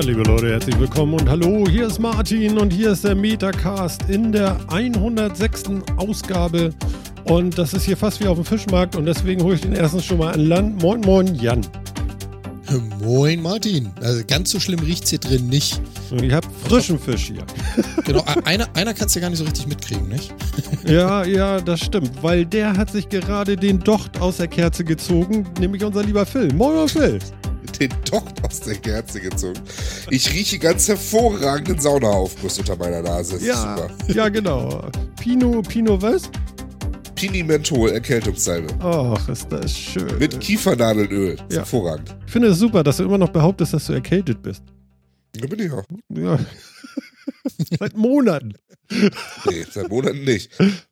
Ja, liebe Leute, herzlich willkommen und hallo, hier ist Martin und hier ist der Metacast in der 106. Ausgabe. Und das ist hier fast wie auf dem Fischmarkt und deswegen hole ich den ersten schon mal an Land. Moin, moin, Jan. Moin Martin. Also ganz so schlimm riecht's hier drin nicht. Und ich habe frischen Fisch hier. Genau, einer, einer kannst du ja gar nicht so richtig mitkriegen, nicht? Ja, ja, das stimmt, weil der hat sich gerade den Docht aus der Kerze gezogen, nämlich unser lieber Phil. Moin, Phil. Den Docht aus der Kerze gezogen. Ich rieche ganz hervorragenden Saunaaufguss unter meiner Nase. Das ist Ja, super. ja, genau. Pino, Pino was? Pini Menthol Erkältungssalbe. Ach, ist das schön. Mit Kiefernadelöl. Ist Ja. Hervorragend. Ich finde es super, dass du immer noch behauptest, dass du erkältet bist. Da bin ich auch. Ja. Seit Monaten. Nee, seit Monaten nicht.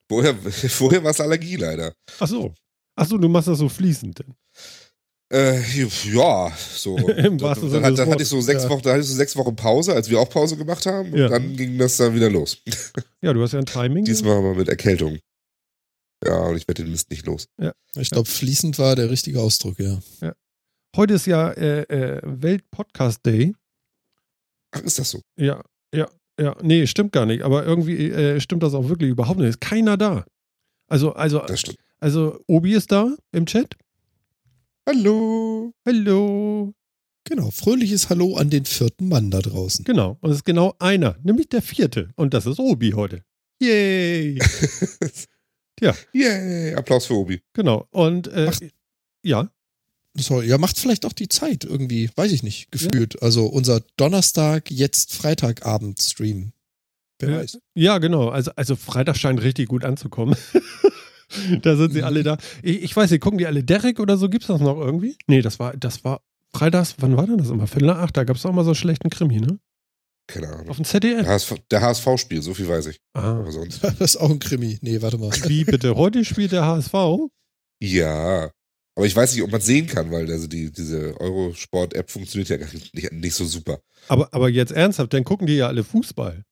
Vorher, vorher war es Allergie leider. Ach so. Ach so, du machst das so fließend. Denn. Äh, ja, so. Im dann, wahrsten Sinne dann, dann hatte ich so sechs ja. Wochen, dann hatte ich so sechs Wochen Pause, als wir auch Pause gemacht haben. Und Ja. dann ging das dann wieder los. Ja, du hast ja ein Timing. Diesmal aber mit Erkältung. Ja, und ich werde den Mist nicht los. Ich glaube, fließend war der richtige Ausdruck, ja. Heute ist ja äh, äh, Welt-Podcast Day. Ach, ist das so? Ja, ja, ja. Nee, stimmt gar nicht. Aber irgendwie äh, stimmt das auch wirklich überhaupt nicht. Ist keiner da. Also, also, Das stimmt. also, Obi ist da im Chat. Hallo. Hallo. Genau, fröhliches Hallo an den vierten Mann da draußen. Genau. Und es ist genau einer, nämlich der vierte. Und das ist Obi heute. Yay. Yay, Applaus für Obi. genau. Und äh, Macht- ja. Sorry, ja, macht vielleicht auch die Zeit irgendwie, weiß ich nicht, gefühlt. Also unser Donnerstag, jetzt Freitagabend-Stream. Wer Ja. weiß. Ja, genau. Also, also Freitag scheint richtig gut anzukommen. da sind sie alle da. Ich, ich weiß nicht, gucken die alle Derek oder so? Gibt's das noch irgendwie? Nee, das war, das war Freitags, wann war denn das immer? Viertel nach acht, da gab's auch mal so einen schlechten Krimi, ne? Keine Ahnung. Auf dem Der ZDF. HSV, der HSV-Spiel, so viel weiß ich. Ah. Aber sonst. Das ist auch ein Krimi. Nee, warte mal. Wie bitte? Heute spielt der HSV? Ja. Aber ich weiß nicht, ob man sehen kann, weil also die, diese Eurosport-App funktioniert ja gar nicht, nicht, so super. Aber, aber jetzt ernsthaft, dann gucken die ja alle Fußball.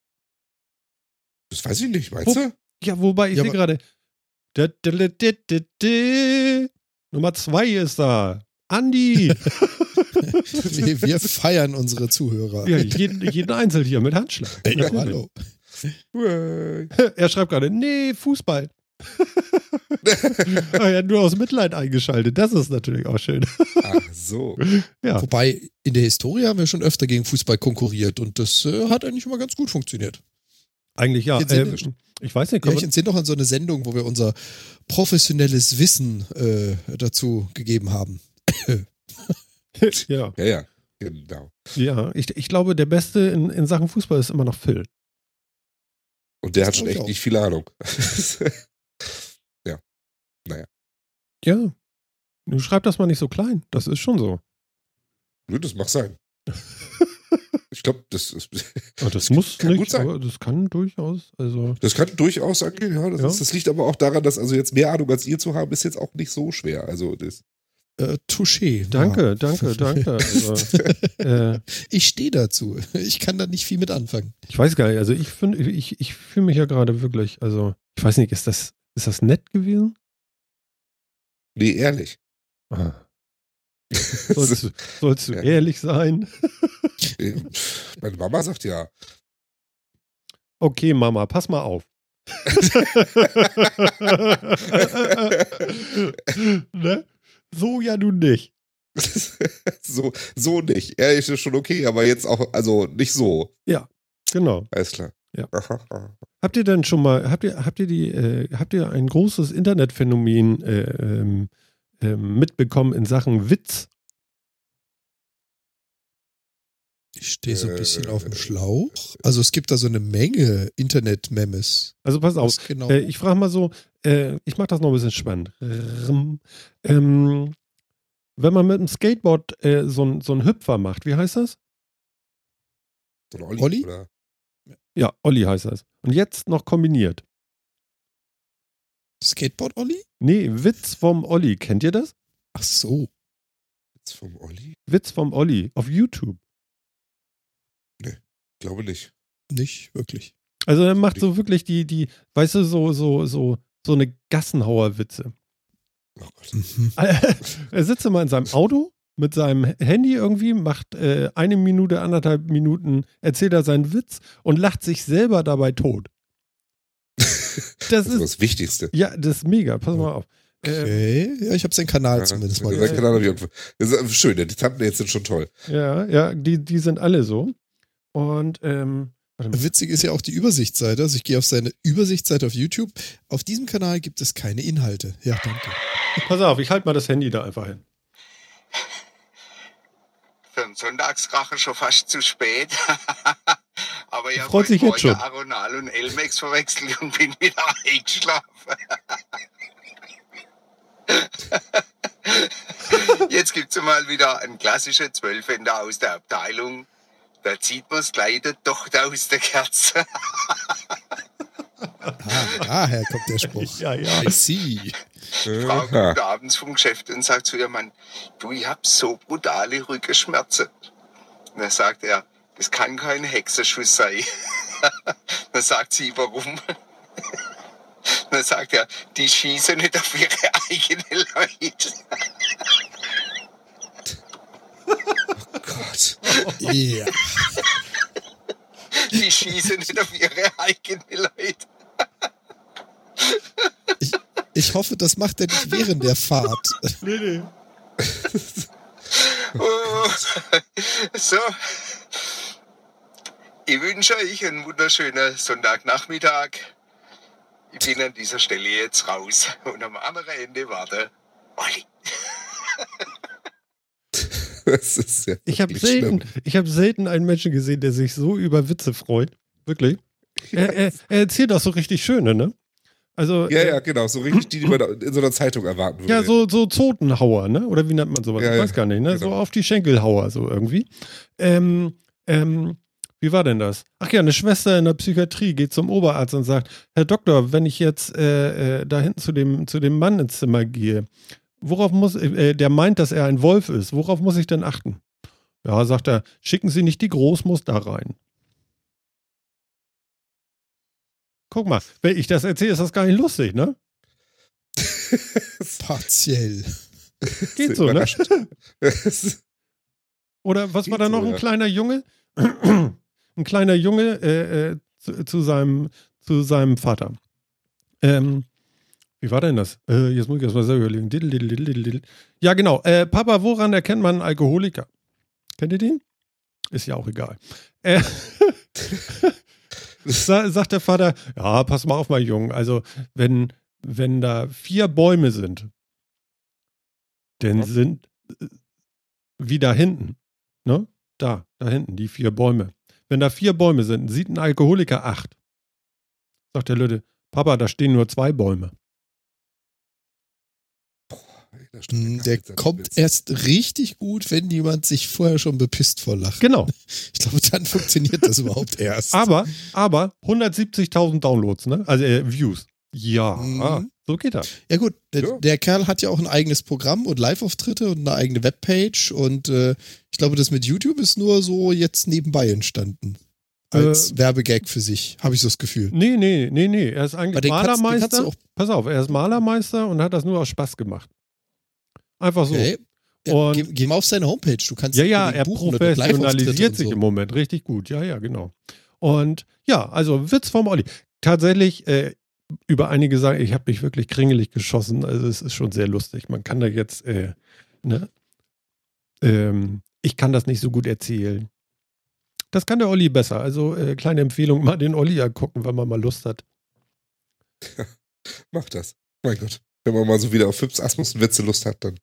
Das weiß ich nicht, meinst Wo- du? Ja, wobei ich Ja, sehe gerade. Nummer zwei ist da. Andi. wir, wir feiern unsere Zuhörer. ja, jeden, jeden Einzel hier mit Handschlag. ja, hallo. Er schreibt gerade, nee, Fußball. ah, er hat nur aus Mitleid eingeschaltet. Das ist natürlich auch schön. Ach so. Ja. Wobei, in der Historie haben wir schon öfter gegen Fußball konkurriert und das äh, hat eigentlich immer ganz gut funktioniert. Eigentlich ja. Äh, ich weiß nicht, Ja, ich entsinne noch an so eine Sendung, wo wir unser professionelles Wissen äh, dazu gegeben haben. ja, Ja, ja. Genau. ja. Ich, ich glaube, der Beste in, in Sachen Fußball ist immer noch Phil. Und der Das hat schon echt auch. nicht viel Ahnung. Ja. Du schreib das mal nicht so klein. Das ist schon so. Nö, das mag sein. Ich glaube, das ist. Aber das muss kann gut nicht, sein. aber das kann durchaus. Also, Das kann durchaus angehen, ja. Das, Ja. Ist, das liegt aber auch daran, dass also jetzt mehr Ahnung als ihr zu haben, ist jetzt auch nicht so schwer. Also das. Äh, Touché. danke, Ja. danke, danke. Also, äh, Ich stehe dazu. Ich kann da nicht viel mit anfangen. ich weiß gar nicht. Also, ich finde, ich, ich fühle mich ja gerade wirklich. Also, ich weiß nicht, ist das, ist das nett gewesen? Nee, ehrlich. Ah. Sollst, du- sollst du Ja. ehrlich sein? Meine Mama sagt ja. Okay, Mama, pass mal auf. ne? So ja nun nicht. so, so nicht. Ehrlich ist schon okay, aber jetzt auch, also nicht so. Genau. Alles klar. Ja. Habt ihr denn schon mal, habt ihr, habt ihr die, äh, habt ihr ein großes Internetphänomen äh, ähm, ähm, mitbekommen in Sachen Witz? Ich stehe so ein bisschen Äh, auf dem Schlauch. Also es gibt da so eine Menge Internet-Memes. Also pass auf, genau? äh, ich frage mal so, äh, ich mache das noch ein bisschen spannend. Ähm, wenn man mit dem Skateboard äh, so, so einen Hüpfer macht, wie heißt das? So ein Olli? Olli? Oder? Ja, Olli heißt das. Und jetzt noch kombiniert. Skateboard-Olli? Nee, Witz vom Olli. Kennt ihr das? Ach so. Jetzt vom Olli? Witz vom Olli auf YouTube. Ich glaube nicht. Nicht wirklich. Also er macht so wirklich die, die, weißt du, so, so, so, so eine Gassenhauer-Witze. Oh er sitzt immer in seinem Auto mit seinem Handy irgendwie, macht äh, eine Minute, anderthalb Minuten, erzählt er seinen Witz und lacht sich selber dabei tot. Das, Das ist das Wichtigste. ja, das ist mega. Pass mal auf. Ähm, Okay, ja, ich habe seinen Kanal zumindest mal Ja, gesehen. Kanal hab ich auch- Das ist schön, die Thumbnails sind schon toll. ja, ja, die, die sind alle so. Und ähm. Witzig ist ja auch die Übersichtsseite. Also ich gehe auf seine Übersichtsseite auf YouTube. Auf diesem Kanal gibt es keine Inhalte. Ja, danke. pass auf, ich halte mal das Handy da einfach hin. für einen Sonntagskracher schon fast zu spät. Aber ich habe Freut sich jetzt schon. Aronal und Elmex verwechselt und bin wieder eingeschlafen. Jetzt gibt es mal wieder einen klassischen Zwölfender aus der Abteilung. Da zieht man das Kleid doch aus der Kerze. Ah, daher kommt der Spruch. Ja, ja. I see. Frau kommt abends vom Geschäft und sagt zu ihrem Mann, du, ich hab so brutale Rückenschmerzen. Und dann sagt er, das kann kein Hexenschuss sein. dann sagt sie, warum? dann sagt er, die schießen nicht auf ihre eigenen Leute. Gott. Ja. Die schießen nicht auf ihre eigenen Leute. Ich, ich hoffe, das macht er nicht während der Fahrt. Nee, nee. Oh, so. Ich wünsche euch einen wunderschönen Sonntagnachmittag. Ich bin an dieser Stelle jetzt raus und am anderen Ende warte Olli. Das ist ja Ich habe selten, schlimm. ich hab selten einen Menschen gesehen, der sich so über Witze freut. Wirklich. Er, er, er erzählt auch so richtig schöne, ne? Also, Ja, äh, ja, genau. So richtig, die, die man in so einer Zeitung erwarten würde. ja, so, so Zotenhauer, ne? Oder wie nennt man sowas? Ja, ich ja, weiß gar nicht, ne? So genau. auf die Schenkelhauer, so irgendwie. Ähm, ähm, wie war denn das? Ach ja, eine Schwester in der Psychiatrie geht zum Oberarzt und sagt, Herr Doktor, wenn ich jetzt äh, äh, da hinten zu dem, zu dem Mann ins Zimmer gehe, worauf muss, äh, der meint, dass er ein Wolf ist, worauf muss ich denn achten? Ja, sagt er, schicken Sie nicht die Großmus da rein. Guck mal, wenn ich das erzähle, ist das gar nicht lustig, ne? Partiell. Geht so, ne? Oder was war Geht da noch? so, Ein ja. kleiner Junge? Ein kleiner Junge äh, äh, zu, zu, seinem, zu seinem Vater. Ähm, wie war denn das? Äh, jetzt muss ich erst mal selber überlegen. Diddle, diddle, diddle, diddle, diddle. Ja, genau. Äh, Papa, woran erkennt man einen Alkoholiker? Kennt ihr den? Ist ja auch egal. Äh, sa sagt der Vater, ja, pass mal auf, mein Junge. Also, wenn, wenn da vier Bäume sind, dann sind äh, wie da hinten, ne? Da, da hinten, die vier Bäume. Wenn da vier Bäume sind, sieht ein Alkoholiker acht. Sagt der Lütte, Papa, da stehen nur zwei Bäume. Hm, Der kommt erst richtig gut, wenn jemand sich vorher schon bepisst vor Lachen. Genau. Ich glaube, dann funktioniert das überhaupt erst. Aber, aber 170.000 Downloads, ne? Also äh, Views. Ja, Mhm. so geht das. Ja gut, der, Ja. der Kerl hat ja auch ein eigenes Programm und Live-Auftritte und eine eigene Webpage und äh, ich glaube, das mit YouTube ist nur so jetzt nebenbei entstanden. Als Äh, Werbegag für sich, habe ich so das Gefühl. Nee, nee, nee, nee. Er ist eigentlich Malermeister. du auch- Pass auf, er ist Malermeister und hat das nur aus Spaß gemacht. Einfach so. Okay. Ja, Und- geh, geh mal auf seine Homepage, du kannst Ja, ja, er professionalisiert sich so. im Moment richtig gut. Ja, ja, genau. Und ja, also Witz vom Olli. Tatsächlich, äh, über einige sagen, ich habe mich wirklich kringelig geschossen. Also es ist schon sehr lustig. Man kann da jetzt, äh, ne? Ähm, ich kann das nicht so gut erzählen. Das kann der Olli besser. Also äh, kleine Empfehlung, mal den Olli angucken, wenn man mal Lust hat. Mach das. Mein Gott. Wenn man mal so wieder auf Fips Asmussen Witze Lust hat, dann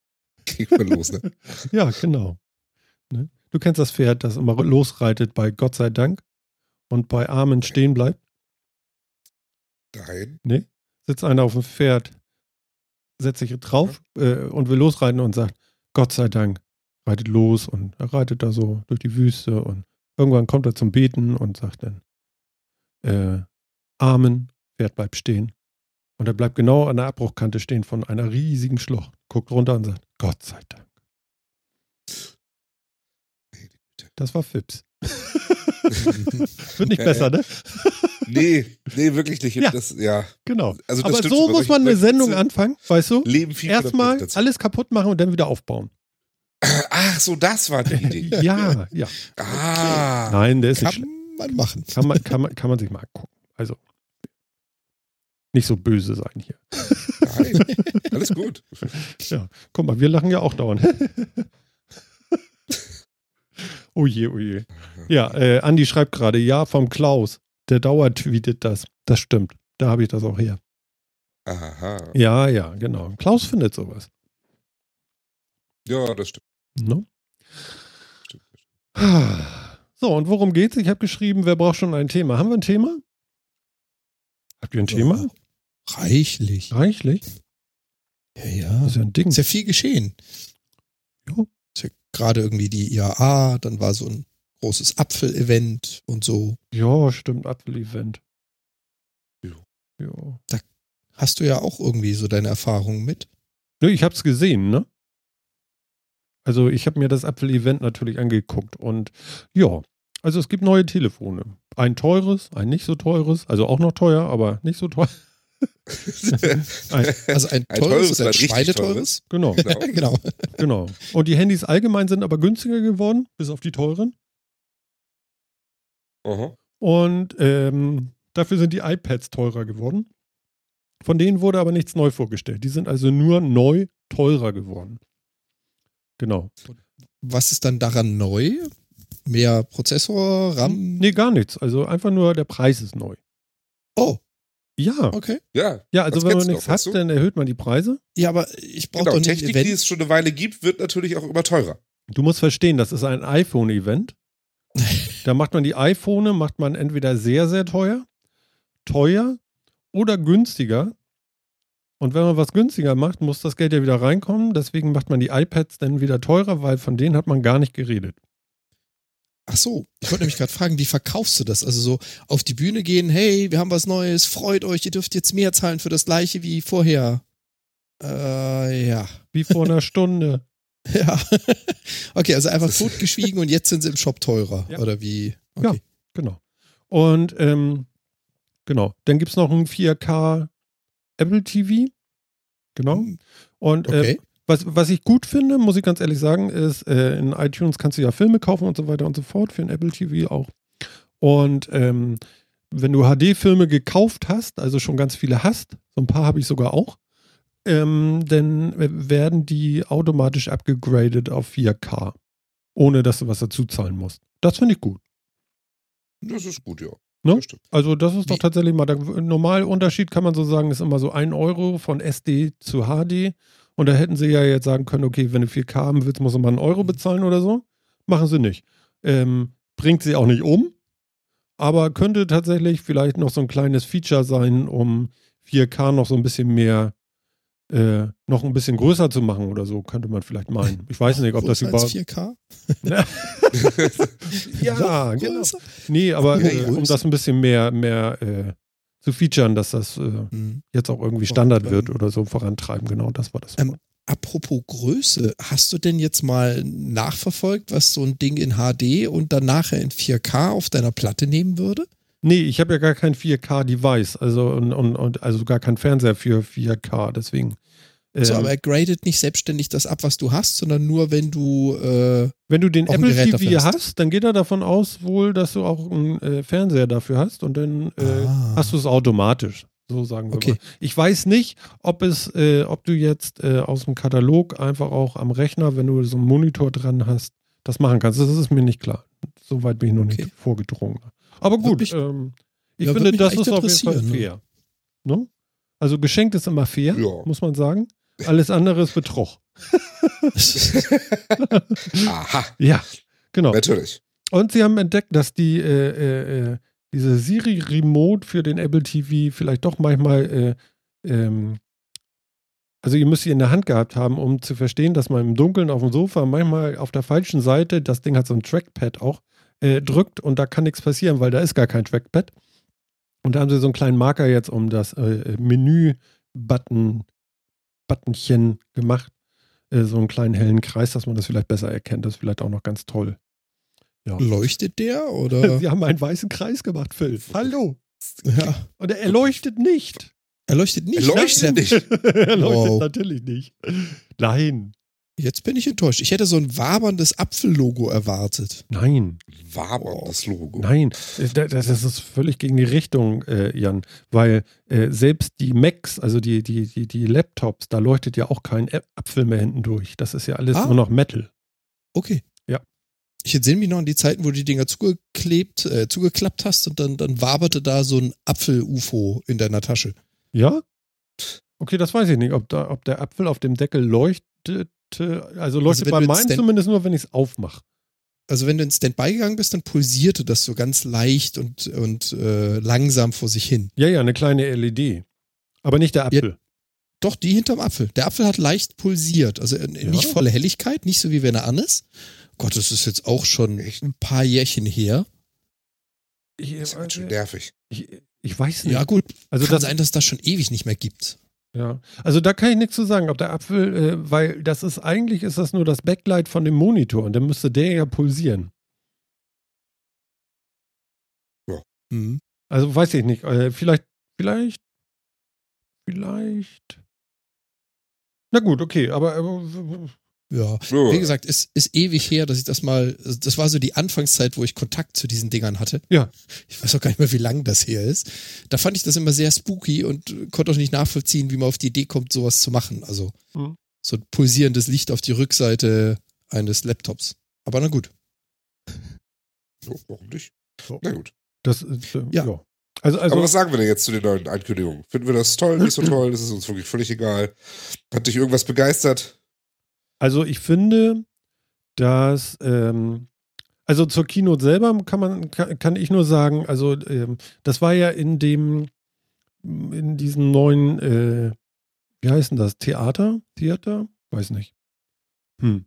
geht man los, ne? Ja, genau. Ne? Du kennst das Pferd, das immer losreitet bei Gott sei Dank und bei Armen stehen bleibt. Nein. Nee, sitzt einer auf dem Pferd, setzt sich drauf äh, und will losreiten und sagt, Gott sei Dank, reitet los und er reitet da so durch die Wüste und irgendwann kommt er zum Beten und sagt dann, äh, Amen, Pferd bleibt stehen. Und er bleibt genau an der Abbruchkante stehen von einer riesigen Schlucht, guckt runter und sagt, Gott sei Dank. Das war Fips. Wird nicht besser, ne? Nee, nee, wirklich nicht. Ja. Das, ja. Genau. Also das Aber so muss man eine Sendung anfangen, weißt du? Leben viel Erstmal alles kaputt machen und dann wieder aufbauen. Ach so, das war die Idee. Ja, ja. Ah. Nein, der ist nicht Kann schlecht. man machen. Kann man, kann, man, kann man sich mal angucken. Also, nicht so böse sein hier. Nein, alles gut. Ja, guck mal, wir lachen ja auch dauernd. oh je, oh je. Ja, äh, Andi schreibt gerade, ja, vom Klaus. Der Dauer tweetet das. Das stimmt. Da habe ich das auch her. Aha. Ja, ja, genau. Klaus findet sowas. Ja, das stimmt. Stimmt. So, und worum geht's? Ich habe geschrieben, wer braucht schon ein Thema? Haben wir ein Thema? Habt ihr ein Thema? Reichlich. Reichlich. Ja, ja. Ist ja ein Ding. Ist ja viel geschehen. Ja. Ist ja gerade irgendwie die IAA, dann war so ein großes Apfel-Event und so. Ja, stimmt, Apfel-Event. Ja. Hast du ja auch irgendwie so deine Erfahrungen mit. Nö, ich hab's gesehen, ne? Also ich habe mir das Apfel-Event natürlich angeguckt und ja, also es gibt neue Telefone. Ein teures, ein nicht so teures, also auch noch teuer, aber nicht so teuer. Ein, Also ein, Ein teures teures oder oder ein richtig schweineteures. genau, Genau. genau. genau. Und die Handys allgemein sind aber günstiger geworden, bis auf die teuren. Aha. Und ähm, dafür sind die iPads teurer geworden. Von denen wurde aber nichts neu vorgestellt. Die sind also nur neu teurer geworden. Genau. Was ist dann daran neu? Mehr Prozessor, RAM? Nee, gar nichts. Also einfach nur der Preis ist neu. Oh, Ja. okay. Ja, Ja, also wenn man nichts hat, dann erhöht man die Preise. Ja, aber ich brauche genau. doch nicht Technik, die es schon eine Weile gibt, wird natürlich auch immer teurer. Du musst verstehen, das ist ein iPhone-Event. da macht man die iPhone, macht man entweder sehr, sehr teuer, teuer oder günstiger. Und wenn man was günstiger macht, muss das Geld ja wieder reinkommen. Deswegen macht man die iPads dann wieder teurer, weil von denen hat man gar nicht geredet. Ach so, ich wollte nämlich gerade fragen, wie verkaufst du das? Also so auf die Bühne gehen, hey, wir haben was Neues, freut euch, ihr dürft jetzt mehr zahlen für das gleiche wie vorher. Äh, ja. Wie vor einer Stunde. Ja. okay, also einfach totgeschwiegen und jetzt sind sie im Shop teurer. Ja. Oder wie? Okay. Genau. Und ähm, genau, dann gibt es noch ein 4K Apple TV. Genau. Und äh, Okay. was, was ich gut finde, muss ich ganz ehrlich sagen, ist, äh, in iTunes kannst du ja Filme kaufen und so weiter und so fort, für ein Apple TV auch. Und ähm, wenn du HD-Filme gekauft hast, also schon ganz viele hast, so ein paar habe ich sogar auch, ähm, dann werden die automatisch abgegradet auf 4K, ohne dass du was dazu zahlen musst. Das finde ich gut. Das ist gut, ja. Ne? Das. Also das ist doch tatsächlich mal der normale Unterschied, kann man so sagen, ist immer so ein Euro von SD zu HD. Und da hätten sie ja jetzt sagen können, okay, wenn du 4K haben willst, musst du mal einen Euro bezahlen oder so. Machen sie nicht. Ähm, bringt sie auch nicht um, aber könnte tatsächlich vielleicht noch so ein kleines Feature sein, um 4K noch so ein bisschen mehr, äh, noch ein bisschen größer zu machen oder so, könnte man vielleicht meinen. Ich weiß nicht, ob das überhaupt. 4K? ja, genau. Nee, aber äh, um das ein bisschen mehr, mehr äh, zu featuren, dass das äh, Hm. jetzt auch irgendwie Standard wird oder so vorantreiben. Genau, das war das. Ähm, Apropos Größe, hast du denn jetzt mal nachverfolgt, was so ein Ding in HD und dann nachher in 4K auf deiner Platte nehmen würde? Nee, ich habe ja gar kein 4K-Device, also und, und, und also gar kein Fernseher für 4K, deswegen. Ähm, So, aber er gradet nicht selbstständig das ab, was du hast, sondern nur, wenn du äh, wenn du den Apple Gerät TV hast. hast. dann geht er davon aus wohl, dass du auch einen äh, Fernseher dafür hast und dann äh, Ah. hast du es automatisch. So sagen wir Okay. mal. Ich weiß nicht, ob es, äh, ob du jetzt äh, aus dem Katalog einfach auch am Rechner, wenn du so einen Monitor dran hast, das machen kannst. Das ist mir nicht klar. Soweit bin ich noch Okay. nicht vorgedrungen. Aber gut, mich- ähm, ich Ja, finde, das ist auf jeden Fall interessieren, fair. Ne? Also geschenkt ist immer fair, Ja. muss man sagen. Alles andere ist Betrug. Aha, Ja, genau. natürlich. Und sie haben entdeckt, dass die äh, äh, äh, diese Siri Remote für den Apple TV vielleicht doch manchmal äh, ähm, also ihr müsst sie in der Hand gehabt haben, um zu verstehen, dass man im Dunkeln auf dem Sofa manchmal auf der falschen Seite, das Ding hat so ein Trackpad auch, äh, drückt und da kann nichts passieren, weil da ist gar kein Trackpad. Und da haben sie so einen kleinen Marker jetzt um das äh, Menü-Button, Buttonchen gemacht. Äh, so einen kleinen hellen Kreis, dass man das vielleicht besser erkennt. Das ist vielleicht auch noch ganz toll. Ja. leuchtet der oder? Sie haben einen weißen Kreis gemacht, Phil. Hallo. ja. Und er leuchtet nicht. Er leuchtet nicht. Er leuchtet nicht. er leuchtet Wow. natürlich nicht. Nein. Jetzt bin ich enttäuscht. Ich hätte so ein waberndes Apfellogo erwartet. Nein, Waberndes Logo. nein, äh, da- das ist völlig gegen die Richtung, äh, Jan, weil äh, selbst die Macs, also die, die, die, die Laptops, da leuchtet ja auch kein Apfel mehr hinten durch. Das ist ja alles Ah. nur noch Metal. Okay. Ja. Ich entsinne mich noch an die Zeiten, wo du die Dinger zugeklebt, äh, zugeklappt hast und dann, dann waberte da so ein Apfel-UFO in deiner Tasche. Ja? Okay, das weiß ich nicht, ob, da, ob der Apfel auf dem Deckel leuchtet. Also leuchtet wenn bei meinem zumindest nur, wenn ich es aufmache. Also wenn du in Standby gegangen bist, dann pulsierte das so ganz leicht und, und äh, langsam vor sich hin. Ja, ja, eine kleine LED. Aber nicht der Apfel. Doch, die hinterm Apfel. Der Apfel hat leicht pulsiert. Also äh, nicht volle Helligkeit, nicht so wie wenn er an ist. Gott, das ist jetzt auch schon Echt? ein paar Jährchen her. Ich, Das ist ganz schön nervig. ich, ich weiß nicht. Ja, gut. also Kann das, sein, dass das schon ewig nicht mehr gibt. Ja. also da kann ich nichts zu sagen, ob der Apfel, äh, weil das ist eigentlich ist das nur das Backlight von dem Monitor und dann müsste der ja pulsieren. Hm. Also weiß ich nicht. Äh, vielleicht, vielleicht, vielleicht. Na gut, okay, aber äh, Ja. Ja. Wie gesagt, es ist ewig her, dass ich das mal, das war so die Anfangszeit, wo ich Kontakt zu diesen Dingern hatte. Ja. Ich weiß auch gar nicht mehr, wie lang das her ist. Da fand ich das immer sehr spooky und konnte auch nicht nachvollziehen, wie man auf die Idee kommt, sowas zu machen. Also Mhm. so ein pulsierendes Licht auf die Rückseite eines Laptops. Aber na gut. So, warum nicht? So. Na gut. das ist, äh, Ja. ja. Also, also Aber was sagen wir denn jetzt zu den neuen Ankündigungen? Finden wir das toll, nicht so toll? Das ist uns wirklich völlig egal. Hat dich irgendwas begeistert? Also ich finde, dass ähm, also zur Keynote selber kann man kann, kann ich nur sagen, also ähm, das war ja in dem in diesem neuen äh, wie heißt denn das Theater Theater weiß nicht hm.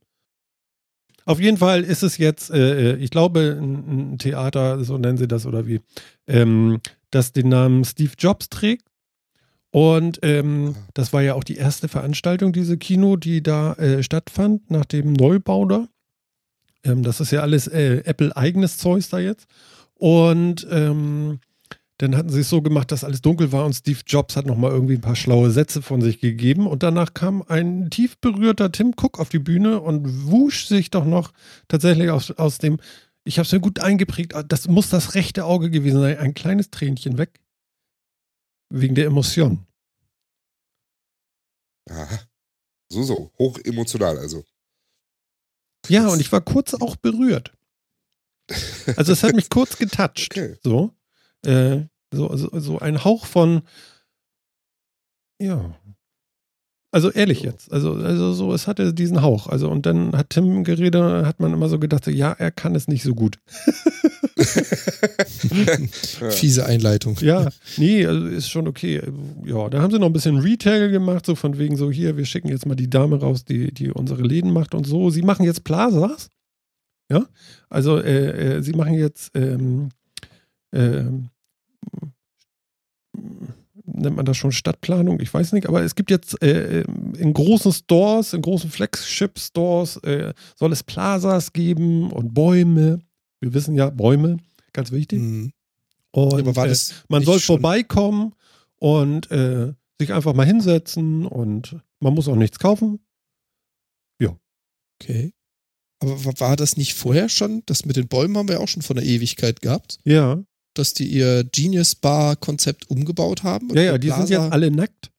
Auf jeden Fall ist es jetzt, äh, äh, ich glaube, ein, ein Theater, so nennen sie das oder wie, ähm, das den Namen Steve Jobs trägt. Und ähm, das war ja auch die erste Veranstaltung, diese Kino, die da äh, stattfand, nach dem Neubau da. Ähm, das ist ja alles äh, Apple-eigenes Zeug da jetzt. Und ähm, dann hatten sie es so gemacht, dass alles dunkel war und Steve Jobs hat nochmal irgendwie ein paar schlaue Sätze von sich gegeben. Und danach kam ein tief berührter Tim Cook auf die Bühne und wusch sich doch noch tatsächlich aus, aus dem, ich habe es mir gut eingeprägt, das muss das rechte Auge gewesen sein, ein kleines Tränchen weg. Wegen der Emotion. Aha. So, so. Hoch emotional also. Ja, und ich war kurz auch berührt. Also es hat mich kurz getoucht. Okay. So. Äh, so, so, so ein Hauch von ja. Also ehrlich jetzt. Also, also so, es hatte diesen Hauch. Also, und dann hat Tim geredet, hat man immer so gedacht, ja, er kann es nicht so gut. Fiese Einleitung. Ja, nee, also ist schon okay. Ja, da haben sie noch ein bisschen Retail gemacht, so von wegen so, hier, wir schicken jetzt mal die Dame raus, die, die unsere Läden macht und so. Sie machen jetzt Plazas. Ja, also äh, äh, sie machen jetzt ähm, ähm, nennt man das schon Stadtplanung? Ich weiß nicht, aber es gibt jetzt äh, in großen Stores, in großen Flagship-Stores äh, soll es Plazas geben und Bäume. Wir wissen ja, Bäume, ganz wichtig. Hm. Und, war äh, man soll vorbeikommen und äh, sich einfach mal hinsetzen und man muss auch nichts kaufen. Okay. Aber wa- war das nicht vorher schon? Das mit den Bäumen haben wir ja auch schon von der Ewigkeit gehabt, Ja, dass die ihr Genius Bar Konzept umgebaut haben. ja, ja, die sind Plaza- jetzt alle nackt.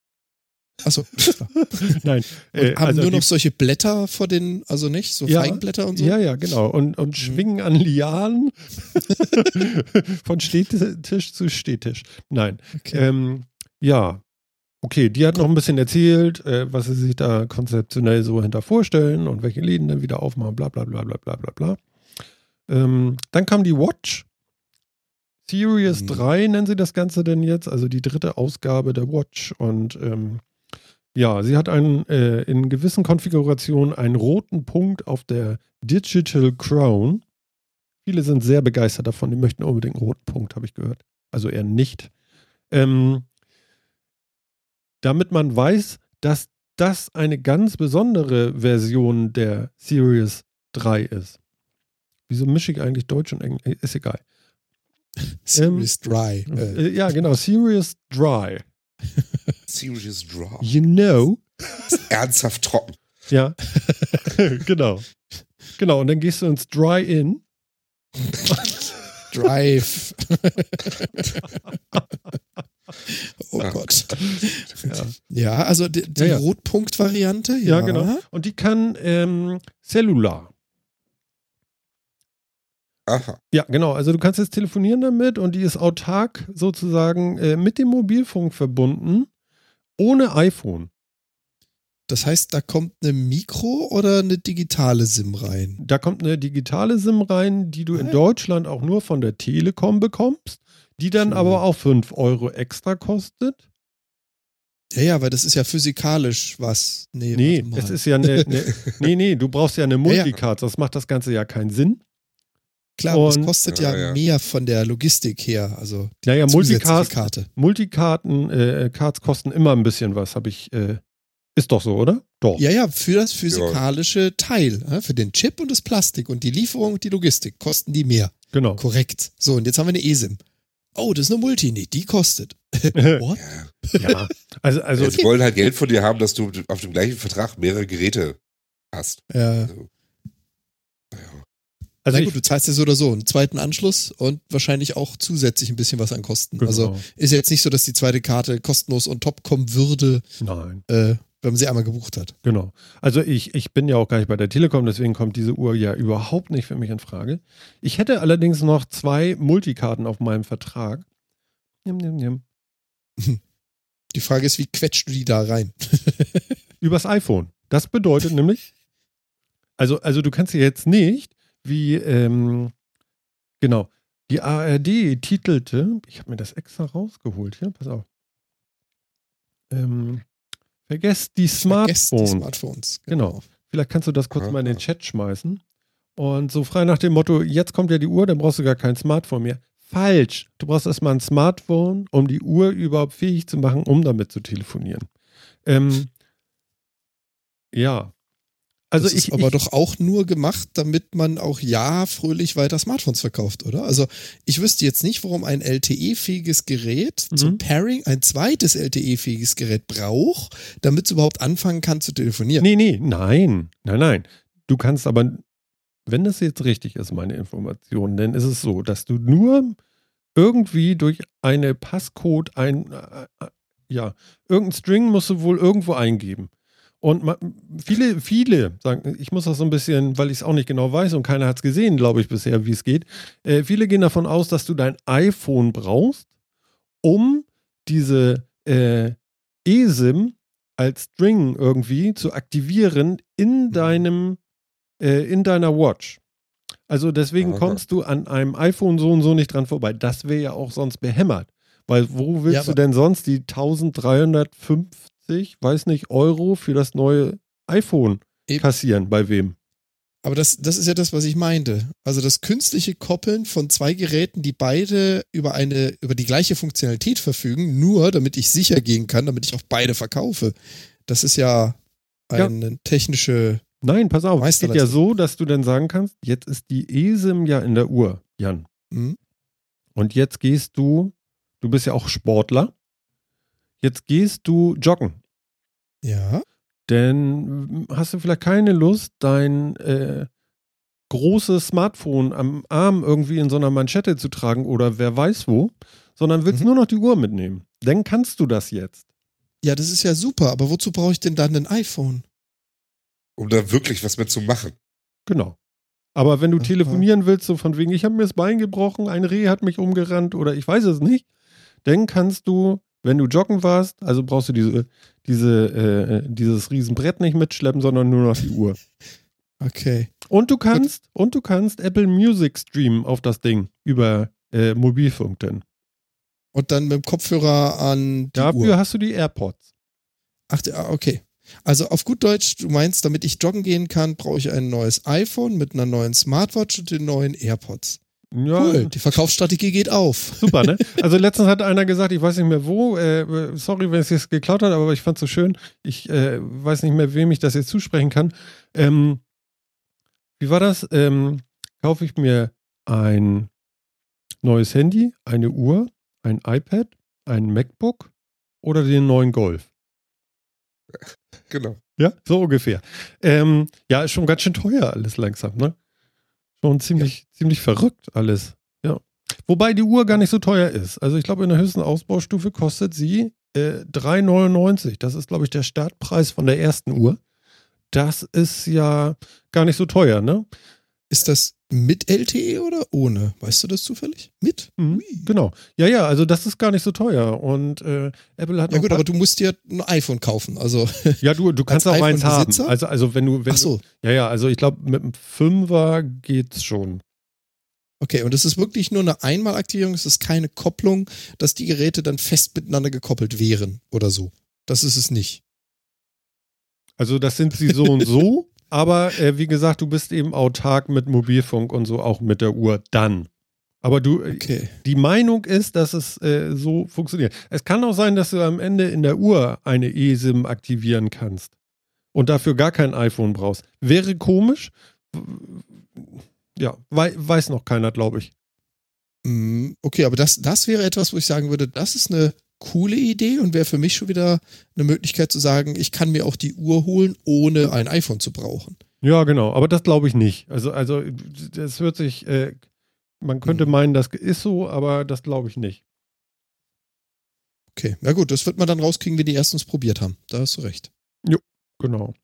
Achso. Nein, Und äh, haben also nur noch solche Blätter vor den, also nicht, so Ja, Feigenblätter und so. Ja, ja, genau. Und, und schwingen an Lianen von Stehtisch zu Stehtisch. Nein. Okay. Ähm, ja. Okay, die hat noch ein bisschen erzählt, äh, was sie sich da konzeptionell so hinter vorstellen und welche Läden dann wieder aufmachen, bla bla bla bla bla bla bla. Ähm, dann kam die Watch. Series Mhm. 3 nennen sie das Ganze denn jetzt, also die dritte Ausgabe der Watch. Und ähm, ja, sie hat einen, äh, in gewissen Konfigurationen einen roten Punkt auf der Digital Crown. Viele sind sehr begeistert davon, die möchten unbedingt einen roten Punkt, habe ich gehört. Also eher nicht. Ähm, damit man weiß, dass das eine ganz besondere Version der Series 3 ist. Wieso mische ich eigentlich Deutsch und Englisch? Ist egal. Serious Dry. Äh, Äh, ja, genau. Serious Dry. Serious Draw. You know. Ernsthaft trocken. Ja. genau. Genau, und dann gehst du ins Dry-In. Drive. oh Ja. Gott. Ja. Ja, also die, die Ja. Rotpunkt-Variante. Ja, Ja, genau. Und die kann ähm, Cellular. Aha. Ja, genau. Also du kannst jetzt telefonieren damit und die ist autark sozusagen äh, mit dem Mobilfunk verbunden, ohne iPhone. Das heißt, da kommt eine Mikro- oder eine digitale SIM rein? Da kommt eine digitale SIM rein, die du in Ah. Deutschland auch nur von der Telekom bekommst, die dann Schön. aber auch 5 Euro extra kostet. Ja, ja, weil das ist ja physikalisch was. Nee, Nee, es ist ja eine, eine nee, nee, du brauchst ja eine ja. Multicard, das macht das Ganze ja keinen Sinn. Klar, und- kostet ja, Ja, ja. mehr von der Logistik her. Also Naja, zusätzliche Multicard, Karte. Multikarten, äh, Cards kosten immer ein bisschen was, habe ich, äh, ist doch so, oder? Doch. Ja, ja, für das physikalische Teil, ja, für den Chip und das Plastik und die Lieferung und die Logistik kosten die mehr. Genau. Korrekt. So, und jetzt haben wir eine eSIM. Oh, das ist eine Multi, nee, die kostet. What? ja, also, also Also, Sie wollen halt Geld von dir haben, dass du auf dem gleichen Vertrag mehrere Geräte hast. Ja. Also. Also Na gut, du zahlst ja so oder so einen zweiten Anschluss und wahrscheinlich auch zusätzlich ein bisschen was an Kosten. genau. Also ist jetzt nicht so, dass die zweite Karte kostenlos on top kommen würde, Nein, äh, wenn man sie einmal gebucht hat. genau. Also ich, ich bin ja auch gar nicht bei der Telekom, deswegen kommt diese Uhr ja überhaupt nicht für mich in Frage. Ich hätte allerdings noch zwei Multikarten auf meinem Vertrag. Nimm, nimm, nimm. Die Frage ist, wie quetscht du die da rein? Übers iPhone. Das bedeutet nämlich, also, also du kannst ja jetzt nicht, wie, ähm, genau, die ARD titelte, ich habe mir das extra rausgeholt hier, pass auf. Ähm, vergesst die Vergesst Smartphones. Die Smartphones. Genau. Vielleicht kannst du das kurz Aha. mal in den Chat schmeißen. Und so frei nach dem Motto, jetzt kommt ja die Uhr, dann brauchst du gar kein Smartphone mehr. Falsch. Du brauchst erstmal ein Smartphone, um die Uhr überhaupt fähig zu machen, um damit zu telefonieren. Ähm, ja. Also das ich, ist aber ich, doch auch nur gemacht, damit man auch ja fröhlich weiter Smartphones verkauft, oder? Also ich wüsste jetzt nicht, warum ein LTE-fähiges Gerät Mhm. zum Pairing ein zweites LTE-fähiges Gerät braucht, damit es überhaupt anfangen kann zu telefonieren. Nee, nee, nein, nein, nein. Du kannst aber, wenn das jetzt richtig ist, meine Information, dann ist es so, dass du nur irgendwie durch eine Passcode ein, äh, äh, ja, irgendein String musst du wohl irgendwo eingeben. Und viele, viele sagen, ich muss das so ein bisschen, weil ich es auch nicht genau weiß und keiner hat es gesehen, glaube ich bisher, wie es geht. Äh, viele gehen davon aus, dass du dein iPhone brauchst, um diese äh, eSIM als String irgendwie zu aktivieren in deinem, äh, in deiner Watch. Also deswegen Aha. kommst du an einem iPhone so und so nicht dran vorbei. Das wäre ja auch sonst behämmert. Weil wo willst Ja, du denn sonst die 1350, weiß nicht, Euro für das neue iPhone Eben. kassieren? Bei wem? Aber das, das ist ja das, was ich meinte. Also das künstliche Koppeln von zwei Geräten, die beide über eine, über die gleiche Funktionalität verfügen, nur damit ich sicher gehen kann, damit ich auch beide verkaufe. Das ist ja Ja. eine technische, Nein, pass auf, es geht ja so, dass du dann sagen kannst, jetzt ist die eSIM ja in der Uhr, Jan. hm? Und jetzt gehst du, du bist ja auch Sportler, jetzt gehst du joggen. ja, Denn hast du vielleicht keine Lust, dein äh, großes Smartphone am Arm irgendwie in so einer Manschette zu tragen oder wer weiß wo, sondern willst Mhm. nur noch die Uhr mitnehmen. Dann kannst du das jetzt. ja, das ist ja super, aber wozu brauche ich denn dann ein iPhone? Um da wirklich was mit zu machen. Genau. Aber wenn du Aha. telefonieren willst, so von wegen, ich habe mir das Bein gebrochen, ein Reh hat mich umgerannt oder ich weiß es nicht, dann kannst du, wenn du joggen warst, also brauchst du diese, diese, äh, dieses Riesenbrett nicht mitschleppen, sondern nur noch die Uhr. Okay. Und du kannst, und du kannst Apple Music streamen auf das Ding über äh, Mobilfunk denn. Und dann mit dem Kopfhörer an die Dafür Uhr. hast du die AirPods. Ach, ah, okay. Also auf gut Deutsch, du meinst, damit ich joggen gehen kann, brauche ich ein neues iPhone mit einer neuen Smartwatch und den neuen AirPods. Ja, Cool, die Verkaufsstrategie geht auf. super, ne? Also letztens hat einer gesagt, ich weiß nicht mehr wo, äh, sorry, wenn es jetzt geklaut hat, aber ich fand es so schön. Ich äh, weiß nicht mehr, wem ich das jetzt zusprechen kann. Ähm, wie war das? Ähm, kaufe ich mir ein neues Handy, eine Uhr, ein iPad, ein MacBook oder den neuen Golf? Genau. Ja, so ungefähr. Ähm, ja, ist schon ganz schön teuer alles langsam, ne? Schon ziemlich, ziemlich verrückt alles. Ja. Wobei die Uhr gar nicht so teuer ist. Also ich glaube, in der höchsten Ausbaustufe kostet sie äh, 3,99. Das ist, glaube ich, der Startpreis von der ersten Uhr. Das ist ja gar nicht so teuer, ne? Ist das mit LTE oder ohne? Weißt du das zufällig? Mit? Mhm, genau. Ja, ja, also das ist gar nicht so teuer. Und äh, Apple hat Ja gut, aber du musst dir ein iPhone kaufen. Also, ja, du, du kannst auch eins haben. Also, also wenn du, wenn ach so. du, ja, ja, also ich glaube, mit einem Fünfer geht's schon. Okay, und es ist wirklich nur eine Einmalaktivierung. Es ist keine Kopplung, dass die Geräte dann fest miteinander gekoppelt wären oder so. Das ist es nicht. Also das sind sie so und so. Aber äh, wie gesagt, du bist eben autark mit Mobilfunk und so auch mit der Uhr dann. Aber du, äh, Okay. die Meinung ist, dass es äh, so funktioniert. Es kann auch sein, dass du am Ende in der Uhr eine eSIM aktivieren kannst und dafür gar kein iPhone brauchst. Wäre komisch. Ja, wei weiß noch keiner, glaube ich. Mm, Okay, aber das, das wäre etwas, wo ich sagen würde, das ist eine coole Idee und wäre für mich schon wieder eine Möglichkeit zu sagen, ich kann mir auch die Uhr holen, ohne ein iPhone zu brauchen. Ja, genau. Aber das glaube ich nicht. Also, also das hört sich, äh, man könnte Mhm. meinen, das ist so, aber das glaube ich nicht. Okay, ja gut, das wird man dann rauskriegen, wenn die erstens probiert haben. Da hast du recht. Genau.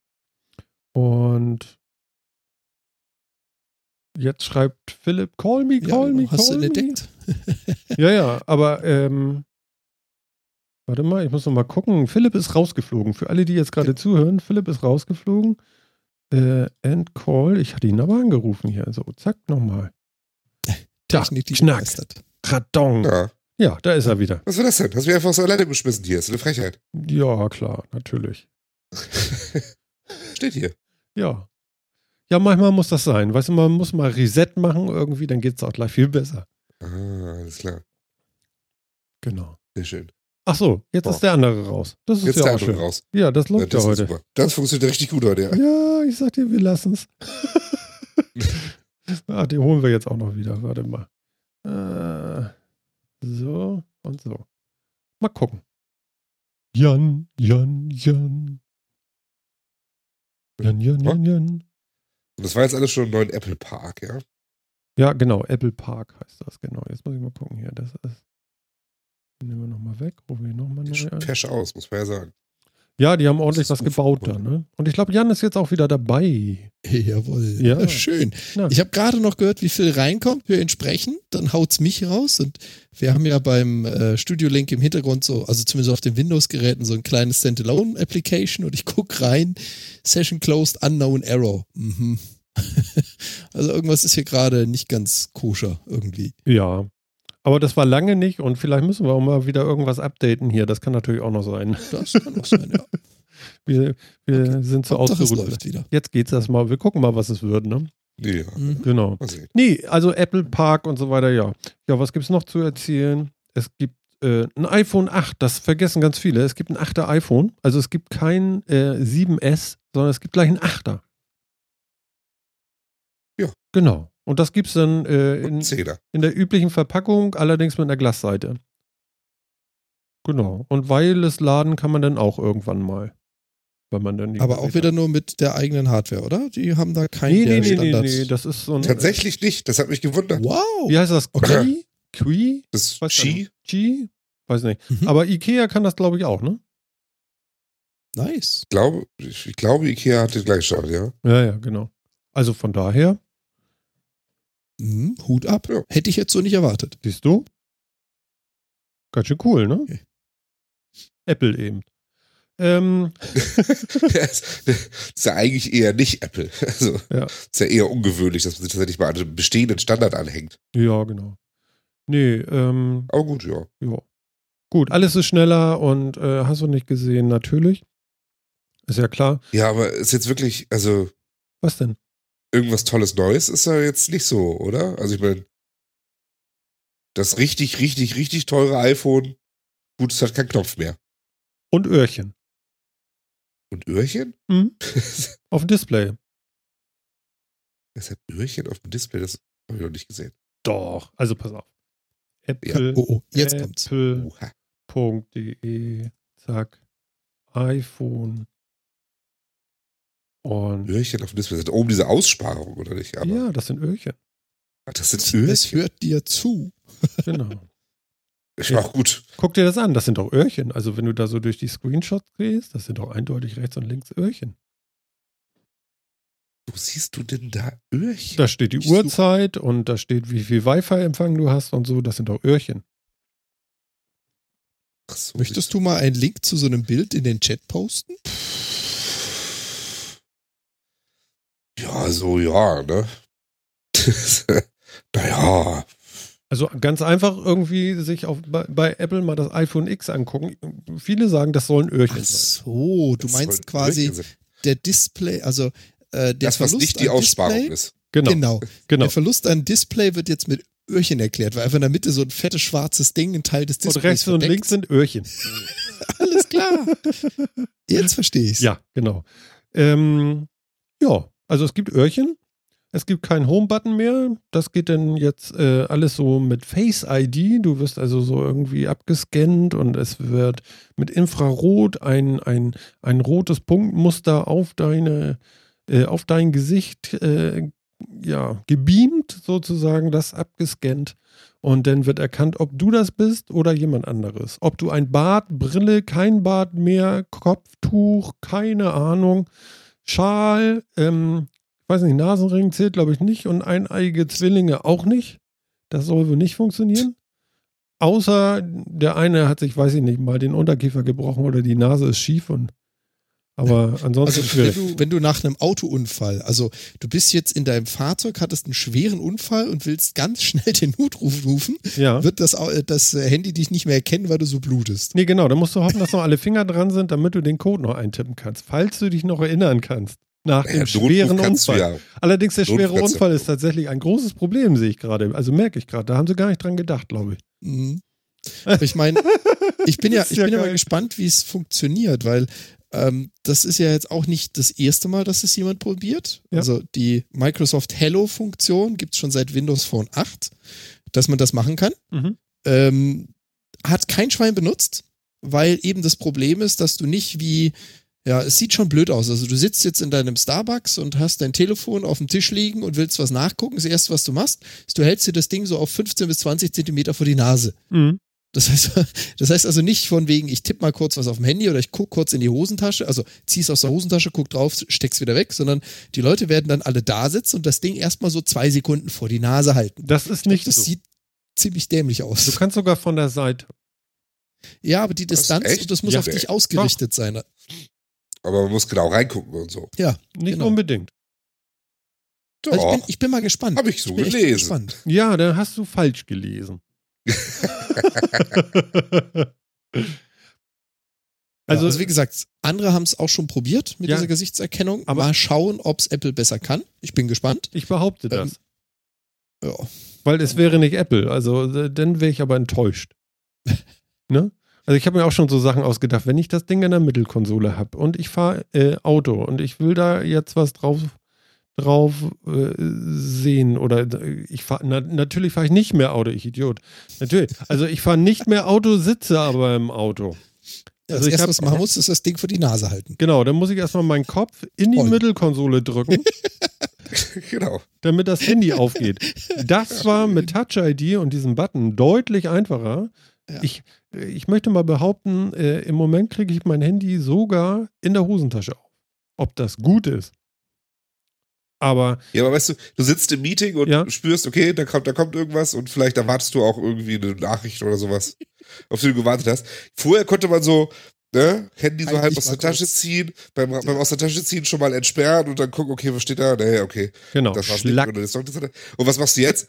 Und jetzt schreibt Philipp, call me, Ja, call me, genau. hast du call ihn me. entdeckt? Ja, ja, aber ähm, warte mal, ich muss noch mal gucken. Philipp ist rausgeflogen. Für alle, die jetzt gerade zuhören, Philipp ist rausgeflogen. Äh, end call. Ich hatte ihn aber angerufen hier. So, zack, nochmal. Da, Technik, die Schnack. Radong. Ja. Ja. da ist er wieder. Was war das denn? Hast du mich einfach so alleine geschmissen hier? Das ist eine Frechheit. Ja, klar, natürlich. Steht hier. Ja. Ja, manchmal muss das sein. Weißt du, man muss mal Reset machen irgendwie, dann geht es auch gleich viel besser. Ah, alles klar. Genau. Sehr schön. Ach so, jetzt Boah. ist der andere raus. Das ist Jetzt ja der auch andere schön. raus. Ja, das Ja, läuft das ja heute. super. Das funktioniert richtig gut heute, ja. Ja, ich sag dir, wir lassen's. ah, den holen wir jetzt auch noch wieder. Warte mal. Äh, so und so. Mal gucken. Jan, Jan, Jan. Jan, Jan, Jan, Jan. Und das war jetzt alles schon im neuen Apple Park, ja? Ja, genau. Apple Park heißt das, genau. Jetzt muss ich mal gucken hier. Das ist. Den nehmen wir nochmal weg. Rufen wir nochmal neu an. Fesch aus, muss man ja sagen. Ja, die haben ordentlich was gebaut da, ne? Und ich glaube, Jan ist jetzt auch wieder dabei. Jawohl. Ja. Ja, schön. Ja. Ich habe gerade noch gehört, wie viel reinkommt. Wir entsprechen, dann haut's mich raus. Und wir haben ja beim äh, Studio Link im Hintergrund so, also zumindest auf den Windows-Geräten, so ein kleines Standalone-Application und ich guck rein. Session closed, unknown error. Mhm. also irgendwas ist hier gerade nicht ganz koscher irgendwie. Ja. Aber das war lange nicht und vielleicht müssen wir auch mal wieder irgendwas updaten hier. Das kann natürlich auch noch sein. Das kann auch sein, ja. Wir, wir Okay. sind so es ausgeruht. Jetzt geht's erstmal. Wir gucken mal, was es wird, ne? Ja, Mhm. Genau. sehen. Nee, also Apple Park und so weiter, ja. Ja, was gibt's noch zu erzählen? Es gibt äh, ein iPhone 8, das vergessen ganz viele. Es gibt ein 8er iPhone. Also es gibt kein äh, 7S, sondern es gibt gleich ein 8er. Ja. Genau. Und das gibt's dann äh, in, in der üblichen Verpackung, allerdings mit einer Glasseite. Genau. Und Wireless laden kann man dann auch irgendwann mal. Wenn man dann Aber auch wieder nur mit der eigenen Hardware, oder? Die haben da keinen Nee, nee, nee, nee, Standards. nee, das ist so ein. Tatsächlich nicht, das hat mich gewundert. Wow. Wie heißt das? Okay. Qui? Das Weiß Ski, Qi? Weiß nicht. Mhm. Aber Ikea kann das, glaube ich, auch, ne? Nice. ich glaube, ich glaube, Ikea hat den gleichen Start, ja. Ja, ja, genau. Also von daher, Mhm, Hut ab. Ja. Hätte ich jetzt so nicht erwartet. siehst du? Ganz schön cool, ne? Okay. Apple eben. Ähm, der ist ja eigentlich eher nicht Apple. Also, Ja. ist ja eher ungewöhnlich, dass man sich tatsächlich mal an einem bestehenden Standard anhängt. ja, genau. Nee, ähm, Aber gut, ja. ja. Gut, alles ist schneller und äh, hast du nicht gesehen, natürlich. Ist ja klar. Ja, aber ist jetzt wirklich, also Was denn? Irgendwas Tolles Neues ist ja jetzt nicht so, oder? Also ich meine, das richtig, richtig, richtig teure iPhone, gut, es hat keinen Knopf mehr. Und Öhrchen. Und Öhrchen? Mhm. Auf dem Display. Es hat Öhrchen auf dem Display, das habe ich noch nicht gesehen. Doch. Also pass auf. Apple. Oh, oh, jetzt kommt's. Apple. Oha. .de, zack, iPhone Und Öhrchen auf dem Display. Das sind oben diese Aussparung, oder nicht? Aber ja, das sind Öhrchen. Das sind Es Öhrchen. hört dir zu. Genau. Ich war auch gut. Guck dir das an, das sind doch Öhrchen. Also wenn du da so durch die Screenshots gehst, das sind doch eindeutig rechts und links Öhrchen. Wo siehst du denn da Öhrchen? Da steht die Ich such- Uhrzeit und da steht, wie viel Wi-Fi-Empfang du hast und so. Das sind doch Öhrchen. Ach so, Möchtest du mal einen Link zu so einem Bild in den Chat posten? Ja, so, ja, ne? naja. Also ganz einfach irgendwie sich auf, bei, bei Apple mal das iPhone X angucken. Viele sagen, das sollen Öhrchen Ach sein. so, du das meinst quasi sein. der Display, also äh, der Das, was Verlust nicht die an Aussparung Display, ist. Genau, Genau. genau. Der Verlust an Display wird jetzt mit Öhrchen erklärt, weil einfach in der Mitte so ein fettes schwarzes Ding, ein Teil des Und Displays rechts und verdeckt. links sind Öhrchen. Alles klar. Jetzt verstehe ich's. Ja, genau. Ähm, ja, also es gibt Öhrchen. Es gibt keinen Home-Button mehr. Das geht dann jetzt äh, alles so mit Face ID. Du wirst also so irgendwie abgescannt und es wird mit Infrarot ein, ein, ein rotes Punktmuster auf deine, äh, auf dein Gesicht äh, ja, gebeamt, sozusagen, das abgescannt. Und dann wird erkannt, ob du das bist oder jemand anderes. Ob du ein Bart, Brille, kein Bart mehr, Kopftuch, keine Ahnung, Schal, ähm, weiß nicht, Nasenring zählt, glaube ich, nicht und eineige Zwillinge auch nicht. Das soll wohl nicht funktionieren. Außer der eine hat sich, weiß ich nicht, mal den Unterkiefer gebrochen oder die Nase ist schief und aber ansonsten Also schwierig. wenn du, wenn du nach einem Autounfall, also du bist jetzt in deinem Fahrzeug, hattest einen schweren Unfall und willst ganz schnell den Notruf rufen, ja. wird das, äh, das Handy dich nicht mehr erkennen, weil du so blutest. Nee, genau. Da musst du hoffen, dass noch alle Finger dran sind, damit du den Code noch eintippen kannst. Falls du dich noch erinnern kannst. Nach dem schweren kannst du Unfall. ja. Allerdings, der schwere Unfall ist tatsächlich ein großes Problem, sehe ich gerade. Also merke ich gerade. Da haben sie gar nicht dran gedacht, glaube ich. Mhm. Aber ich meine, ich bin ja, ich ja bin ja mal gespannt, wie es funktioniert, weil ähm, das ist ja jetzt auch nicht das erste Mal, dass es jemand probiert. Ja. Also die Microsoft Hello-Funktion gibt es schon seit Windows Phone 8, dass man das machen kann. Mhm. Ähm, hat kein Schwein benutzt, weil eben das Problem ist, dass du nicht wie, ja, es sieht schon blöd aus. Also du sitzt jetzt in deinem Starbucks und hast dein Telefon auf dem Tisch liegen und willst was nachgucken. Das erste, was du machst, ist, du hältst dir das Ding so auf 15 bis 20 Zentimeter vor die Nase. Mhm. Das heißt, das heißt also nicht von wegen, ich tippe mal kurz was auf dem Handy oder ich guck kurz in die Hosentasche, also zieh's aus der Hosentasche, guck drauf, steck's wieder weg, sondern die Leute werden dann alle da sitzen und das Ding erstmal so zwei Sekunden vor die Nase halten. Das ist nicht das so. sieht ziemlich dämlich aus. Du kannst sogar von der Seite. Ja, aber die Das ist Distanz, und das muss Ja. auf dich ausgerichtet sein. Aber man muss genau reingucken und so. Ja, Nicht Genau. unbedingt. also ich, Doch, bin, ich bin mal gespannt. habe ich so Ich gelesen. gespannt. Ja, dann hast du falsch gelesen. Also, also, wie gesagt, andere haben es auch schon probiert mit Ja. dieser Gesichtserkennung. Aber- mal schauen, ob es Apple besser kann. Ich bin gespannt. ich behaupte das. Ja. Weil es wäre nicht Apple. Also, dann wäre ich aber enttäuscht. ne? Also, ich habe mir auch schon so Sachen ausgedacht, wenn ich das Ding in der Mittelkonsole habe und ich fahre äh, Auto und ich will da jetzt was drauf, drauf äh, sehen oder äh, ich fahre, na, natürlich fahre ich nicht mehr Auto, ich Idiot. Natürlich. Also, ich fahre nicht mehr Auto, sitze aber im Auto. Das Also ich erste, was du machen musst, ist das Ding vor die Nase halten. Genau, dann muss ich erstmal meinen Kopf in die Voll. Mittelkonsole drücken. genau. damit das Handy aufgeht. Das war mit Touch ID und diesem Button deutlich einfacher. Ja. Ich, ich möchte mal behaupten, äh, im Moment kriege ich mein Handy sogar in der Hosentasche auf. Ob das gut ist. Aber Ja, aber weißt du, du sitzt im Meeting und Ja. spürst, okay, da kommt, da kommt irgendwas und vielleicht erwartest du auch irgendwie eine Nachricht oder sowas, auf die du gewartet hast. Vorher konnte man so, ne, Handy so Halt halb aus der Tasche kurz. ziehen, beim, beim aus der Tasche ziehen schon mal entsperren und dann gucken, okay, was steht da? Nee, okay, genau, das war's nicht. Schlack. Und, was machst du jetzt?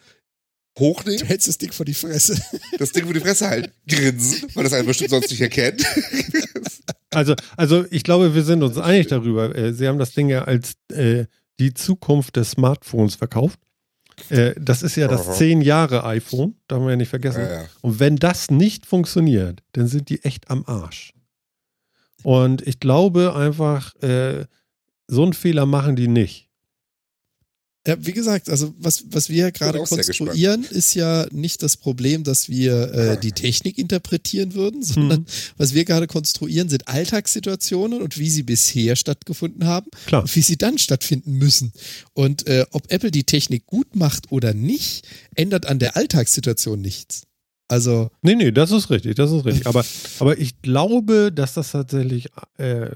Du Hochnehmen, hältst das Ding vor die Fresse. das Ding vor die Fresse halten, grinsen, weil das einen bestimmt sonst nicht erkennt. Also, also ich glaube, wir sind uns einig darüber. Äh, Sie haben das Ding ja als äh, die Zukunft des Smartphones verkauft. Äh, das ist ja das Aha. 10 Jahre iPhone, darf man ja nicht vergessen. Ja, ja. Und wenn das nicht funktioniert, dann sind die echt am Arsch. Und ich glaube einfach, äh, so einen Fehler machen die nicht. Ja, wie gesagt, also was, was wir gerade konstruieren, ist ja nicht das Problem, dass wir äh, die Technik interpretieren würden, sondern Mhm. was wir gerade konstruieren, sind Alltagssituationen und wie sie bisher stattgefunden haben Klar. und wie sie dann stattfinden müssen. Und äh, ob Apple die Technik gut macht oder nicht, ändert an der Alltagssituation nichts. Also, Nee, nee, das ist richtig, das ist richtig. Aber, aber ich glaube, dass das tatsächlich äh,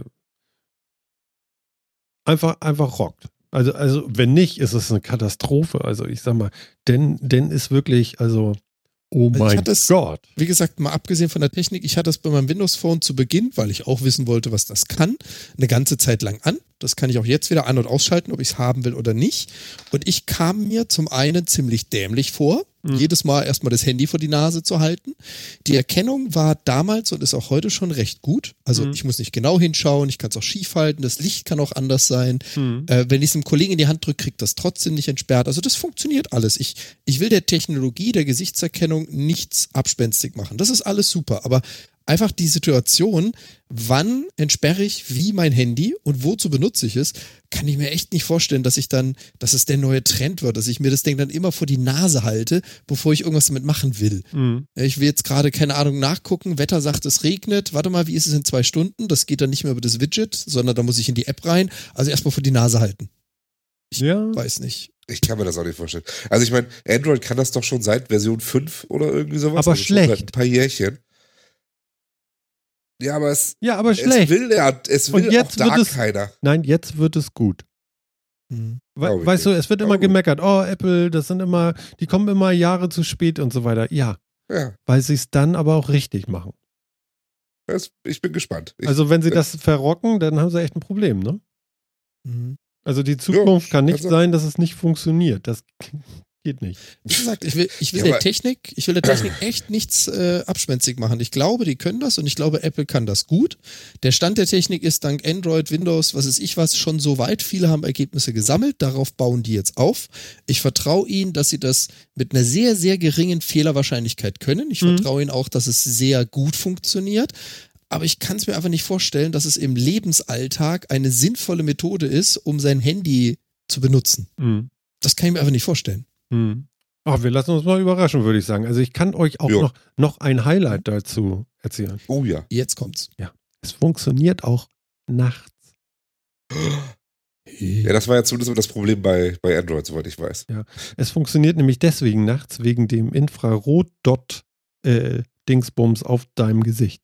einfach, einfach rockt. Also, also, wenn nicht, ist es eine Katastrophe. Also, ich sag mal, denn, denn ist wirklich, also, oh ich mein hatte es- Gott. wie gesagt, mal abgesehen von der Technik, ich hatte das bei meinem Windows Phone zu Beginn, weil ich auch wissen wollte, was das kann, eine ganze Zeit lang an. Das kann ich auch jetzt wieder an- und ausschalten, ob ich es haben will oder nicht. Und ich kam mir zum einen ziemlich dämlich vor, Mhm. jedes Mal erstmal das Handy vor die Nase zu halten. Die Erkennung war damals und ist auch heute schon recht gut. Also Mhm. ich muss nicht genau hinschauen, ich kann es auch schief halten, das Licht kann auch anders sein. Hm. Äh, wenn ich es einem Kollegen in die Hand drücke, kriegt das trotzdem nicht entsperrt. Also das funktioniert alles. Ich, ich will der Technologie, der Gesichtserkennung nichts abspenstig machen. Das ist alles super. Aber einfach die Situation, wann entsperre ich wie mein Handy und wozu benutze ich es, kann ich mir echt nicht vorstellen, dass ich dann, dass es der neue Trend wird, dass ich mir das Ding dann immer vor die Nase halte, bevor ich irgendwas damit machen will. Hm. Ich will jetzt gerade, keine Ahnung, nachgucken. Wetter sagt, es regnet. Warte mal, wie ist es in zwei Stunden? Das geht dann nicht mehr über das Widget, sondern da muss ich in die App rein. Also erstmal vor die Nase halten. Ja, Weiß nicht. Ich kann mir das auch nicht vorstellen. Also ich meine, Android kann das doch schon seit Version 5 oder irgendwie sowas. Aber also schlecht. ein paar Jährchen. Ja, aber es, ja aber es schlecht. will, ja, es Und will jetzt auch da wird es- keiner. Nein, jetzt wird es gut. Hm. We weißt du, es wird immer gemeckert, oh, Apple, das sind immer, die kommen immer Jahre zu spät und so weiter. Ja, Ja, weil sie es dann aber auch richtig machen. das, ich bin gespannt. Ich, Also wenn sie äh, das verrocken, dann haben sie echt ein Problem, ne? Mhm. Also die Zukunft kann nicht also- sein, dass es nicht funktioniert. Das geht nicht. Wie gesagt, ich will, ich will Ja, der Technik, ich will der Technik echt nichts äh, abspenstig machen. Ich glaube, die können das und ich glaube, Apple kann das gut. Der Stand der Technik ist dank Android, Windows, was ist ich was, schon so weit. Viele haben Ergebnisse gesammelt. Darauf bauen die jetzt auf. Ich vertraue ihnen, dass sie das mit einer sehr, sehr geringen Fehlerwahrscheinlichkeit können. Ich Mhm. vertraue ihnen auch, dass es sehr gut funktioniert. Aber ich kann es mir einfach nicht vorstellen, dass es im Lebensalltag eine sinnvolle Methode ist, um sein Handy zu benutzen. Mhm. Das kann ich mir einfach nicht vorstellen. Mhm. Ach, wir lassen uns mal überraschen, würde ich sagen. Also ich kann euch auch Jo. noch, noch ein Highlight dazu erzählen. oh ja. Jetzt kommt's. Es funktioniert auch nachts. Ja, das war ja zumindest das Problem bei, bei Android, soweit ich weiß. Es funktioniert nämlich deswegen nachts, wegen dem Infrarot-Dot-Dingsbums auf deinem Gesicht.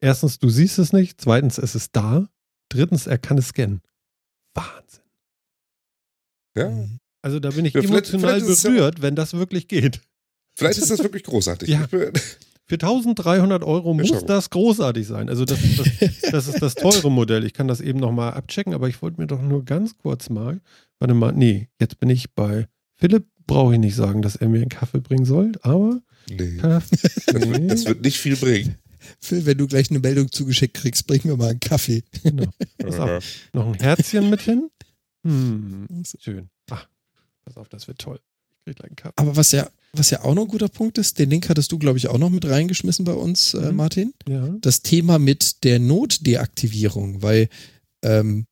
Erstens, du siehst es nicht. Zweitens, es ist da. Drittens, er kann es scannen. Wahnsinn. Ja. Mhm. Also da bin ich Ja, emotional vielleicht es ja- berührt, wenn das wirklich geht. Vielleicht ist das wirklich großartig. Ja. Für 1300 Euro muss das großartig sein. Also das, das, das ist das teure Modell. Ich kann das eben nochmal abchecken, aber ich wollte mir doch nur ganz kurz mal, warte mal, nee, jetzt bin ich bei Philipp, brauche ich nicht sagen, dass er mir einen Kaffee bringen soll, aber nee. Kaffee, Das, wird, nee, das wird nicht viel bringen. Phil, wenn du gleich eine Meldung zugeschickt kriegst, bring mir mal einen Kaffee. genau. Pass auf, noch ein Herzchen mit hin. Hm, schön. Pass auf, das wird toll. Ich krieg gleich einen Kaffee. Aber was ja, was ja auch noch ein guter Punkt ist, den Link hattest du, glaube ich, auch noch mit reingeschmissen bei uns, äh, Mhm. Martin. Ja. Das Thema mit der Notdeaktivierung, weil ähm,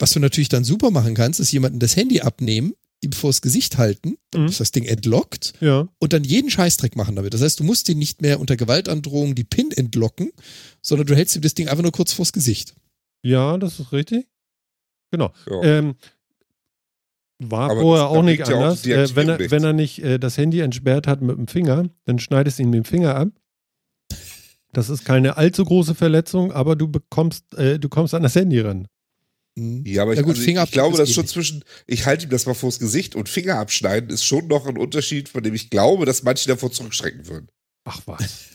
was du natürlich dann super machen kannst, ist jemanden das Handy abnehmen, ihm vors Gesicht halten, dann Mhm. ist das Ding entlockt Ja. und dann jeden Scheißdreck machen damit. Das heißt, du musst ihn nicht mehr unter Gewaltandrohung die PIN entlocken, sondern du hältst ihm das Ding einfach nur kurz vors Gesicht. Ja, das ist richtig. Genau. Ja. Ähm, war Aber vorher das- auch nicht ja auch anders. die äh, wenn, er, wenn er nicht äh, das Handy entsperrt hat mit dem Finger, dann schneidest du ihn mit dem Finger ab. Das ist keine allzu große Verletzung, aber du bekommst, äh, du kommst an das Handy ran. Mhm. Ja, aber ich, Ja gut, also ich, ich glaube, dass eh schon nicht. zwischen, ich halte ihm das mal vors Gesicht und Finger abschneiden, ist schon noch ein Unterschied, von dem ich glaube, dass manche davor zurückschrecken würden. Ach was.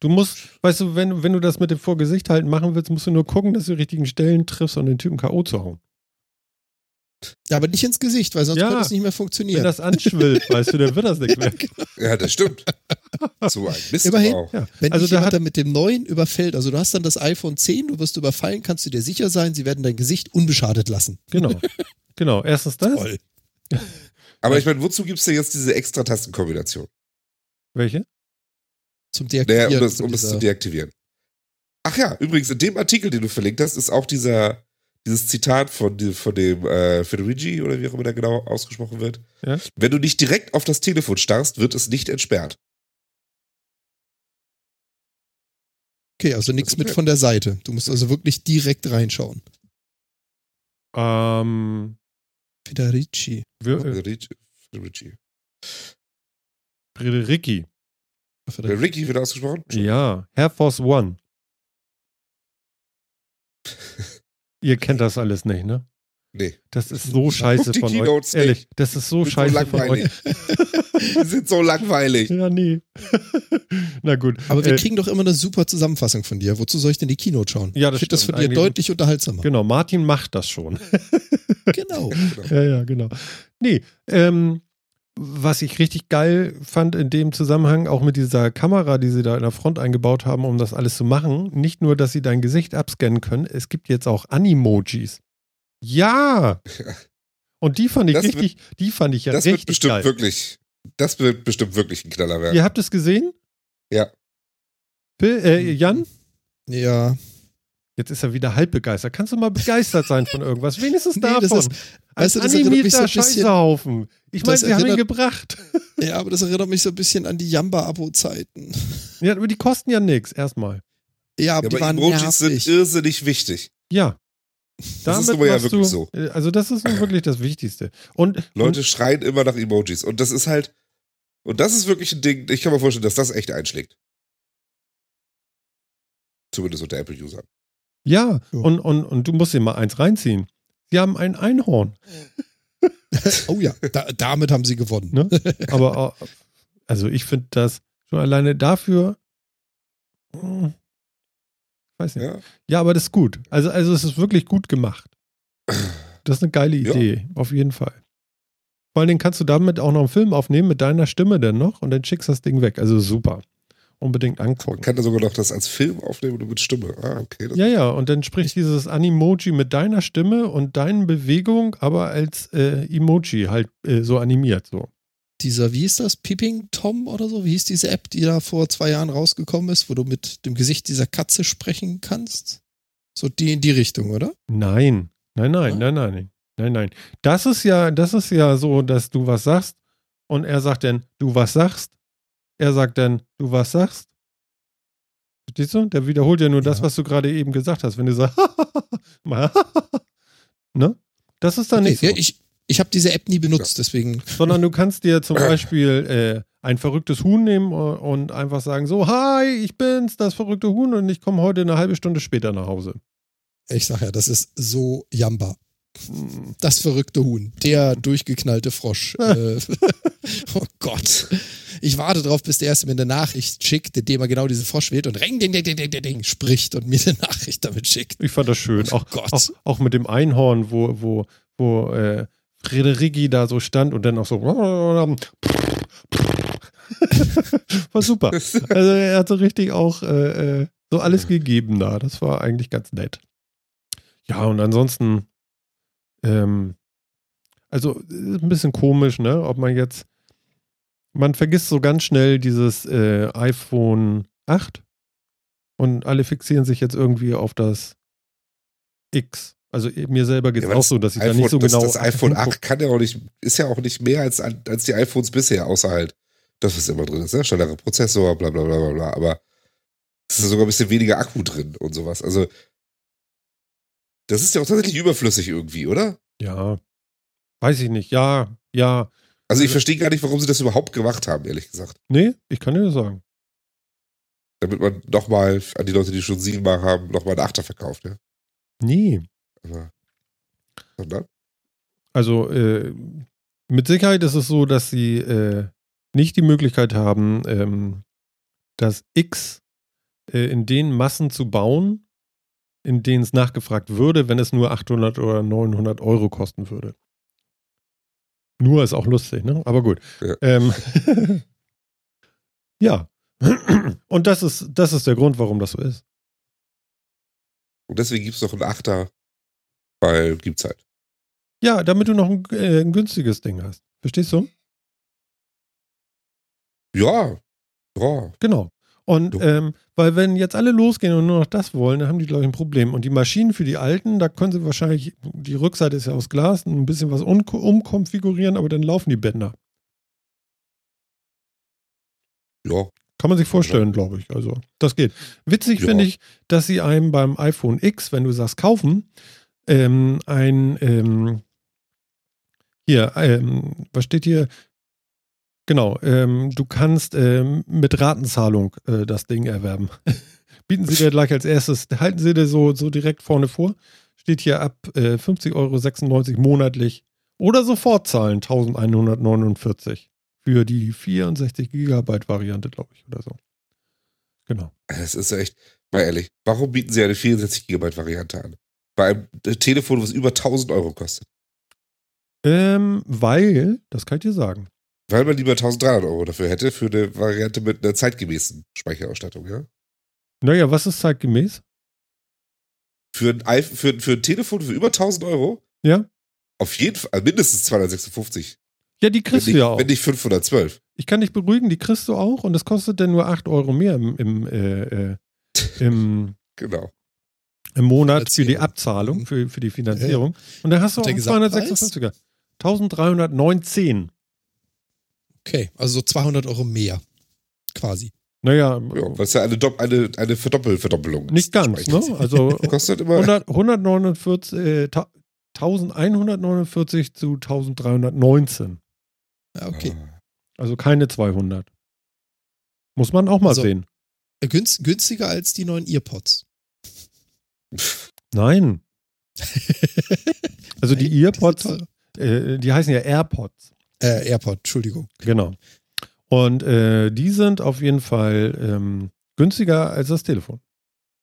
Du musst, weißt du, wenn, wenn du das mit dem Vorgesicht halten machen willst, musst du nur gucken, dass du die richtigen Stellen triffst, um den Typen K.O. zu hauen. Ja, aber nicht ins Gesicht, weil sonst Ja, könnte es nicht mehr Wenn funktionieren. das anschwillt, weißt du, dann wird das nicht mehr. Ja, das stimmt. so ein Mist. Immerhin. auch. Ja. Wenn Also dich da jemand hat, dann mit dem neuen überfällt, also du hast dann das iPhone 10, du wirst überfallen, kannst du dir sicher sein, sie werden dein Gesicht unbeschadet lassen. genau, genau. Erstens das. Toll. Aber ich meine, wozu gibt's denn jetzt diese extra Tastenkombination? Welche? Zum Naja, Deaktivieren. um das, von um das dieser- zu deaktivieren. Ach ja, übrigens, in dem Artikel, den du verlinkt hast, ist auch dieser, dieses Zitat von, von dem äh, Federici oder wie auch immer der genau ausgesprochen wird. Ja. Wenn du nicht direkt auf das Telefon starrst, wird es nicht entsperrt. Okay, also nichts ist mit okay. von der Seite. Du musst also wirklich direkt reinschauen. Ähm, Federici. äh, Federici. Federici. Frederiki. Federici wird ausgesprochen? Ja, Air Force One. Ihr kennt das alles nicht, ne? Nee. Das ist so scheiße von euch. Keynotes Ehrlich, das ist so Sind so scheiße von euch. langweilig. Die sind so langweilig. Ja, nee. Na gut. Aber wir Äh, kriegen doch immer eine super Zusammenfassung von dir. Wozu soll ich denn die Keynote schauen? Ja, das ich finde das von dir deutlich unterhaltsamer. Genau, Martin macht das schon. Genau. ja, ja, genau. Nee, ähm, was ich richtig geil fand in dem Zusammenhang, auch mit dieser Kamera, die sie da in der Front eingebaut haben, um das alles zu machen, nicht nur, dass sie dein Gesicht abscannen können, es gibt jetzt auch Animojis. Ja! Und die fand ich Das wird- richtig, die fand ich ja Das wird richtig bestimmt geil. wirklich, das wird bestimmt wirklich ein Knaller werden. Ihr habt es gesehen? Ja. Phil, äh, Jan? Ja. Jetzt ist er wieder halb begeistert. Kannst du mal begeistert sein von irgendwas? Wenigstens Nee, davon. das ist- Ein weißt du, das erinnert mich so animierter ein bisschen- Scheißehaufen. Ich meine, sie haben ihn gebracht. Ja, aber das erinnert mich so ein bisschen an die Jamba-Abo-Zeiten. Ja, aber die kosten ja nichts, erstmal. Ja, aber Ja, die aber waren Emojis sind nervig. irrsinnig wichtig. Ja. Das ist aber ja wirklich du, so. äh, Also das ist nun wirklich das Wichtigste. Und, Leute und schreien immer nach Emojis. Und das ist halt, und das ist wirklich ein Ding, ich kann mir vorstellen, dass das echt einschlägt. Zumindest unter Apple-Usern. Ja, Ja. Und, und, und du musst dir mal eins reinziehen. Sie haben ein Einhorn. Oh ja, da, damit haben sie gewonnen. Ne? Aber äh, also ich finde das schon alleine dafür. hm, Weiß nicht. Ja. Ja? aber das ist gut. Also, also es ist wirklich gut gemacht. Das ist eine geile Ja. Idee, auf jeden Fall. Vor allen Dingen kannst du damit auch noch einen Film aufnehmen mit deiner Stimme denn noch und dann schickst das Ding weg. Also super. Unbedingt Man angucken. kann da sogar noch das als Film aufnehmen und mit Stimme. Ah, okay. Das Ja, ja, und dann spricht dieses Animoji mit deiner Stimme und deinen Bewegungen, aber als äh, Emoji halt äh, so animiert. So. Dieser, wie hieß das? Peeping Tom oder so? Wie hieß diese App, die da vor zwei Jahren rausgekommen ist, wo du mit dem Gesicht dieser Katze sprechen kannst? So die in die Richtung, oder? Nein, nein, nein, Ja? nein, nein, nein, nein. Das ist ja, das ist ja so, dass du was sagst und er sagt dann, du was sagst. Er sagt dann, du was sagst. Verstehst du? Der wiederholt ja nur das, Ja. was du gerade eben gesagt hast. Wenn du sagst, ne? Das ist dann Okay, nicht so. ja, ich ich habe diese App nie benutzt, deswegen. sondern du kannst dir zum Beispiel äh, ein verrücktes Huhn nehmen und, einfach sagen, so, hi, ich bin's, das verrückte Huhn und ich komme heute eine halbe Stunde später nach Hause. Ich sag ja, das ist so Jamba. Mm. Das verrückte Huhn. Der durchgeknallte Frosch. äh, oh Gott. Ich warte drauf, bis der erste mir eine Nachricht schickt, indem er genau diesen Frosch wählt und ring, ding, ding, ding, ding, ding, ding, spricht und mir eine Nachricht damit schickt. Ich fand das schön. Oh Auch, Gott. auch, auch mit dem Einhorn, wo, wo, wo äh, Frederiki da so stand und dann auch so. war super. Also er hat so richtig auch äh, äh, so alles gegeben da. Das war eigentlich ganz nett. Ja, und ansonsten, ähm, also ist ein bisschen komisch, ne? Ob man jetzt, man vergisst so ganz schnell dieses äh, iPhone 8 und alle fixieren sich jetzt irgendwie auf das X. Also mir selber geht es Ja, auch so, dass ich iPhone, da nicht so das, genau. Das iPhone hinguck. 8 kann ja auch nicht, ist ja auch nicht mehr als, als die iPhones bisher, außer halt das, was immer drin ist, ne? Schnellerer Prozessor, bla bla bla bla bla. Aber es ist sogar ein bisschen weniger Akku drin und sowas. Also, das ist ja auch tatsächlich überflüssig irgendwie, oder? Ja, weiß ich nicht. Ja, ja. Also ich Also- verstehe gar nicht, warum sie das überhaupt gemacht haben, ehrlich gesagt. Nee, ich kann dir das sagen. Damit man nochmal an die Leute, die schon siebenmal haben, nochmal einen Achter verkauft, ja. Nee. Aber, sondern, Also äh, mit Sicherheit ist es so, dass sie äh, nicht die Möglichkeit haben, ähm, das X äh, in den Massen zu bauen, in denen es nachgefragt würde, wenn es nur 800 oder 900 Euro kosten würde. Nur ist auch lustig, ne? Aber gut. Ja. Ähm, ja. Und das ist, das ist der Grund, warum das so ist. und deswegen gibt es noch einen Achter, weil gibt's halt. Ja, damit du noch ein, äh, ein günstiges Ding hast. Verstehst du? Ja, ja. Genau. Und ähm, weil wenn jetzt alle losgehen und nur noch das wollen, dann haben die, glaube ich, ein Problem. Und die Maschinen für die alten, da können sie wahrscheinlich, die Rückseite ist ja aus Glas, ein bisschen was umkonfigurieren, aber dann laufen die Bänder. Ja, Kann man sich vorstellen, glaube ich. Also, das geht. Witzig Ja. finde ich, dass sie einem beim iPhone X, wenn du sagst kaufen, ähm, ein, ähm, hier, ähm, was steht hier? Genau, ähm, du kannst ähm, mit Ratenzahlung äh, das Ding erwerben. Bieten sie dir gleich als erstes, halten sie dir so, so direkt vorne vor. Steht hier ab äh, 50,96 Euro monatlich oder sofort zahlen 1149 für die 64 Gigabyte Variante, glaube ich, oder so. Genau. es ist echt, mal ehrlich, warum bieten sie eine 64 GB Variante an? Bei einem äh, Telefon, was über 1000 Euro kostet. Ähm, weil, das kann ich dir sagen. Weil man lieber 1300 Euro dafür hätte, für eine Variante mit einer zeitgemäßen Speicherausstattung, ja? Naja, was ist zeitgemäß? Für ein, für, für ein Telefon für über 1000 Euro? Ja? Auf jeden Fall, also mindestens 256. Ja, die Wenn kriegst nicht, du ja auch. wenn nicht 512. Ich kann dich beruhigen, die kriegst du auch und das kostet dann nur 8 Euro mehr im, im, äh, äh, im, Genau. im Monat für die. Abzahlung, für, für die Finanzierung. Und dann hast du auch einen Gesamtpreis? 256er. 1319. Okay, also so 200 Euro mehr. Quasi. Naja, Ja, was ja eine, Dopp- eine, eine Verdoppel-Verdoppelung ist. nicht ganz, ne? Also Kostet immer. 100, 149, äh, ta- 1149 zu 1319. Ja, okay. Also keine 200. Muss man auch mal Also- sehen. Äh, Günst, günstiger als die neuen Earpods. Nein. Also die Earpods, äh, die heißen ja AirPods. Äh, AirPod, Entschuldigung. Genau. Und äh, die sind auf jeden Fall ähm, günstiger als das Telefon.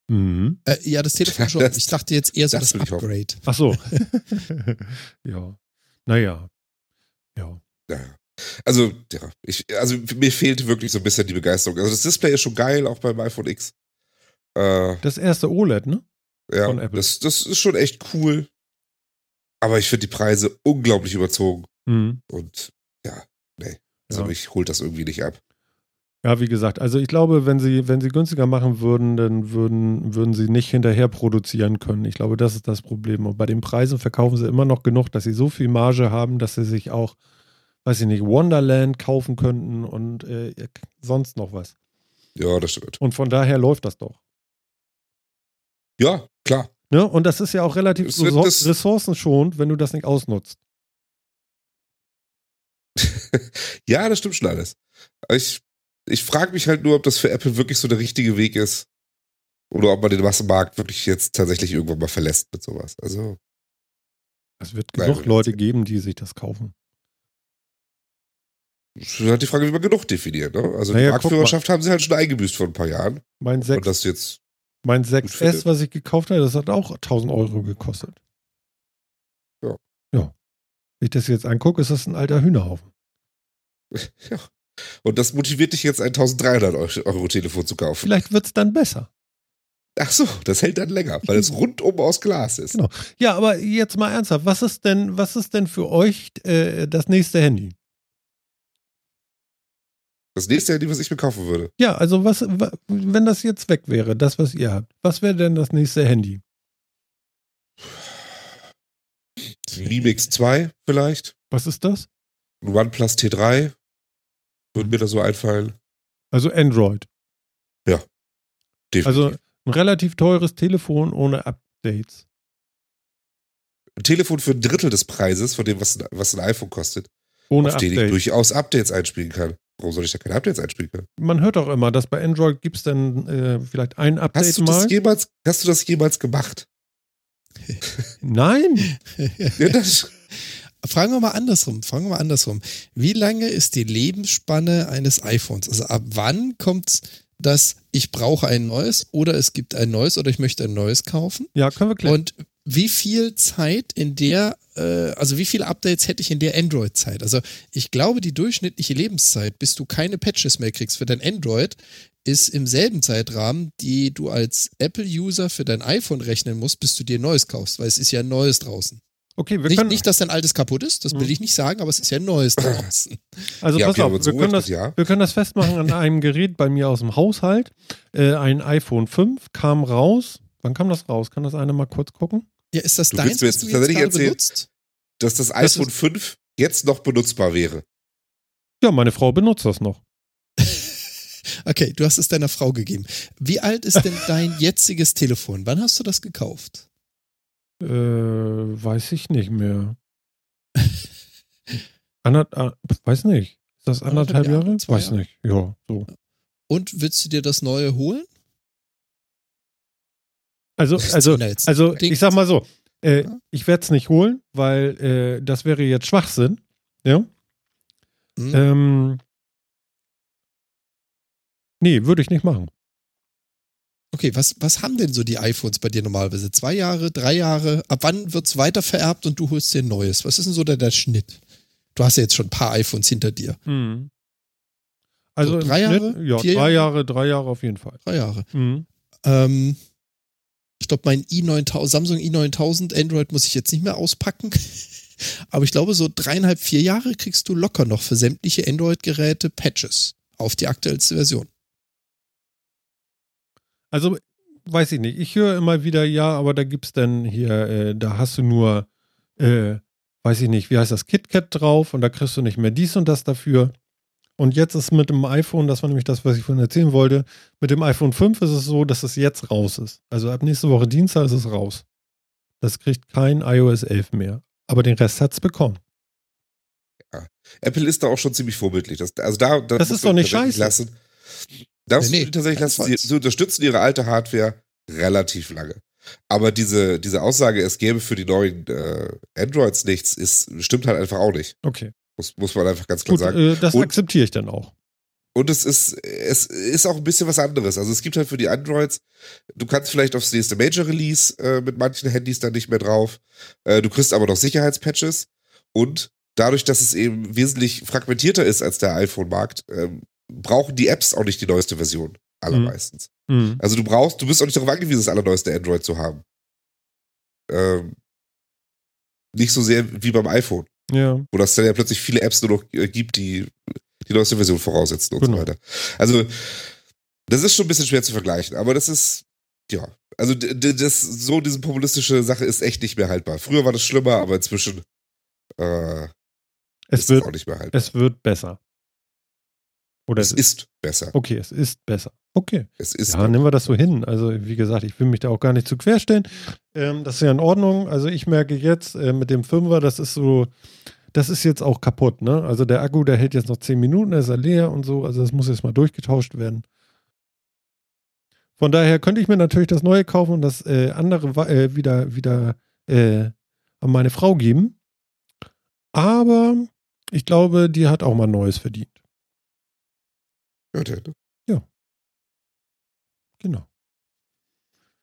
Mhm. Äh, ja, das Telefon schon. Das- ich dachte jetzt eher so das das. Upgrade. Ach so. ja. Naja. Ja. Ja. Also, ja, ich, also mir fehlt wirklich so ein bisschen die Begeisterung. Also das Display ist schon geil, auch beim iPhone X. Äh, Das erste OLED, ne? ja, von Apple. Das, das ist schon echt cool. Aber ich finde die Preise unglaublich überzogen. Mhm. Und ja, nee. Also Ja. mich holt das irgendwie nicht ab. Ja, wie gesagt, also ich glaube, wenn sie, wenn sie günstiger machen würden, dann würden, würden sie nicht hinterher produzieren können. Ich glaube, das ist das Problem. Und bei den Preisen verkaufen sie immer noch genug, dass sie so viel Marge haben, dass sie sich auch, weiß ich nicht, Wonderland kaufen könnten und äh, sonst noch was. Ja, das stimmt. Und von daher läuft das doch. Ja, klar. Ne? Und das ist ja auch relativ ressourcenschonend, wenn du das nicht ausnutzt. ja, das stimmt schon alles. Aber Ich, ich frage mich halt nur, ob das für Apple wirklich so der richtige Weg ist. Oder ob man den Massenmarkt wirklich jetzt tatsächlich irgendwann mal verlässt mit sowas. Also, Es wird Nein, genug wir Leute geben, die sich das kaufen. es ist halt die Frage, wie man genug definiert. Ne? Also Naja, die Marktführerschaft haben sie halt schon eingebüßt vor ein paar Jahren. Mein, Und 6, das jetzt, mein finde. 6S, was ich gekauft habe, das hat auch 1000 Euro gekostet. Ja. Ja. Wenn ich das jetzt angucke, ist das ein alter Hühnerhaufen. ja. Und das motiviert dich jetzt ein 1300 Euro Telefon zu kaufen. Vielleicht wird es dann besser. Ach so, das hält dann länger, weil es rundum aus Glas ist. Genau. Ja, aber jetzt mal ernsthaft, was ist denn, was ist denn für euch äh, das nächste Handy? Das nächste Handy, was ich mir kaufen würde. Ja, also was, wa- wenn das jetzt weg wäre, das, was ihr habt, was wäre denn das nächste Handy? Mi Mix 2 vielleicht. Was ist das? Ein OnePlus T3. Würde mir da so einfallen. Also Android. Definitiv. Also ein relativ teures Telefon ohne Updates. ein Telefon für ein Drittel des Preises von dem, was ein, was ein iPhone kostet, Ohne auf den ich Updates. durchaus Updates einspielen kann. Warum soll ich da keine Updates einspielen können? Man hört auch immer, dass bei Android gibt es dann äh, vielleicht ein Update Hast du, mal. das jemals, hast du das jemals gemacht? Nein. Ja, das, Fragen wir mal andersrum. Fragen wir mal andersrum. Wie lange ist die Lebensspanne eines iPhones? Also ab wann kommt das, ich brauche ein neues oder es gibt ein neues oder ich möchte ein neues kaufen? Ja, können wir klären. Und wie viel Zeit in der, äh, also wie viele Updates hätte ich in der Android-Zeit? Also ich glaube, die durchschnittliche Lebenszeit, bis du keine Patches mehr kriegst für dein Android, ist im selben Zeitrahmen, die du als Apple-User für dein iPhone rechnen musst, bis du dir ein neues kaufst, weil es ist ja ein neues draußen. Okay, wir Nicht, können, nicht, dass dein altes kaputt ist, das will Mhm. ich nicht sagen, aber es ist ja ein neues draußen. also ja, pass auf, wir so können, das, ja. wir können das festmachen an einem Gerät bei mir aus dem Haushalt. Äh, ein iPhone 5 kam raus. Wann kam das raus? Kann das eine mal kurz gucken? Ja, ist das Du deins, willst mir jetzt du jetzt tatsächlich gerade erzählen? benutzt? Dass das Das iPhone ist- 5 jetzt noch benutzbar wäre. Ja, meine Frau benutzt das noch. Okay, du hast es deiner Frau gegeben. Wie alt ist denn dein jetziges Telefon? Wann hast du das gekauft? Äh, weiß ich nicht mehr. Ander, ah, weiß nicht. Ist das anderthalb Anderthalb Jahre? Jahre? Weiß Jahre? nicht. Ja, so. Und willst du dir das neue holen? Also, also, also ich sag mal so, äh, ich werde es nicht holen, weil äh, das wäre jetzt Schwachsinn. Ja. Hm? Ähm, nee, würde ich nicht machen. Okay, was, was haben denn so die iPhones bei dir normalerweise? Zwei Jahre, drei Jahre? Ab wann wird's weiter vererbt und du holst dir ein neues? Was ist denn so der, der Schnitt? Du hast ja jetzt schon ein paar iPhones hinter dir. Also So, drei Jahre? Schnitt, ja, drei Jahre? Jahre, drei Jahre auf jeden Fall. Drei Jahre. Mhm. Ähm, ich glaube, mein i9000, Samsung i9000 Android muss ich jetzt nicht mehr auspacken. Aber ich glaube, so dreieinhalb, vier Jahre kriegst du locker noch für sämtliche Android-Geräte Patches auf die aktuellste Version. Also, weiß ich nicht. Ich höre immer wieder, ja, aber da gibt's dann hier, äh, da hast du nur, äh, weiß ich nicht, wie heißt das, KitKat drauf und da kriegst du nicht mehr dies und das dafür. Und jetzt ist mit dem iPhone, das war nämlich das, was ich vorhin erzählen wollte, mit dem iPhone 5 ist es so, dass es jetzt raus ist. Also ab nächste Woche Dienstag ist es raus. Das kriegt kein iOS 11 mehr. Aber den Rest hat's bekommen. Apple ist da auch schon ziemlich vorbildlich. Das, also da, da Das muss ist doch nicht scheiße. Lassen. Da musst Nee, tatsächlich lassen. Sie, sie unterstützen ihre alte Hardware relativ lange. Aber diese, diese Aussage, es gäbe für die neuen äh, Androids nichts, ist, stimmt halt einfach auch nicht. Okay. Muss, muss man einfach ganz klar Gut, sagen. äh, das Und- akzeptiere ich dann auch. Und es ist, es ist auch ein bisschen was anderes. Also es gibt halt für die Androids, du kannst vielleicht aufs nächste Major Release äh, mit manchen Handys dann nicht mehr drauf. Äh, du kriegst aber noch Sicherheitspatches. Und dadurch, dass es eben wesentlich fragmentierter ist als der iPhone-Markt, ähm, brauchen die Apps auch nicht die neueste Version. Allermeistens. Mhm. Also du brauchst, du bist auch nicht darauf angewiesen, das allerneueste Android zu haben. Ähm, nicht so sehr wie beim iPhone, Ja. wo das dann ja plötzlich viele Apps nur noch äh, gibt, die die neueste Version voraussetzen und Genau. so weiter. Also, das ist schon ein bisschen schwer zu vergleichen, aber das ist, ja, also das, so diese populistische Sache ist echt nicht mehr haltbar. Früher war das schlimmer, aber inzwischen äh, Es ist wird, es auch nicht mehr haltbar. es wird besser. Oder Es ist besser. Okay, es ist besser. Okay. Es ist Ja, nehmen wir das so hin. Also, wie gesagt, ich will mich da auch gar nicht zu querstellen. Ähm, das ist ja in Ordnung. Also, ich merke jetzt äh, mit dem Fünfer, das ist so, das ist jetzt auch kaputt, ne? Also, der Akku, der hält jetzt noch 10 Minuten, der ist er leer und so. Also, das muss jetzt mal durchgetauscht werden. Von daher könnte ich mir natürlich das neue kaufen und das äh, andere äh, wieder, wieder äh, an meine Frau geben. Aber ich glaube, die hat auch mal neues verdient. Ja, der, ne? Genau.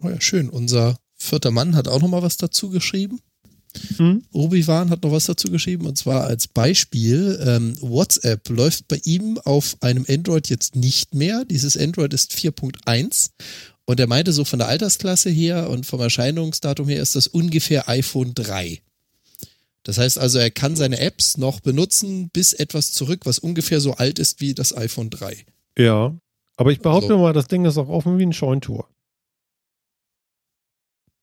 Oh ja, schön. Unser vierter Mann hat auch noch mal was dazu geschrieben. Hm? Obi-Wan hat noch was dazu geschrieben und zwar als Beispiel, ähm, WhatsApp läuft bei ihm auf einem Android jetzt nicht mehr. Dieses Android ist 4.1 und er meinte so von der Altersklasse her und vom Erscheinungsdatum her ist das ungefähr iPhone 3. Das heißt also, er kann seine Apps noch benutzen bis etwas zurück, was ungefähr so alt ist wie das iPhone 3. Ja. Aber ich behaupte Also- mal, das Ding ist auch offen wie ein Scheuntor.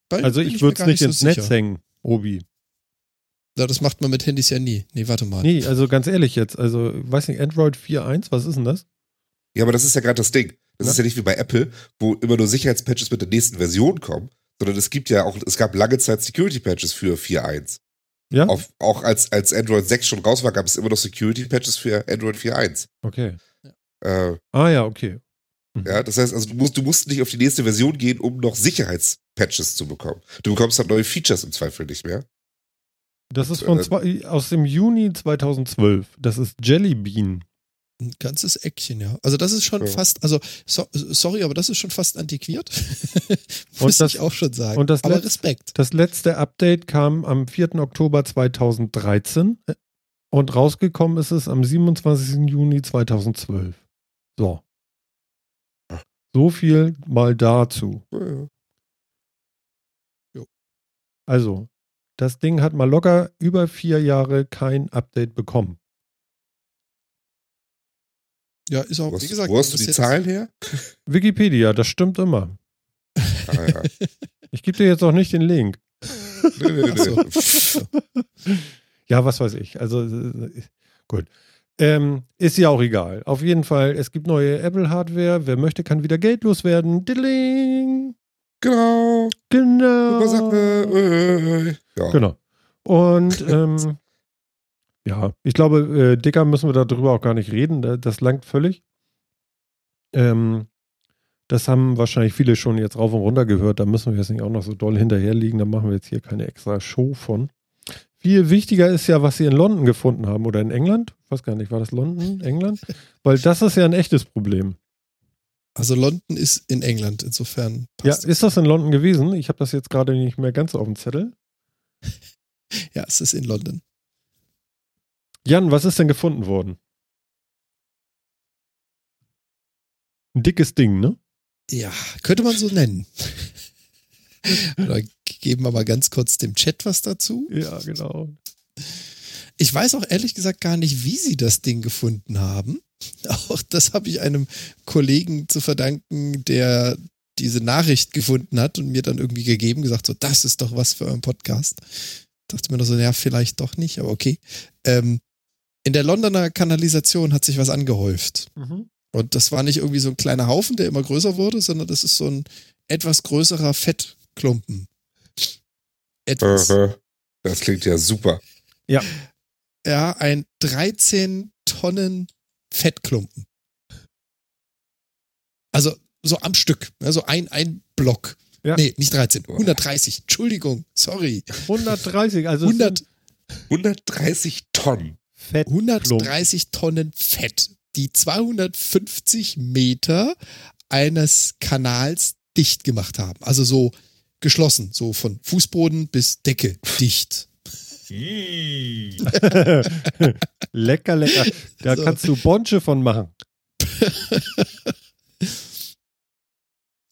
Weil Also ich würde es gar nicht so ins Netz sicher. hängen, Obi. Ja, das macht man mit Handys ja nie. Nee, warte mal. Nee, also ganz ehrlich jetzt, also weiß nicht, Android 4.1, was ist denn das? ja, aber das ist ja gerade das Ding. Das Ja. ist ja nicht wie bei Apple, wo immer nur Sicherheitspatches mit der nächsten Version kommen, sondern es gibt ja auch, es gab lange Zeit Security-Patches für 4.1. Ja? Auf, auch als, als Android 6 schon raus war, gab es immer noch Security-Patches für Android 4.1. Okay. Äh, Ah ja, okay. Mhm. ja, das heißt, also du musst, du musst nicht auf die nächste Version gehen, um noch Sicherheitspatches zu bekommen. Du bekommst dann neue Features im Zweifel nicht mehr. Das ist von äh, zwei, aus dem Juni 2012. Das ist Jelly Bean. Ein ganzes Eckchen, ja. Also das ist schon Ja. fast, also so, sorry, aber das ist schon fast antiquiert. Und Muss das- ich auch schon sagen. und das aber Letz- Respekt. Das letzte Update kam am 4. Oktober 2013 äh, und rausgekommen ist es am 27. Juni 2012. So. So viel mal dazu. Ja, ja. Also, Das Ding hat mal locker über vier Jahre kein Update bekommen. Ja, ist auch, Wo wie hast, gesagt. wo hast du die Zahlen her? Wikipedia, das stimmt immer. Ah, ja. Ich gebe dir jetzt auch nicht den Link. Nee, nee, nee, so. Ja, was weiß ich. Also äh, gut. Ähm, ist ja auch egal. Auf jeden Fall, es gibt neue Apple-Hardware. Wer möchte, kann wieder geldlos werden. Diddling. Genau. Genau. Äh, Ja. Genau. Und ähm, ja, ich glaube, äh, dicker müssen wir darüber auch gar nicht reden. Da- Das langt völlig. Ähm, das haben wahrscheinlich viele schon jetzt rauf und runter gehört. Da müssen wir jetzt nicht auch noch so doll hinterherliegen. Da machen wir jetzt hier keine extra Show von. Viel wichtiger ist ja, was sie in London gefunden haben oder in England. Ich weiß gar nicht, war das London, England? Weil das ist ja ein echtes Problem. Also London ist in England, insofern Ja, passt ist das in London gewesen? Ich habe das jetzt gerade nicht mehr ganz auf dem Zettel. Ja, es ist in London. Jan, was ist denn gefunden worden? Ein dickes Ding, ne? Ja, könnte man so nennen. Oder geben wir mal ganz kurz dem Chat was dazu. Ja, genau. Ich weiß auch ehrlich gesagt gar nicht, wie sie das Ding gefunden haben. Auch das habe ich einem Kollegen zu verdanken, der diese Nachricht gefunden hat und mir dann irgendwie gegeben, gesagt, so, das ist doch was für euren Podcast. Dachte mir nur so, ja, vielleicht doch nicht, aber okay. Ähm, in der Londoner Kanalisation hat sich was angehäuft. Und das war nicht irgendwie so ein kleiner Haufen, der immer größer wurde, sondern das ist so ein etwas größerer Fettklumpen. Etwas. Das klingt ja super. Ja, ein 13 Tonnen Fettklumpen. Also so am Stück, also ein, ein Block. Ja. Nee, nicht 13, 130. Entschuldigung, sorry. 130, also es 100, sind 130 Tonnen. Fett 130 Tonnen Fett, die 250 Meter eines Kanals dicht gemacht haben. Also so geschlossen, so von Fußboden bis Decke dicht. lecker, lecker. Da So. kannst du Bonche von machen.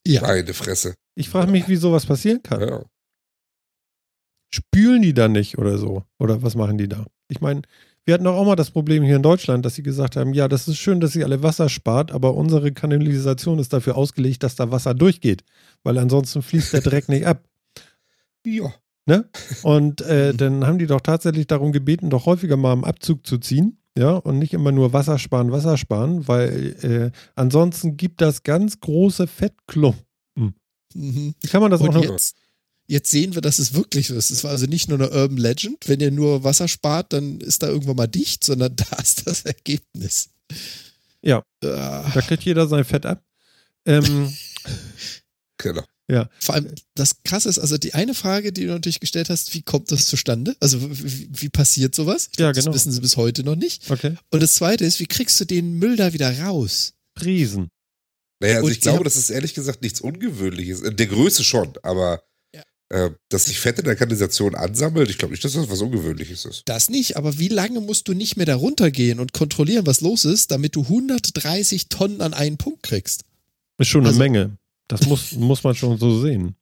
Ja, Meine Fresse. Ich frage mich, wie sowas passieren kann. Ja. Spülen die da nicht oder so? Oder was machen die da? Ich meine, wir hatten auch mal das Problem hier in Deutschland, dass sie gesagt haben, ja, das ist schön, dass ihr alle Wasser spart, aber unsere Kanalisation ist dafür ausgelegt, dass da Wasser durchgeht, weil ansonsten fließt der Dreck nicht ab. Ja. Und äh, dann haben die doch tatsächlich darum gebeten, doch häufiger mal am Abzug zu ziehen. Ja, und nicht immer nur Wasser sparen, Wasser sparen, weil äh, ansonsten gibt das ganz große Fettklumpen. mhm. Kann man das auch Und noch? jetzt, jetzt sehen wir, dass es wirklich so ist. Es war also nicht nur eine Urban Legend. Wenn ihr nur Wasser spart, dann ist da irgendwann mal dicht, sondern da ist das Ergebnis. Ja. Ah, Da kriegt jeder sein Fett ab. Ähm, Genau. Vor allem, das Krasse ist, also die eine Frage, die du natürlich gestellt hast, wie kommt das zustande? Also wie, wie passiert sowas? Ich Ja, glaub, genau. Das wissen sie bis heute noch nicht. okay. Und das zweite ist, wie kriegst du den Müll da wieder raus? Riesen. Naja, also Und ich glaube, das ist ehrlich gesagt nichts Ungewöhnliches. In der Größe schon, aber Ja. äh, dass sich Fett in der Kanalisation ansammelt, ich glaube nicht, dass das was Ungewöhnliches ist. Das nicht, aber wie lange musst du nicht mehr da runtergehen und kontrollieren, was los ist, damit du 130 Tonnen an einen Punkt kriegst? Ist schon eine Also- Menge. Das muss, muss man schon so sehen.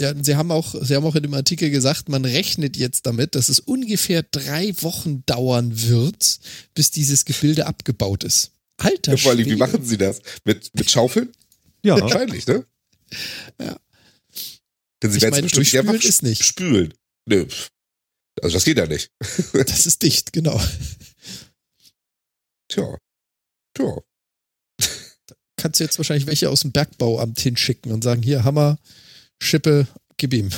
Ja, sie haben auch, sie haben auch in dem Artikel gesagt, man rechnet jetzt damit, dass es ungefähr drei Wochen dauern wird, bis dieses Gebilde abgebaut ist. Alter Ja, vor allem, wie machen sie das? Mit, mit Schaufeln? Ja, Wahrscheinlich, ne? Ja. Denn sie Ich werden es meine, bestimmt einfach ist nicht. spülen. Nö. Also das geht ja nicht. Das ist dicht, genau. Tja. Tja. Kannst du jetzt wahrscheinlich welche aus dem Bergbauamt hinschicken und sagen, hier, Hammer, Schippe, gib ihm.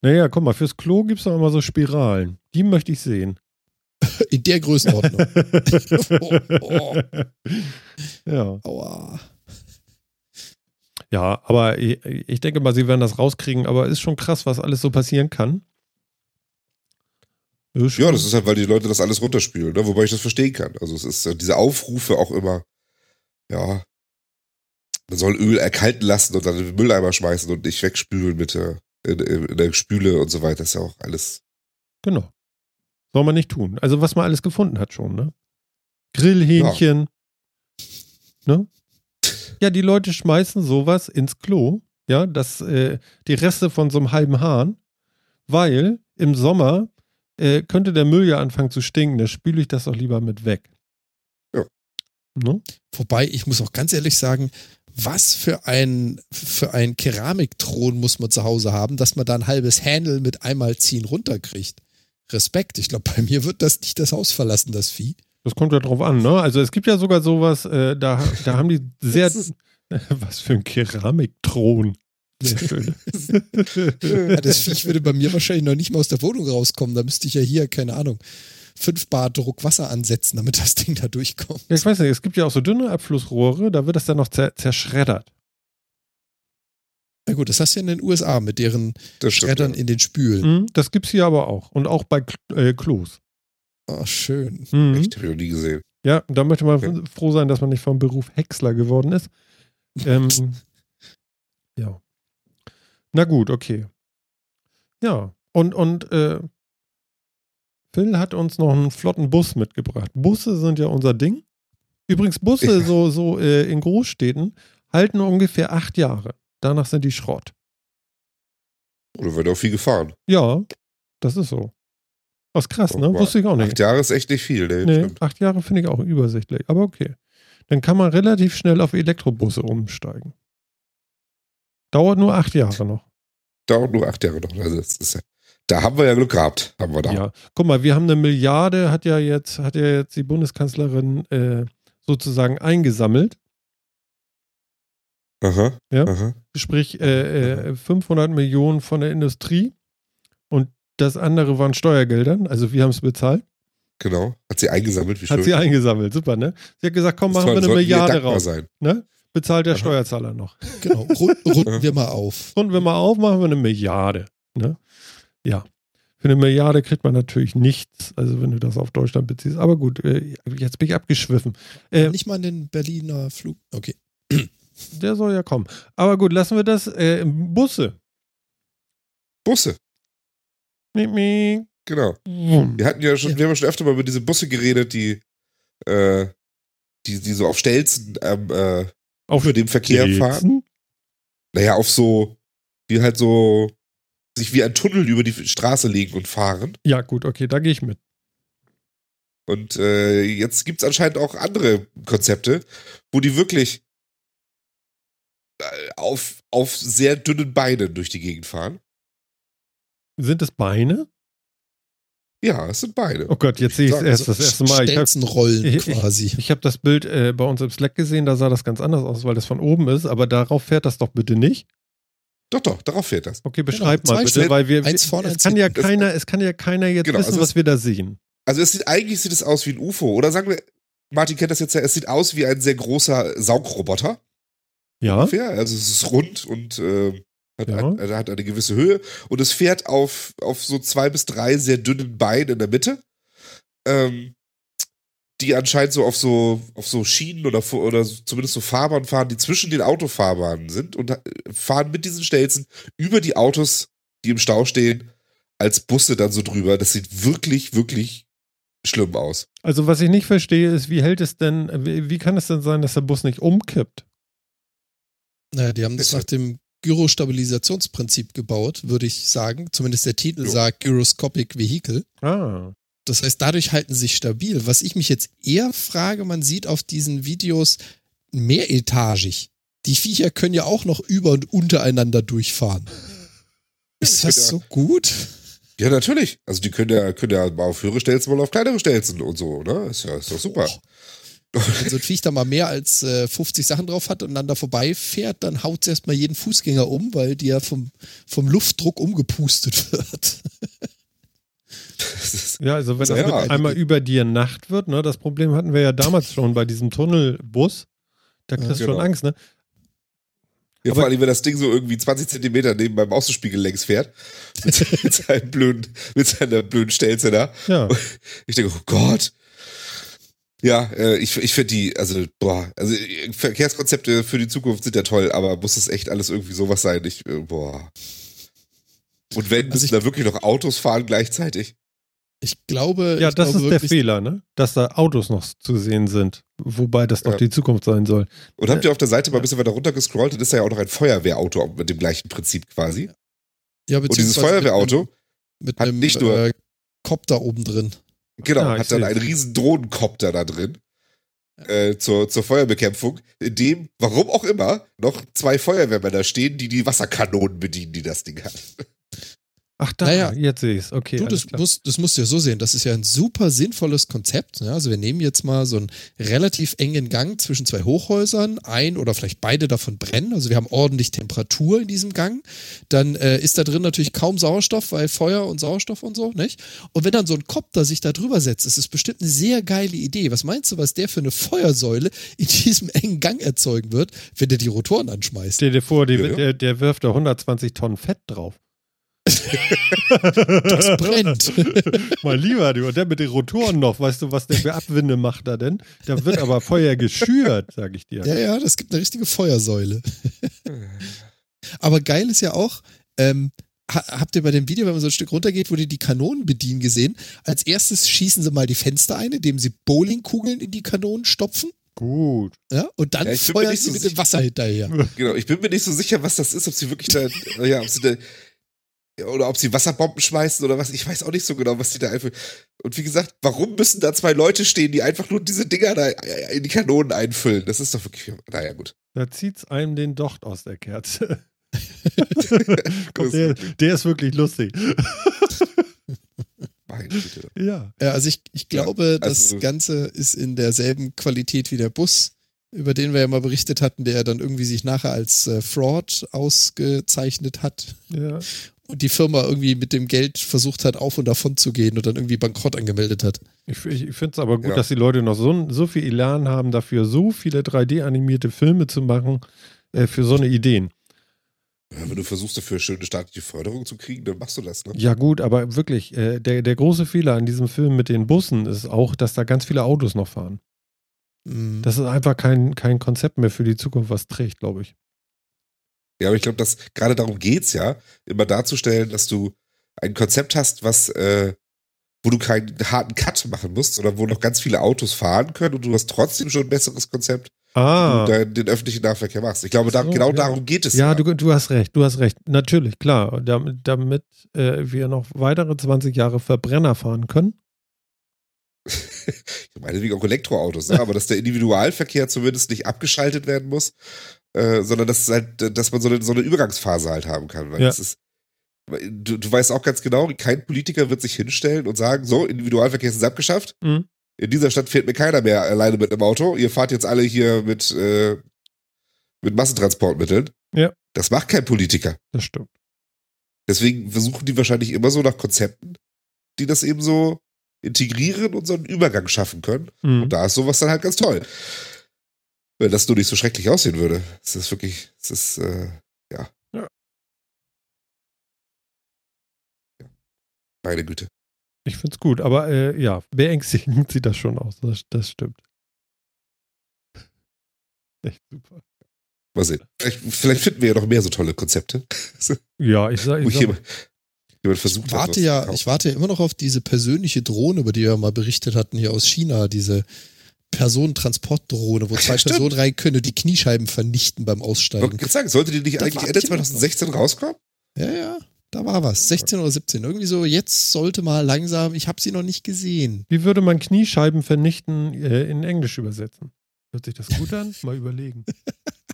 naja, guck mal, fürs Klo gibt es doch immer so Spiralen. Die möchte ich sehen. In der Größenordnung. oh, oh, Ja. aua. Ja, aber ich, ich denke mal, sie werden das rauskriegen, aber ist schon krass, was alles so passieren kann. Ja, das ist halt, weil die Leute das alles runterspülen, ne? wobei ich das verstehen kann. Also es ist äh, diese Aufrufe auch immer, ja, man soll Öl erkalten lassen und dann in den Mülleimer schmeißen und nicht wegspülen mit der, in, in, in der Spüle und so weiter. ist ja auch alles. Genau. Soll man nicht tun. Also, was man alles gefunden hat schon, ne? Grillhähnchen. Ne? Ja, die Leute schmeißen sowas ins Klo. Ja, das, äh, die Reste von so einem halben Hahn. weil im Sommer äh, könnte der Müll ja anfangen zu stinken. Da spüle ich das doch lieber mit weg. Ja. Ne? Wobei, ich muss auch ganz ehrlich sagen, was für ein, für ein Keramikthron muss man zu Hause haben, dass man da ein halbes Handle mit einmal ziehen runterkriegt. Respekt. Ich glaube, bei mir wird das nicht das Haus verlassen, das Vieh. Das kommt ja drauf an, ne? Also es gibt ja sogar sowas, äh, da, da haben die sehr. Was für ein Keramikthron. Sehr schön. Ja, das Viech würde bei mir wahrscheinlich noch nicht mal aus der Wohnung rauskommen. Da müsste ich ja hier, keine Ahnung, fünf Bar Druck Wasser ansetzen, damit das Ding da durchkommt. Ja, ich weiß nicht, es gibt ja auch so dünne Abflussrohre, da wird das dann noch zer zerschreddert. Na gut, das hast du ja in den USA mit deren Das stimmt, Schreddern ja. in den Spülen. Mhm, das gibt's hier aber auch. Und auch bei Kl- äh, Klos. Oh, schön. Mhm. Echt, hab ich nie gesehen. Ja, da möchte man Okay. froh sein, dass man nicht vom Beruf Häcksler geworden ist. Ähm, ja. Na gut, okay. Ja, und, und äh, Phil hat uns noch einen flotten Bus mitgebracht. Busse sind ja unser Ding. Übrigens, Busse Ja. so, so äh, in Großstädten halten ungefähr acht Jahre. Danach sind die Schrott. Oder wird auch viel gefahren. Ja, das ist so. Was krass, ne? Wusste ich auch nicht. Acht Jahre ist echt nicht viel, ne? Nee, Stimmt. acht Jahre finde ich auch übersichtlich. Aber okay. Dann kann man relativ schnell auf Elektrobusse umsteigen. Dauert nur acht Jahre noch. Dauert nur acht Jahre noch. Also das ist ja, da haben wir ja Glück gehabt. Haben wir da. Ja. Guck mal, wir haben eine Milliarde, hat ja jetzt, hat ja jetzt die Bundeskanzlerin äh, sozusagen eingesammelt. Aha. Ja. Aha. Sprich, äh, äh, 500 Millionen von der Industrie. Und das andere waren Steuergeldern. Also wir haben es bezahlt. Genau. Hat sie eingesammelt, wie Hat schön. sie eingesammelt. Super, ne? Sie hat gesagt, komm, machen wir eine Milliarde raus. Sein. Ne? Bezahlt der Aha. Steuerzahler noch. Genau. Rund, runden wir mal auf. Runden wir mal auf, machen wir eine Milliarde. Ne? Ja. Für eine Milliarde kriegt man natürlich nichts, also wenn du das auf Deutschland beziehst. Aber gut, äh, jetzt bin ich abgeschwiffen. Äh, Nicht mal den Berliner Flug. Okay. der soll ja kommen. Aber gut, lassen wir das. Äh, Busse. Busse. Miep, miep. Genau. Wir hatten ja schon, Ja. wir haben ja schon öfter mal über diese Busse geredet, die, äh, die, die so auf Stelzen ähm, äh, Auf über dem Verkehr fahren. Stelzen? Naja, auf so, die halt so sich wie ein Tunnel über die Straße legen und fahren. Ja, gut, okay, da gehe ich mit. Und äh, jetzt gibt es anscheinend auch andere Konzepte, wo die wirklich äh, auf, auf sehr dünnen Beinen durch die Gegend fahren. Sind es Beine? Ja, es sind Beine. Oh Gott, jetzt sehe ich es erst das erste Mal. Ich habe Stelzenrollen Ich- ich- quasi. ich hab das Bild äh, bei uns im Slack gesehen, da sah das ganz anders aus, weil das von oben ist, aber darauf fährt das doch bitte nicht. Doch, doch, darauf fährt das. Okay, beschreib Genau, mal bitte, Stellen, weil wir, eins vorne, es eins kann ja keiner, es kann ja keiner jetzt Genau, wissen, also was es- wir da sehen. Also es sieht, eigentlich sieht es aus wie ein UFO. Oder sagen wir, Martin kennt das jetzt ja, es sieht aus wie ein sehr großer Saugroboter. Ja, ungefähr. Also es ist rund und äh, hat, Ja. hat, hat eine gewisse Höhe. Und es fährt auf, auf so zwei bis drei sehr dünnen Beinen in der Mitte. Ähm, die anscheinend so auf so auf so Schienen oder oder zumindest so Fahrbahnen fahren, die zwischen den Autofahrbahnen sind und äh, fahren mit diesen Stelzen über die Autos, die im Stau stehen, als Busse dann so drüber. Das sieht wirklich, wirklich schlimm aus. also was ich nicht verstehe, ist, wie hält es denn, wie, wie kann es denn sein, dass der Bus nicht umkippt? Naja, die haben das nach dem Gyrostabilisationsprinzip gebaut, würde ich sagen. Zumindest der Titel Jo. sagt Gyroscopic Vehicle. Ah, Das heißt, dadurch halten sie sich stabil. Was ich mich jetzt eher frage, man sieht auf diesen Videos mehretagig. Die Viecher können ja auch noch über und untereinander durchfahren. Ist das so gut? Ja, natürlich. Also die können ja, können ja mal auf höhere Stelzen, mal auf kleinere Stelzen und so, ne? Ist ja, ist doch super. Wenn so ein Viech da mal mehr als äh, 50 Sachen drauf hat und aneinander vorbeifährt, dann haut es erstmal jeden Fußgänger um, weil die ja vom, vom Luftdruck umgepustet wird. Ja, also wenn das Ja, einmal über dir Nacht wird, ne, das Problem hatten wir ja damals schon bei diesem Tunnelbus, da kriegst du genau. schon Angst, ne? Ja, Aber- vor allem, wenn das Ding so irgendwie 20 Zentimeter neben meinem Außenspiegel längs fährt, mit, mit, seinem blöden, mit seiner blöden Stelze da. Ja, Ich denke, oh Gott. Ja, äh, ich, ich finde die, also, boah, also Verkehrskonzepte für die Zukunft sind ja toll, aber muss das echt alles irgendwie sowas sein? Ich, äh, boah. Und wenn, Also müssen ich- da wirklich noch Autos fahren gleichzeitig? Ich glaube, ja ich das glaube ist der Fehler, ne? Dass da Autos noch zu sehen sind, wobei das doch Ja. die Zukunft sein soll. Und habt ihr auf der Seite mal ein bisschen weiter runter gescrollt, dann ist da ja auch noch ein Feuerwehrauto mit dem gleichen Prinzip quasi. Ja, Und dieses beziehungsweise mit Feuerwehrauto, Mit Hat einem nicht nur- äh, Copter oben drin. Genau, Ah, ich hat dann einen riesen Drohnenkopter da drin äh, zur, zur Feuerbekämpfung, in dem, warum auch immer, noch zwei Feuerwehrmänner stehen, die die Wasserkanonen bedienen, die das Ding hat. Ach, da, Naja. jetzt sehe ich es. Okay, Du, das, musst, das musst du ja so sehen. Das ist ja ein super sinnvolles Konzept. Ja, also wir nehmen jetzt mal so einen relativ engen Gang zwischen zwei Hochhäusern. Ein oder vielleicht beide davon brennen. Also wir haben ordentlich Temperatur in diesem Gang. Dann äh, ist da drin natürlich kaum Sauerstoff, weil Feuer und Sauerstoff und so, nicht? Und wenn dann so ein Kopter sich da drüber setzt, ist es bestimmt eine sehr geile Idee. Was meinst du, was der für eine Feuersäule in diesem engen Gang erzeugen wird, wenn der die Rotoren anschmeißt? Stell dir vor, die, ja. Der, der wirft da 120 Tonnen Fett drauf. Das brennt. Mein Lieber, du, und der mit den Rotoren noch, weißt du, was der für Abwinde macht da denn? Da wird aber Feuer geschürt, sag ich dir. Ja, ja, das gibt eine richtige Feuersäule. Aber geil ist ja auch, ähm, ha habt ihr bei dem Video, wenn man so ein Stück runtergeht, wo die die Kanonen bedienen gesehen? Als erstes schießen sie mal die Fenster ein, indem sie Bowlingkugeln in die Kanonen stopfen. Gut. Ja, und dann Ja, feuern sie so mit dem Wasser hinterher. Genau, ich bin mir nicht so sicher, was das ist, ob sie wirklich da, ja, ob sie da, oder ob sie Wasserbomben schmeißen oder was. Ich weiß auch nicht so genau, was die da einfach. Und wie gesagt, warum müssen da zwei Leute stehen, die einfach nur diese Dinger da in die Kanonen einfüllen? Das ist doch wirklich. Naja, gut. Da zieht's einem den Docht aus der Kerze. Komm, der, der ist wirklich lustig. Ja. Ja, also ich, ich glaube, also- das Ganze ist in derselben Qualität wie der Bus, über den wir ja mal berichtet hatten, der dann irgendwie sich nachher als äh, Fraud ausgezeichnet hat. ja. Und die Firma irgendwie mit dem Geld versucht hat, auf und davon zu gehen und dann irgendwie bankrott angemeldet hat. Ich, ich, ich finde es aber gut, Ja. dass die Leute noch so, so viel Elan haben, dafür so viele 3D-animierte Filme zu machen, äh, für so eine Ideen. Ja, wenn du versuchst, dafür schöne staatliche Förderung zu kriegen, dann machst du das, ne? Ja, gut, aber wirklich, äh, der, der große Fehler an diesem Film mit den Bussen ist auch, dass da ganz viele Autos noch fahren. Mhm. Das ist einfach kein, kein Konzept mehr für die Zukunft, was trägt, glaube ich. Ja, aber ich glaube, dass gerade darum geht's ja, immer darzustellen, dass du ein Konzept hast, was, äh, wo du keinen harten Cut machen musst, sondern wo noch ganz viele Autos fahren können und du hast trotzdem schon ein besseres Konzept, Ah, du den öffentlichen Nahverkehr machst. Ich glaube, da, So, genau ja. darum geht es. ja, du, du hast recht, du hast recht. Natürlich, klar. Damit, damit äh, wir noch weitere 20 Jahre Verbrenner fahren können. Ich meine, wegen auch Elektroautos, ne? aber dass der Individualverkehr zumindest nicht abgeschaltet werden muss, äh, sondern dass halt, dass man so eine, so eine Übergangsphase halt haben kann. Weil Ja. ist, du, du weißt auch ganz genau, kein Politiker wird sich hinstellen und sagen, so, Individualverkehr ist abgeschafft. Mhm. In dieser Stadt fährt mir keiner mehr alleine mit einem Auto. Ihr fahrt jetzt alle hier mit, äh, mit Massentransportmitteln. Ja. Das macht kein Politiker. Das stimmt. Deswegen versuchen die wahrscheinlich immer so nach Konzepten, die das eben so integrieren und so einen Übergang schaffen können. Mhm. Und da ist sowas dann halt ganz toll. Wenn das nur nicht so schrecklich aussehen würde. Es ist wirklich, es ist, äh, ja. Ja. Ja. Meine Güte. Ich finde es gut, aber äh, ja, beängstigend sieht das schon aus. Das, das stimmt. Echt super. Mal sehen. Vielleicht, vielleicht finden wir ja noch mehr so tolle Konzepte. Ja, ich sage, sag, jemand, jemand versucht Ich warte ja, ich warte ja immer noch auf diese persönliche Drohne, über die wir mal berichtet hatten, hier aus China, diese Personentransportdrohne, wo zwei Stimmt. Personen rein können und die Kniescheiben vernichten beim Ich wollte Aussteigen. gerade sagen, sollte die nicht Da eigentlich Ende ich immer noch 2016 rauskommen? Ja, ja, da war was. 16 oder 17. Irgendwie so, jetzt sollte mal langsam, ich habe sie noch nicht gesehen. wie würde man Kniescheiben vernichten äh, in Englisch übersetzen? Hört sich das gut an? Mal überlegen. Du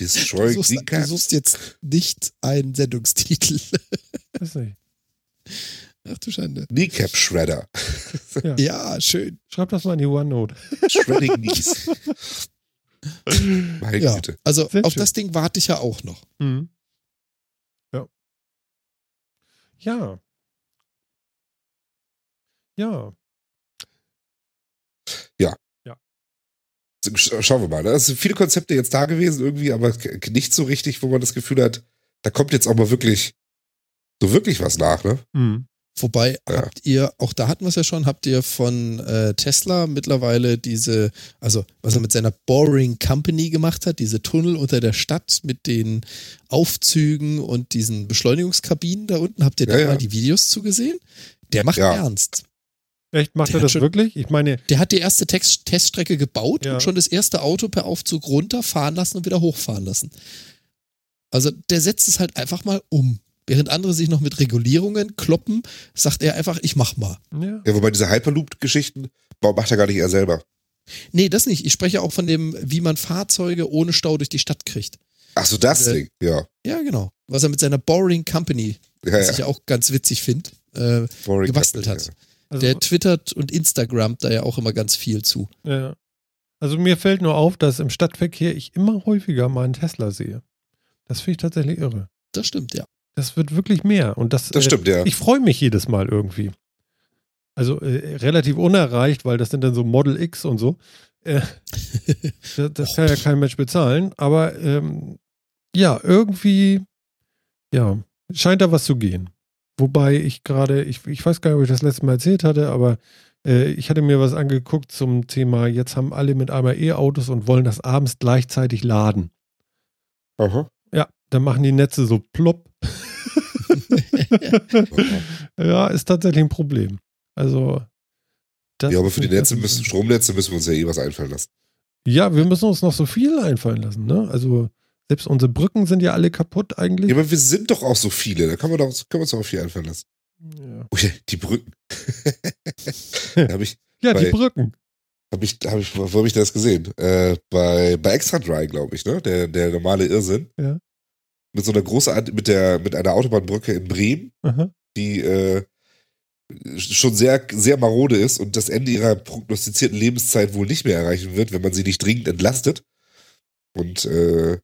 Destroy suchst, du suchst jetzt nicht einen Sendungstitel. Weiß nicht. Ach du Schande. Kneecap Shredder. Ja. Ja, schön. Schreib das mal in die OneNote. Shredding Knees. Meine Ja, Güte. also Sehr auf schön. das Ding warte ich ja auch noch. Mhm. Ja. Ja. Ja. Schauen wir mal. Ne? Es sind viele Konzepte jetzt da gewesen irgendwie, aber nicht so richtig, wo man das Gefühl hat, da kommt jetzt auch mal wirklich so wirklich was nach, ne? Mhm. Wobei Ja. habt ihr, auch da hatten wir es ja schon, habt ihr von äh, Tesla mittlerweile diese, also was er mit seiner Boring Company gemacht hat, diese Tunnel unter der Stadt mit den Aufzügen und diesen Beschleunigungskabinen da unten, habt ihr Ja, da ja. mal die Videos zugesehen? Der macht Ja. ernst. Echt, macht Der er das schon- wirklich? Ich meine, Der hat die erste Text Teststrecke gebaut Ja. und schon das erste Auto per Aufzug runterfahren lassen und wieder hochfahren lassen. Also der setzt es halt einfach mal um. Während andere sich noch mit Regulierungen kloppen, sagt er einfach, ich mach mal. Ja. Ja, wobei diese Hyperloop-Geschichten, macht er gar nicht er selber? Nee, das nicht. Ich spreche auch von dem, wie man Fahrzeuge ohne Stau durch die Stadt kriegt. Ach so, das Äh, Ding, ja. Ja, genau. Was er mit seiner Boring Company, Ja, was ja. ich ja auch ganz witzig finde, äh, gebastelt Company, hat. Also, Der twittert und Instagramt da ja auch immer ganz viel zu. ja. also mir fällt nur auf, dass im Stadtverkehr ich immer häufiger meinen Tesla sehe. Das finde ich tatsächlich irre. Das stimmt, ja. Das wird wirklich mehr. Und das, Das äh, stimmt, ja. Ich freue mich jedes Mal irgendwie. Also äh, relativ unerreicht, weil das sind dann so Model X und so. Äh, das das kann ja kein Mensch bezahlen. Aber ähm, ja, irgendwie, ja, scheint da was zu gehen. Wobei ich gerade, ich, ich weiß gar nicht, ob ich das letzte Mal erzählt hatte, aber äh, ich hatte mir was angeguckt zum Thema, jetzt haben alle mit einmal E-Autos und wollen das abends gleichzeitig laden. Aha. Ja, dann machen die Netze so plopp. ja, ist tatsächlich ein Problem. Also. das Ja, aber für die Netze müssen, Stromnetze müssen wir uns ja eh was einfallen lassen. Ja, wir müssen uns noch so viel einfallen lassen, ne? Also, selbst unsere Brücken sind ja alle kaputt eigentlich. Ja, aber wir sind doch auch so viele, da kann man doch, können wir uns doch auch viel einfallen lassen. Ja, Oh ja, die Brücken. ich, ja die Weil- Brücken. hab ich, hab ich, wo habe ich das gesehen? Äh, bei, bei Extra Dry, glaube ich, ne? Der, der normale Irrsinn. Ja. Mit so einer großen, mit der, mit einer Autobahnbrücke in Bremen, Aha. die äh, schon sehr, sehr marode ist und das Ende ihrer prognostizierten Lebenszeit wohl nicht mehr erreichen wird, wenn man sie nicht dringend entlastet. Und äh,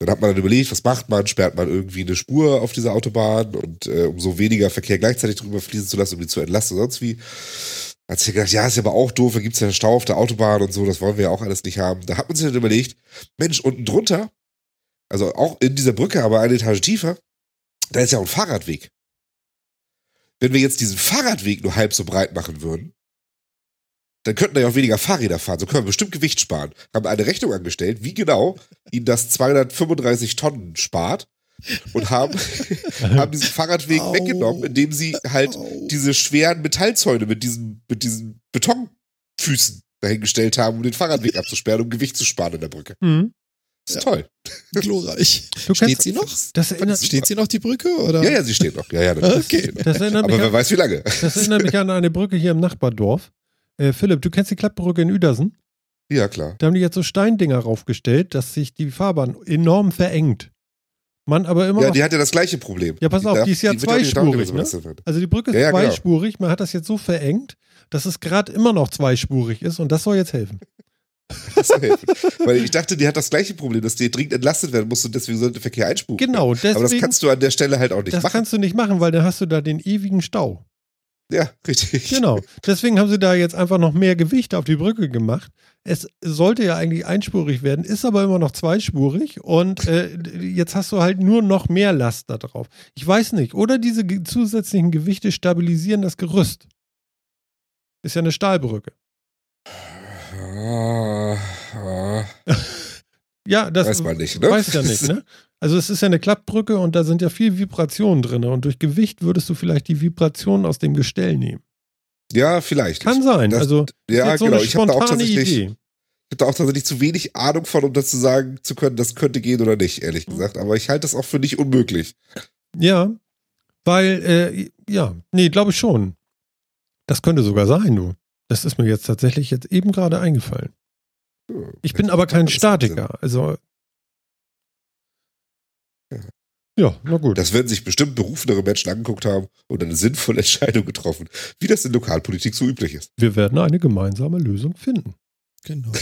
dann hat man dann überlegt, was macht man? Sperrt man irgendwie eine Spur auf dieser Autobahn und äh, um so weniger Verkehr gleichzeitig drüber fließen zu lassen, um die zu entlasten oder sonst wie. Hat sich gedacht, ja, ist ja aber auch doof, da gibt's ja einen Stau auf der Autobahn und so, das wollen wir ja auch alles nicht haben. Da hat man sich dann überlegt, Mensch, unten drunter, also auch in dieser Brücke, aber eine Etage tiefer, da ist ja auch ein Fahrradweg. Wenn wir jetzt diesen Fahrradweg nur halb so breit machen würden, dann könnten da ja auch weniger Fahrräder fahren. So können wir bestimmt Gewicht sparen. Haben eine Rechnung angestellt, wie genau ihnen das 235 Tonnen spart und haben, haben diesen Fahrradweg Au. weggenommen, indem sie halt Au. diese schweren Metallzäune mit diesen, mit diesen Betonfüßen dahingestellt haben, um den Fahrradweg abzusperren, um Gewicht zu sparen in der Brücke. Mhm. Das ist Ja. toll. Glorreich. Du Steht sie noch? das erinnert, Steht sie noch, die Brücke? Oder? Ja, ja, sie steht noch. Ja, ja. Okay. Das erinnert Aber wer an, weiß, wie lange. das erinnert mich an eine Brücke hier im Nachbardorf. Äh, Philipp, du kennst die Klappbrücke in Uedersen? Ja, klar. Da haben die jetzt so Steindinger raufgestellt, dass sich die Fahrbahn enorm verengt. Man aber immer Ja, noch die hat ja das gleiche Problem. Ja, pass auf, darf- die ist ja nicht zweispurig, ne? Also die Brücke ist Ja, ja, genau. zweispurig, man hat das jetzt so verengt, dass es gerade immer noch zweispurig ist und das soll jetzt helfen. Das. Weil ich dachte, die hat das gleiche Problem, dass die dringend entlastet werden muss und deswegen sollte der Verkehr einspuren. Genau, Aber das deswegen, kannst du an der Stelle halt auch nicht das machen. kannst du nicht machen, weil dann hast du da den ewigen Stau. Ja, richtig. Genau. Deswegen haben sie da jetzt einfach noch mehr Gewicht auf die Brücke gemacht. Es sollte ja eigentlich einspurig werden, ist aber immer noch zweispurig und äh, jetzt hast du halt nur noch mehr Last da drauf. Ich weiß nicht. Oder diese zusätzlichen Gewichte stabilisieren das Gerüst. Ist ja eine Stahlbrücke. Ja, das weiß man nicht, ne? Weiß ja nicht, ne? Also es ist ja eine Klappbrücke und da sind ja viel Vibrationen drin und durch Gewicht würdest du vielleicht die Vibrationen aus dem Gestell nehmen. Ja, vielleicht. Kann sein. das- also ja, so genau. Ich habe da auch tatsächlich, Idee. ich hab da auch tatsächlich zu wenig Ahnung von, um dazu sagen zu können, das könnte gehen oder nicht, ehrlich Mhm. gesagt. Aber ich halte das auch für nicht unmöglich. Ja, weil, äh, ja, nee, glaube ich schon. Das könnte sogar sein, du. Das ist mir jetzt tatsächlich jetzt eben gerade eingefallen. Ich bin aber kein Statiker, also. Ja, na gut. Das werden sich bestimmt berufenere Menschen angeguckt haben und eine sinnvolle Entscheidung getroffen, wie das in Lokalpolitik so üblich ist. Wir werden eine gemeinsame Lösung finden. Genau.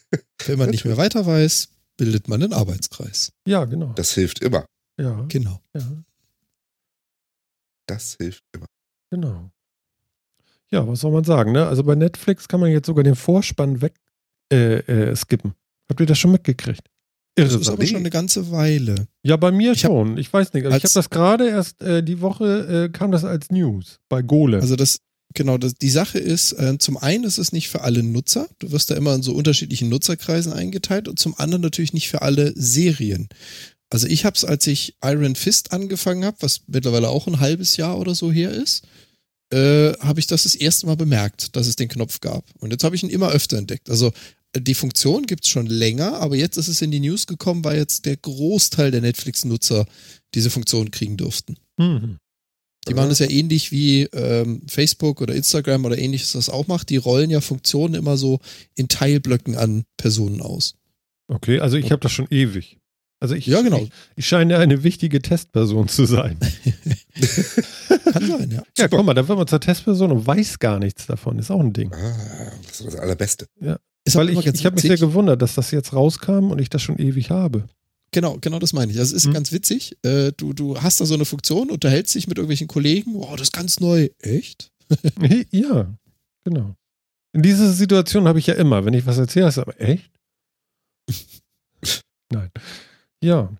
Wenn man nicht mehr weiter weiß, bildet man einen Arbeitskreis. Ja, genau. Das hilft immer. Ja, Genau. ja, Das hilft immer. genau. Ja, was soll man sagen, ne? Also bei Netflix kann man jetzt sogar den Vorspann weg äh, äh, skippen. Habt ihr das schon mitgekriegt? Das Irre ist Sache. aber schon eine ganze Weile. Ja, bei mir Ich hab- schon. Ich weiß nicht. Also ich habe das gerade erst äh, die Woche äh, kam das als News bei Golem. Also das, genau, das, die Sache ist, äh, zum einen ist es nicht für alle Nutzer. Du wirst da immer in so unterschiedlichen Nutzerkreisen eingeteilt und zum anderen natürlich nicht für alle Serien. Also ich habe es, als ich Iron Fist angefangen habe, was mittlerweile auch ein halbes Jahr oder so her ist, äh, habe ich das das erste Mal bemerkt, dass es den Knopf gab. Und jetzt habe ich ihn immer öfter entdeckt. Also die Funktion gibt's schon länger, aber jetzt ist es in die News gekommen, weil jetzt der Großteil der Netflix-Nutzer diese Funktion kriegen durften. Mhm. Die machen das ja ähnlich wie ähm, Facebook oder Instagram oder ähnliches das auch macht. Die rollen ja Funktionen immer so in Teilblöcken an Personen aus. Okay, also ich habe das schon ewig. Also ich, Ja, genau. ich, ich scheine eine wichtige Testperson zu sein. Kann sein, ja. Ja, guck mal, da wird man zur Testperson und weiß gar nichts davon. Ist auch ein Ding. Ah, das ist das Allerbeste. Ist auch Weil ich, ich habe mich sehr gewundert, dass das jetzt rauskam und ich das schon ewig habe. Genau, genau das meine ich. Also es ist Hm. ganz witzig. Äh, du, du hast da so eine Funktion, unterhältst dich mit irgendwelchen Kollegen. Wow, das ist ganz neu. Echt? ja, genau. In dieser Situation habe ich ja immer, wenn ich was erzähle, ist aber echt? Nein. Ja.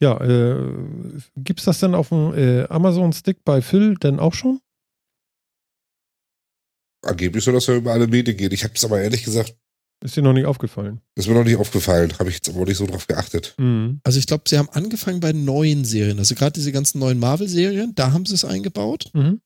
Ja, äh, gibt's das denn auf dem äh, Amazon-Stick bei Phil denn auch schon? Angeblich soll das ja über alle Medien gehen. Ich habe es aber ehrlich gesagt, Ist dir noch nicht aufgefallen? ist mir noch nicht aufgefallen. Habe ich jetzt aber nicht so drauf geachtet. Mhm. Also ich glaube, sie haben angefangen bei neuen Serien. Also gerade diese ganzen neuen Marvel-Serien, da haben sie es eingebaut. Mhm.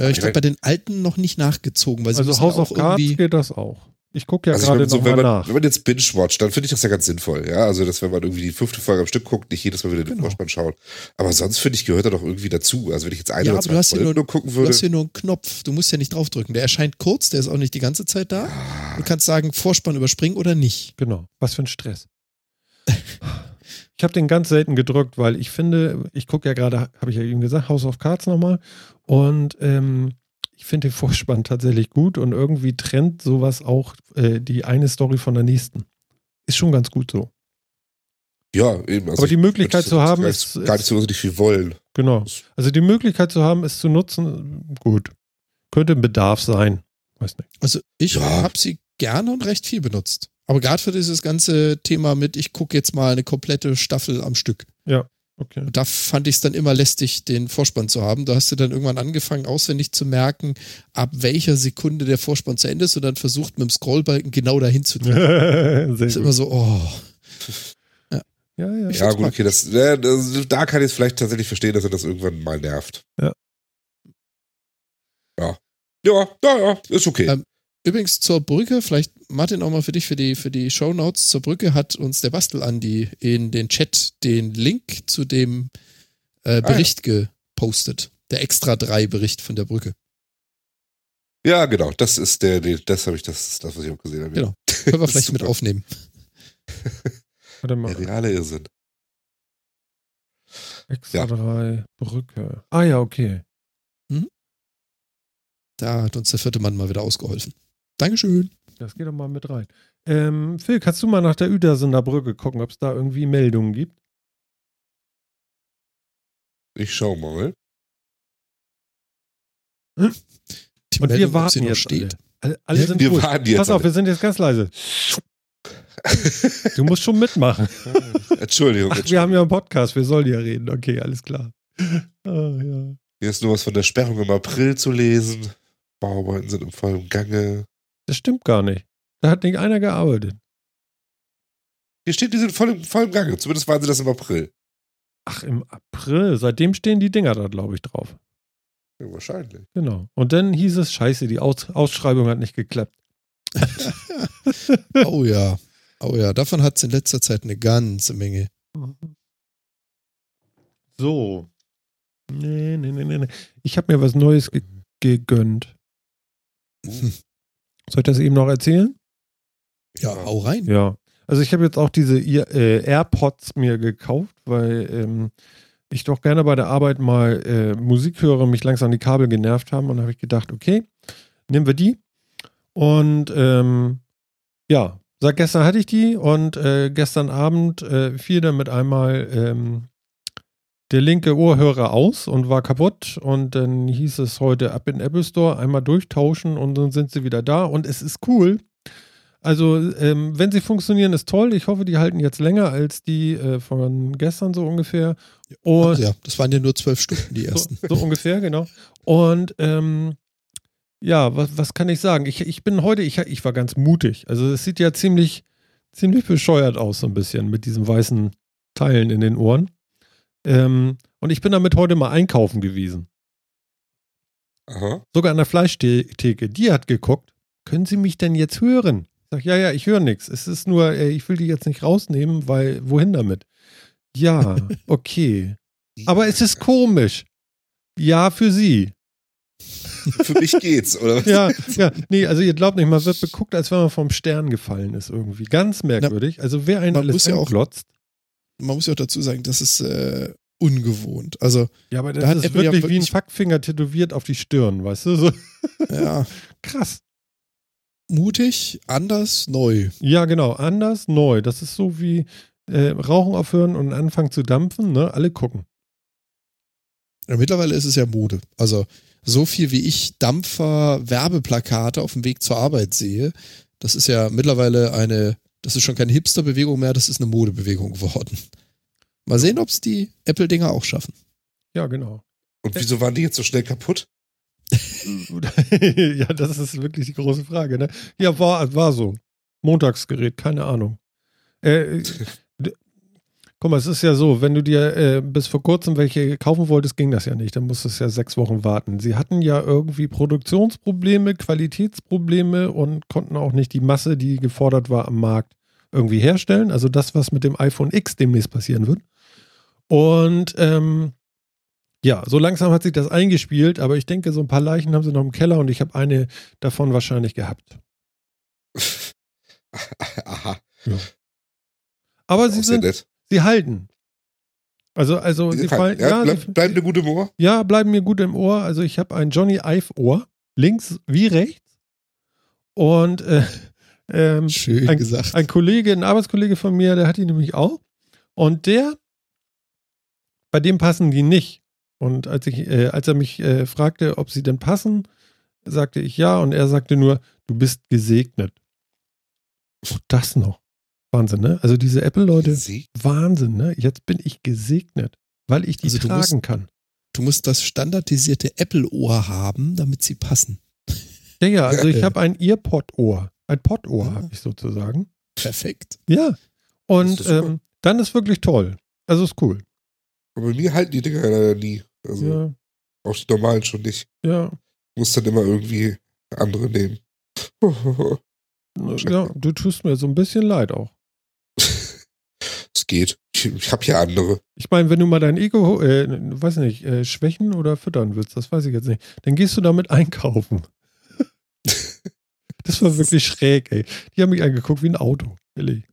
Äh, ich glaube, bei den alten noch nicht nachgezogen, weil sie Also House auch of Cards geht das auch. Ich gucke ja Also gerade so, nochmal wenn, man, nach. wenn man jetzt binge-watcht, dann finde ich das ja ganz sinnvoll. Ja, also, dass wenn man irgendwie die fünfte Folge am Stück guckt, nicht jedes Mal wieder den Genau. Vorspann schaut. Aber sonst finde ich, gehört er doch irgendwie dazu. Also, wenn ich jetzt eine Ja, oder aber du zwei hast hier Folgen nur- nur gucken Du würde. hast hier nur einen Knopf, du musst ja nicht draufdrücken. Der erscheint kurz, der ist auch nicht die ganze Zeit da. Du kannst sagen, Vorspann überspringen oder nicht. Genau. Was für ein Stress. Ich habe den ganz selten gedrückt, weil ich finde, ich gucke ja gerade, habe ich ja eben gesagt, House of Cards nochmal. Und ähm, ich finde den Vorspann tatsächlich gut und irgendwie trennt sowas auch äh, die eine Story von der nächsten. Ist schon ganz gut so. ja, eben. Also Aber die ich Möglichkeit zu haben, gar ist- gar nicht so wahnsinnig viel wollen. Genau. Also die Möglichkeit zu haben, es zu nutzen, gut. Könnte ein Bedarf sein. Weiß nicht. Also ich Ja. habe sie gerne und recht viel benutzt. Aber gerade für dieses ganze Thema mit, ich gucke jetzt mal eine komplette Staffel am Stück. Okay. Und da fand ich es dann immer lästig, den Vorspann zu haben. Da hast du dann irgendwann angefangen, auswendig zu merken, ab welcher Sekunde der Vorspann zu Ende ist und dann versucht, mit dem Scrollbalken genau dahin zu drücken. Sehr Das ist immer gut. so, oh. Ja, ja. Ich Ja, find's gut, okay, das, ja, das, da kann ich es vielleicht tatsächlich verstehen, dass er das irgendwann mal nervt. Ja. Ja. Ja, ja, ja, ist okay. Ähm, Übrigens zur Brücke, vielleicht Martin auch mal für dich für die, für die Shownotes. Zur Brücke hat uns der Bastel Andi in den Chat den Link zu dem äh, Bericht gepostet. Der Extra 3 Bericht von der Brücke. ja, genau, das ist der, der das habe ich, das ist das, was ich auch gesehen habe. Genau. Können wir vielleicht mit aufnehmen. Warte mal. Der reale Irrsinn. Extra Ja. 3 Brücke. Ah ja, okay. Da hat uns der vierte Mann mal wieder ausgeholfen. Dankeschön. Das geht doch mal mit rein. Ähm, Phil, kannst du mal nach der Uedersener Brücke gucken, ob es da irgendwie Meldungen gibt? Ich schau mal. Die Und wir Meldung, ob warten jetzt steht. Alle, alle, alle sind Wir ruhig. warten jetzt. Pass auf, wir sind jetzt ganz leise. Du musst schon mitmachen. Entschuldigung. Ach, wir haben ja einen Podcast, wir sollen ja reden. Okay, alles klar. Ah, ja. Hier ist nur was von der Sperrung im April zu lesen. Bauarbeiten sind im vollen Gange. Das stimmt gar nicht. Da hat nicht einer gearbeitet. Hier steht, die sind voll im vollen Gange. Zumindest waren sie das im April. Ach, im April. Seitdem stehen die Dinger da, glaube ich, drauf. Ja, wahrscheinlich. Genau. Und dann hieß es, scheiße, die Aus Ausschreibung hat nicht geklappt. Oh ja. Oh ja, davon hat es in letzter Zeit eine ganze Menge. So. Nee, nee, nee, nee. nee. Ich habe mir was Neues ge gegönnt. Hm. Soll ich das eben noch erzählen? Ja, hau rein. Ja. Also ich habe jetzt auch diese äh, AirPods mir gekauft, weil ähm, ich doch gerne bei der Arbeit mal äh, Musik höre und mich langsam die Kabel genervt haben. Und da habe ich gedacht, okay, nehmen wir die. Und ähm, ja, seit gestern hatte ich die und äh, gestern Abend äh, fiel dann mit einmal ähm, der linke Ohrhörer aus und war kaputt. Und dann hieß es heute ab in den Apple Store einmal durchtauschen und dann sind sie wieder da. Und es ist cool. Also, ähm, wenn sie funktionieren, ist toll. Ich hoffe, die halten jetzt länger als die äh, von gestern so ungefähr. Und ja, das waren ja nur zwölf Stunden, die so, ersten. so ungefähr, genau. Und ähm, ja, was, was kann ich sagen? Ich, ich bin heute, ich, ich war ganz mutig. Also es sieht ja ziemlich, ziemlich bescheuert aus, so ein bisschen, mit diesen weißen Teilen in den Ohren. Ähm, und ich bin damit heute mal einkaufen gewesen. Aha. Sogar an der Fleischtheke. Die hat geguckt. können Sie mich denn jetzt hören? Ich sag, ja, ja, ich höre nichts. Es ist nur, äh, ich will die jetzt nicht rausnehmen, weil, wohin damit? Ja, okay. Aber es ist komisch. Ja, für Sie. Für mich geht's, oder was? Ja, ja, nee, also ihr glaubt nicht, man wird beguckt, als wenn man vom Stern gefallen ist irgendwie. Ganz merkwürdig. Also wer einen alles muss ja anglotzt. Man muss ja auch dazu sagen, das ist äh, ungewohnt. Also, Ja, aber Da das hat ist Apple ja wirklich wie ein Fackfinger tätowiert auf die Stirn, weißt du? So ja, krass. mutig, anders, neu. Ja, genau, anders, neu. Das ist so wie äh, Rauchen aufhören und anfangen zu dampfen, ne? Alle gucken. Ja, mittlerweile ist es ja Mode. Also, so viel wie ich Dampfer-Werbeplakate auf dem Weg zur Arbeit sehe, das ist ja mittlerweile eine, das ist schon keine Hipster-Bewegung mehr, das ist eine Modebewegung geworden. Mal sehen, ob es die Apple-Dinger auch schaffen. Ja, genau. Und wieso waren die jetzt so schnell kaputt? ja, das ist wirklich die große Frage, ne? Ja, war, war so. Montagsgerät, keine Ahnung. Äh, d- guck mal, es ist ja so, wenn du dir äh, bis vor kurzem welche kaufen wolltest, ging das ja nicht. Dann musstest du ja sechs Wochen warten. Sie hatten ja irgendwie Produktionsprobleme, Qualitätsprobleme und konnten auch nicht die Masse, die gefordert war am Markt, irgendwie herstellen. Also das, was mit dem iPhone X demnächst passieren wird. Und ähm, ja, so langsam hat sich das eingespielt, aber ich denke, so ein paar Leichen haben sie noch im Keller und ich habe eine davon wahrscheinlich gehabt. Aha. Aber auch sie sind. Sie halten. Also, also sie fallen, ja, ja, bleib, sie, bleiben eine gute Moor. ja, bleiben mir gut im Ohr. Also ich habe ein Johnny Ive Ohr, links wie rechts. Und äh, ähm, Schön ein, gesagt. ein Kollege, ein Arbeitskollege von mir, der hat die nämlich auch. Und der, bei dem passen die nicht. Und als, ich, äh, als er mich äh, fragte, ob sie denn passen, sagte ich ja. Und er sagte nur, du bist gesegnet. Oh, das noch. Wahnsinn, ne? Also diese Apple-Leute? Wahnsinn, ne? Jetzt bin ich gesegnet, weil ich die Also tragen musst- kann. Du musst das standardisierte Apple-Ohr haben, damit sie passen. Ja, ja, also ich habe ein Earpod-Ohr. Ein Pod-Ohr Ja. habe ich sozusagen. Perfekt. Ja. Und ist ähm, dann ist wirklich toll. Also ist cool. Aber mir halten die Dinger leider nie. Also Ja, auch die normalen schon nicht. ja. Muss dann immer irgendwie andere nehmen. Ja, du tust mir so ein bisschen leid auch. Geht. Ich, ich habe hier andere. Ich meine, wenn du mal dein Ego, äh, weiß nicht, äh, schwächen oder füttern willst, das weiß ich jetzt nicht, dann gehst du damit einkaufen. das war wirklich schräg, ey. Die haben mich angeguckt wie ein Auto. Ehrlich.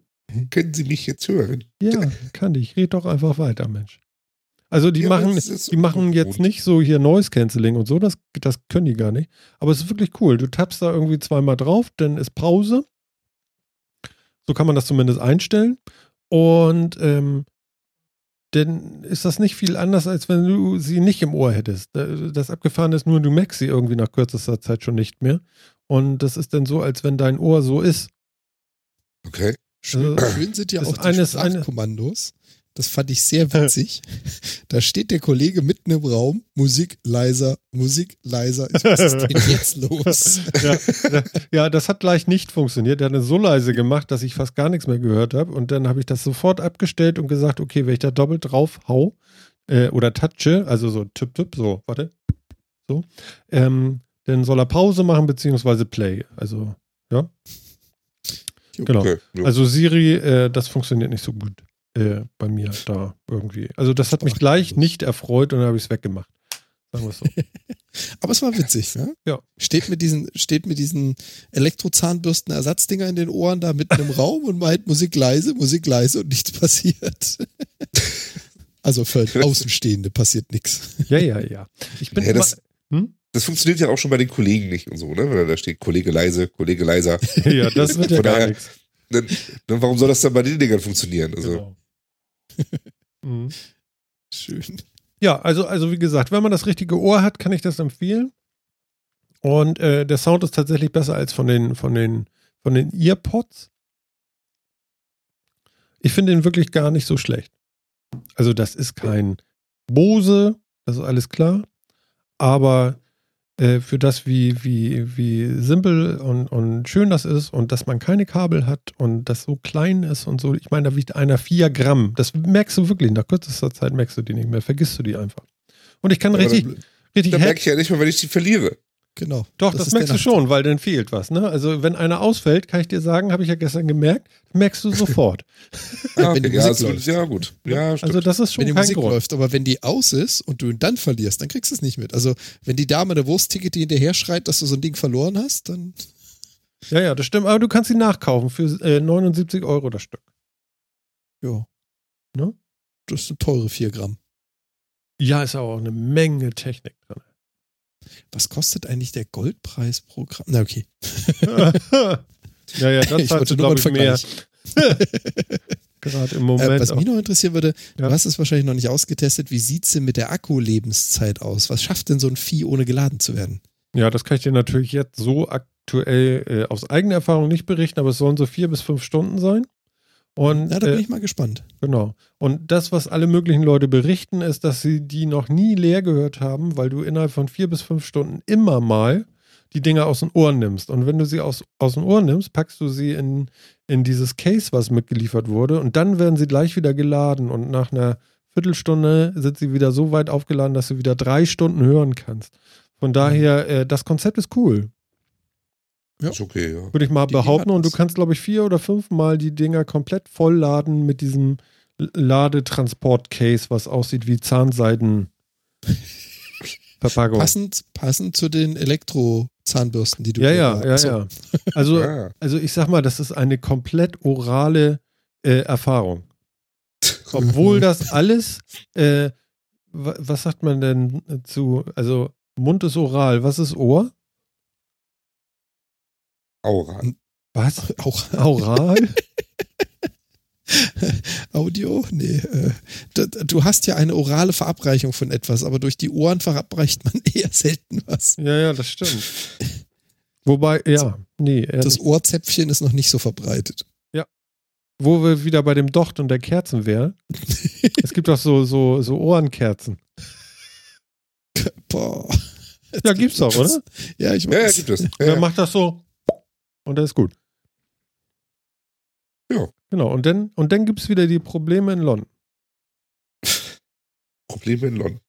Können Sie mich jetzt hören? Ja, kann ich. Red doch einfach weiter, Mensch. Also die Ja, machen, die machen jetzt nicht so hier Noise Cancelling und so, das, das können die gar nicht. Aber es ist wirklich cool. Du tappst da irgendwie zweimal drauf, dann ist Pause. So kann man das zumindest einstellen. Und ähm, dann ist das nicht viel anders, als wenn du sie nicht im Ohr hättest. Das Abgefahrene ist nur, du merkst sie irgendwie nach kürzester Zeit schon nicht mehr. Und das ist dann so, als wenn dein Ohr so ist. Okay. Schön, Also, schön sind ja auch die eine- Sprachkommandos. Das fand ich sehr witzig. Da steht der Kollege mitten im Raum, Musik leiser, Musik leiser. Ich, was ist denn jetzt los? ja, ja, das hat gleich nicht funktioniert. Der hat es so leise gemacht, dass ich fast gar nichts mehr gehört habe. Und dann habe ich das sofort abgestellt und gesagt, okay, wenn ich da doppelt drauf hau äh, oder touche, also so tipp, tipp, so, warte, so, ähm, dann soll er Pause machen beziehungsweise Play. Also, ja. Genau. okay. Ja. Also Siri, äh, das funktioniert nicht so gut äh, bei mir da irgendwie. Also das hat mich gleich nicht erfreut und dann habe ich es weggemacht. Sagen wir es so. Aber es war witzig, ne? Ja. Steht mit diesen, steht mit diesen Elektrozahnbürsten-Ersatzdinger in den Ohren da mitten im Raum und meint Musik leise, Musik leise und nichts passiert. Also für Außenstehende passiert nichts. Ja, ja, ja. Ich bin Ja, immer, das- hm? Das funktioniert ja auch schon bei den Kollegen nicht und so, ne? Wenn da steht Kollege leise, Kollege leiser. ja, das wird ja Von gar nichts. Dann, dann warum soll das dann bei den Dingern funktionieren? Also, Genau. Mhm. Schön. Ja, also, also wie gesagt, wenn man das richtige Ohr hat, kann ich das empfehlen. Und äh, der Sound ist tatsächlich besser als von den, von den, von den Earpods. Ich finde ihn wirklich gar nicht so schlecht. Also, das ist kein Bose, das ist alles klar. Aber äh, für das, wie, wie, wie simpel und, und schön das ist und dass man keine Kabel hat und das so klein ist und so, ich meine, da wiegt einer 4 Gramm. Das merkst du wirklich. Nach kürzester Zeit merkst du die nicht mehr, vergisst du die einfach. Und ich kann aber richtig, dann, richtig hack- merke ich ja nicht mehr, wenn ich die verliere. Genau. Doch, das, ist merkst du schon, weil dann fehlt was. Ne? Also wenn einer ausfällt, kann ich dir sagen, habe ich ja gestern gemerkt, merkst du sofort. Ah, wenn die okay, ja, Musik also, läuft. ja, gut. Ja, stimmt. also das ist schon wenn die kein Musik Grund. läuft, aber wenn die aus ist und du ihn dann verlierst, dann kriegst du es nicht mit. Also wenn die Dame der Wurstticket die hinterher schreit, dass du so ein Ding verloren hast, dann Ja, ja, das stimmt. Aber du kannst sie nachkaufen für äh, 79 Euro das Stück. ja. Ne? Das ist eine teure 4 Gramm. Ja, ist aber auch eine Menge Technik drin. Was kostet eigentlich der Goldpreis pro Gramm? Na okay. ja, ja, das ich wollte nur mal mehr. Gerade im Äh, Moment. was auch. mich noch interessieren würde, Ja. du hast es wahrscheinlich noch nicht ausgetestet, wie sieht's denn mit der Akkulebenszeit aus? Was schafft denn so ein Vieh, ohne geladen zu werden? Ja, das kann ich dir natürlich jetzt so aktuell äh, aus eigener Erfahrung nicht berichten, aber es sollen so vier bis fünf Stunden sein. Und Na, da bin äh, ich mal gespannt. Genau. Und das, was alle möglichen Leute berichten, ist, dass sie die noch nie leer gehört haben, weil du innerhalb von vier bis fünf Stunden immer mal die Dinger aus den Ohren nimmst. Und wenn du sie aus, aus den Ohren nimmst, packst du sie in, in dieses Case, was mitgeliefert wurde, und dann werden sie gleich wieder geladen. Und nach einer Viertelstunde sind sie wieder so weit aufgeladen, dass du wieder drei Stunden hören kannst. Von daher, äh, das Konzept ist cool, Ja. Ist okay, ja. würde ich mal Die behaupten. Und du kannst, glaube ich, vier oder fünf Mal die Dinger komplett vollladen mit diesem Ladetransport-Case, was aussieht wie Zahnseiden. Verpackung. Passend, passend zu den Elektro-Zahnbürsten, die du Ja, ja, ja, Achso. ja. Also, Ah, also ich sag mal, das ist eine komplett orale äh, Erfahrung. Obwohl das alles, äh, wa- was sagt man denn zu, also Mund ist oral, was ist Ohr? Aura. Was? Auch Oral? Audio? Nee. Äh, du, hast ja eine orale Verabreichung von etwas, aber durch die Ohren verabreicht man eher selten was. ja, ja, das stimmt. Wobei, ja, nee. Das. Ohrzäpfchen ist noch nicht so verbreitet. Wo wir wieder bei dem Docht und der Kerzen wären. es gibt doch so, so, so Ohrenkerzen. Boah. Ja, gibt's doch, oder? Ja, ich Ja, ja, weiß. gibt es. Ja, Wer ja. macht das so? Und das ist gut. Ja. Genau, und dann, und dann gibt es wieder die Probleme in London. Probleme in London.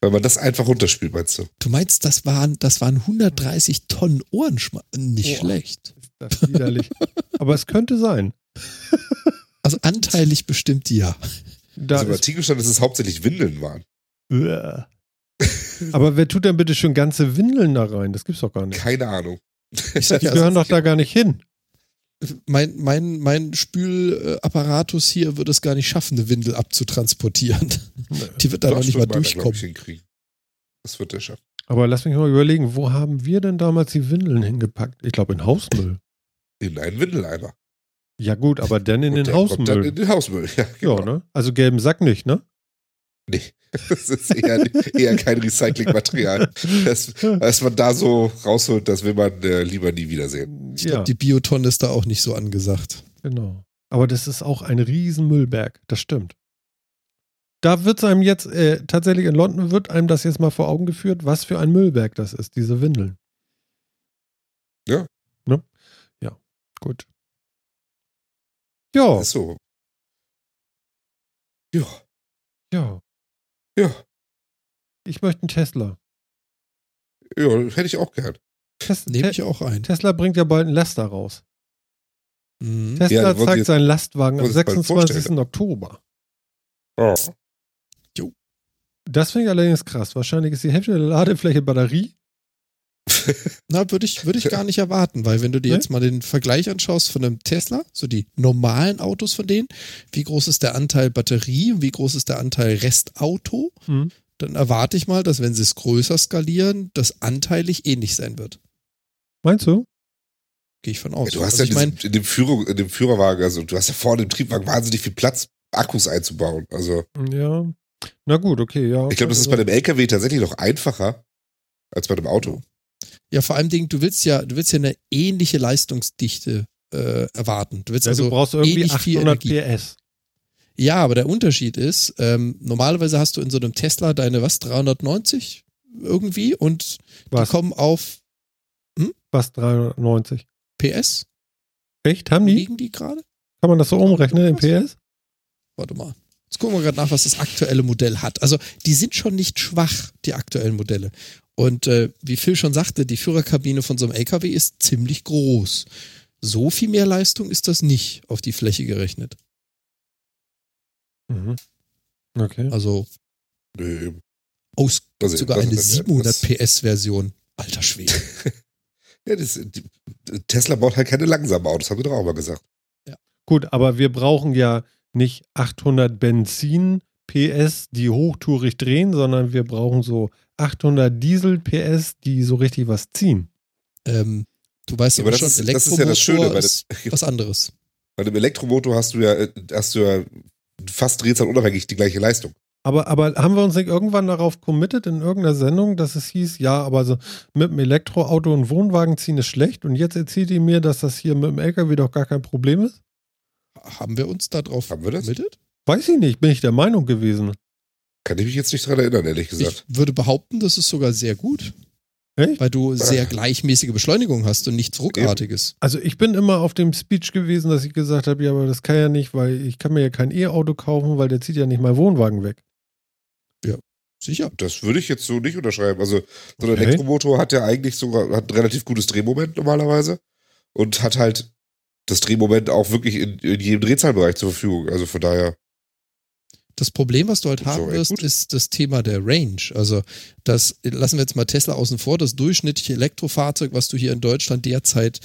Weil man das einfach runterspielt, meinst du? Du meinst, das waren, das waren 130 Tonnen Ohrenschmalz. Nicht Boah. schlecht. Ist das widerlich. Aber es könnte sein. Also anteilig bestimmt ja. Da also im ist, Artikel stand, dass es hauptsächlich Windeln waren. Aber wer tut denn bitte schon ganze Windeln da rein? Das gibt's doch gar nicht. Keine Ahnung. Ich sag Die ja, gehören doch da gar nicht hin. mein, mein, mein Spülapparatus hier wird es gar nicht schaffen, eine Windel abzutransportieren. Die wird da noch Doch, nicht mal durchkommen. Hinkriegen. Das wird er schaffen. Aber lass mich mal überlegen, wo haben wir denn damals die Windeln hingepackt? Ich glaube in Hausmüll. In einen Windeleimer. Ja gut, aber dann in Und den der kommt Dann Hausmüll. in den Hausmüll. Ja, genau. Ja, ne? Also gelben Sack nicht, ne? Nee, das ist eher, eher kein Recyclingmaterial. Das, was man da so rausholt, das will man äh, lieber nie wiedersehen. Ich ja, glaube, die Biotonne ist da auch nicht so angesagt. genau. Aber das ist auch ein riesen Müllberg. Das stimmt. Da wird einem jetzt, äh, tatsächlich in London wird einem das jetzt mal vor Augen geführt, was für ein Müllberg das ist, diese Windeln. Ja. Ne? Ja, gut. Ja, Ist so. Ja, ja. Ja, Ich möchte einen Tesla. ja, hätte ich auch gern. Tes Nehme ich auch ein. Tesla bringt ja bald einen Laster raus. Mhm. Tesla Ja, zeigt jetzt- seinen Lastwagen am wollen sie es bald 26. Oktober. Oh. Das finde ich allerdings krass. Wahrscheinlich ist die Hälfte der Ladefläche Batterie. Na, würde ich, würde ich gar nicht erwarten, weil wenn du dir jetzt mal den Vergleich anschaust von einem Tesla, so die normalen Autos von denen, wie groß ist der Anteil Batterie und wie groß ist der Anteil Restauto, Hm. dann erwarte ich mal, dass wenn sie es größer skalieren, das anteilig ähnlich sein wird. Meinst du? Gehe ich von aus. Ja, du hast also ja ich meine, diesen, in, dem Führer, in dem Führerwagen, also du hast ja vorne im Triebwagen wahnsinnig viel Platz, Akkus einzubauen. Also Ja. Na gut, okay, ja. ich glaube, das ist bei dem LKW tatsächlich noch einfacher als bei dem Auto. Ja, vor allem Dingen, du willst ja, du willst ja eine ähnliche Leistungsdichte äh, erwarten. Du willst ja, also du brauchst irgendwie ähnlich viel 800 Energie. PS. Ja, aber der Unterschied ist, ähm, normalerweise hast du in so einem Tesla deine, was, 390 irgendwie und Was? die kommen auf Was 390? PS. Echt? Haben die? liegen die gerade? Kann man das so umrechnen in PS? Warte mal. Jetzt gucken wir gerade nach, was das aktuelle Modell hat. Also, die sind schon nicht schwach, die aktuellen Modelle. Und äh, wie Phil schon sagte, die Führerkabine von so einem LKW ist ziemlich groß. So viel mehr Leistung ist das nicht auf die Fläche gerechnet. Mhm. Okay. Also Nö. aus Also, sogar das- eine das- 700 PS-Version. Alter Schwede. Ja, das, die, Tesla baut halt keine langsamen Autos, haben wir doch auch mal gesagt. Gut, aber wir brauchen ja nicht 800 Benzin PS, die hochtourig drehen, sondern wir brauchen so 800 Diesel PS, die so richtig was ziehen. ähm, du weißt Ja, aber aber schon, das ist- das ist ja das Schöne Elektromotor bei ist was anderes. Bei dem Elektromotor hast du ja, äh, hast du ja fast Drehzahl unabhängig die gleiche Leistung. Aber, aber haben wir uns nicht irgendwann darauf committed in irgendeiner Sendung, dass es hieß, ja, aber so mit dem Elektroauto und Wohnwagen ziehen ist schlecht und jetzt erzählt ihr mir, dass das hier mit dem LKW doch gar kein Problem ist? Haben wir uns da drauf Haben wir das? committed? Weiß ich nicht, bin ich der Meinung gewesen. Kann ich mich jetzt nicht dran erinnern, ehrlich gesagt. Ich würde behaupten, das ist sogar sehr gut, Echt? weil du sehr gleichmäßige Beschleunigung hast und nichts Ruckartiges. Also ich bin immer auf dem Speech gewesen, dass ich gesagt habe, ja, aber das kann ja nicht, weil ich kann mir ja kein E-Auto kaufen, weil der zieht ja nicht mein Wohnwagen weg. Sicher. Das würde ich jetzt so nicht unterschreiben. Also, so ein Okay. Elektromotor hat ja eigentlich sogar hat ein relativ gutes Drehmoment normalerweise und hat halt das Drehmoment auch wirklich in, in jedem Drehzahlbereich zur Verfügung. Also von daher, Das Problem, was du halt haben wirst, gut. ist das Thema der Range. Also das lassen wir jetzt mal Tesla außen vor. Das durchschnittliche Elektrofahrzeug, was du hier in Deutschland derzeit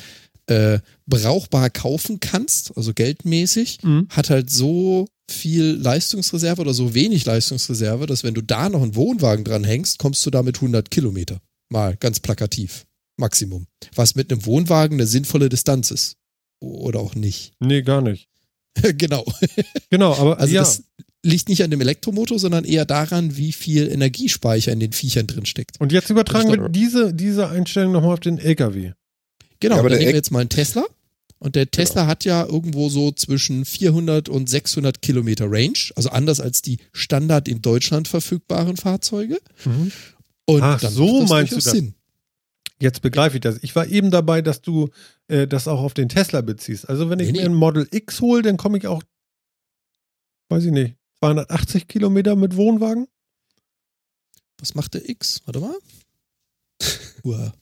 äh, brauchbar kaufen kannst, also geldmäßig, Mhm. hat halt so viel Leistungsreserve oder so wenig Leistungsreserve, dass wenn du da noch einen Wohnwagen dran hängst, kommst du damit 100 Kilometer. Mal ganz plakativ. Maximum. Was mit einem Wohnwagen eine sinnvolle Distanz ist. Oder auch nicht. Nee, gar nicht. genau. Genau, aber Also ja. das liegt nicht an dem Elektromotor, sondern eher daran, wie viel Energiespeicher in den Viechern drin steckt. Und jetzt übertragen Das wir diese, diese Einstellung nochmal auf den LKW. Genau, Ja, aber dann nehmen wir jetzt mal einen Tesla. Und der Tesla hat ja irgendwo so zwischen 400 und 600 Kilometer Range, also anders als die Standard in Deutschland verfügbaren Fahrzeuge. Mhm. Und Ach, dann so macht das meinst du das. Sinn. Jetzt begreife ich das. Ich war eben dabei, dass du äh, das auch auf den Tesla beziehst. Also wenn ich Nee, mir nee. ein Model X hole, dann komme ich auch, weiß ich nicht, 280 Kilometer mit Wohnwagen? Was macht der X? Warte mal. Uah.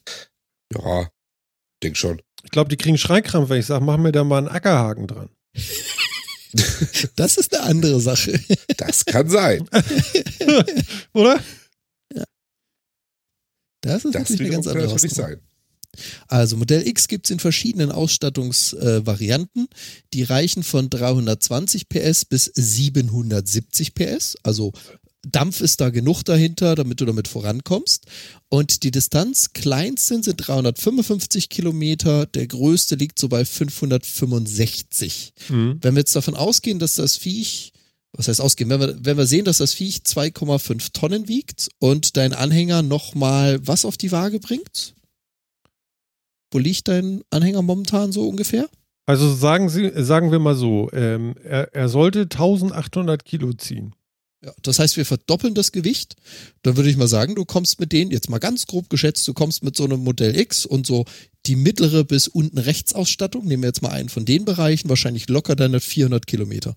ja, denk schon. Ich glaube, die kriegen Schreikrampf, wenn ich sage, mach mir da mal einen Ackerhaken dran. Das ist eine andere Sache. Das kann sein. Oder? Das ist Das natürlich eine ganz kann andere natürlich Hausnummer. sein. Also Modell X gibt es in verschiedenen Ausstattungsvarianten. die reichen von 320 PS bis 770 PS. Also Dampf ist da genug dahinter, damit du damit vorankommst. Und die Distanz kleinsten sind 355 Kilometer, der größte liegt so bei 565. Mhm. Wenn wir jetzt davon ausgehen, dass das Viech, was heißt ausgehen, wenn wir, wenn wir sehen, dass das Viech 2,5 Tonnen wiegt und dein Anhänger nochmal was auf die Waage bringt? Wo liegt dein Anhänger momentan so ungefähr? Also sagen, Sie, sagen wir mal so, ähm, er, er sollte 1800 Kilo ziehen. Ja, das heißt, wir verdoppeln das Gewicht. Dann würde ich mal sagen, du kommst mit denen, jetzt mal ganz grob geschätzt, du kommst mit so einem Modell X und so die mittlere bis unten rechts Ausstattung, nehmen wir jetzt mal einen von den Bereichen, wahrscheinlich locker deine 400 Kilometer.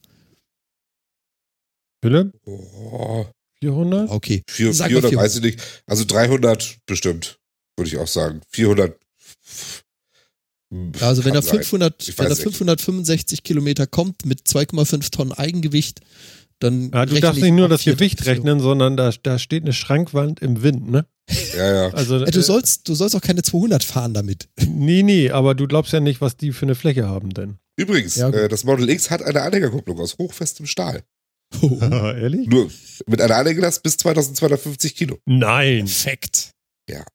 Philipp, Oh, 400? Okay. vier- Sag mal 400 400. weiß ich nicht. Also 300 bestimmt, würde ich auch sagen. 400. Also wenn er sein. 500, Ich wenn er weiß nicht. 565 Kilometer kommt mit 2,5 Tonnen Eigengewicht, dann Ja, du darfst ich nicht nur das 400 Gewicht rechnen, sondern da, da steht eine Schrankwand im Wind, ne? Ja, ja. Also, Ja, du äh, sollst, du sollst auch keine 200 fahren damit. nee, nee, aber du glaubst ja nicht, was die für eine Fläche haben denn. Übrigens, Ja, äh, das Model X hat eine Anhängerkupplung aus hochfestem Stahl. Ehrlich? Nur mit einer Anhängerlast bis 2250 Kilo. Nein. Perfekt. Ja,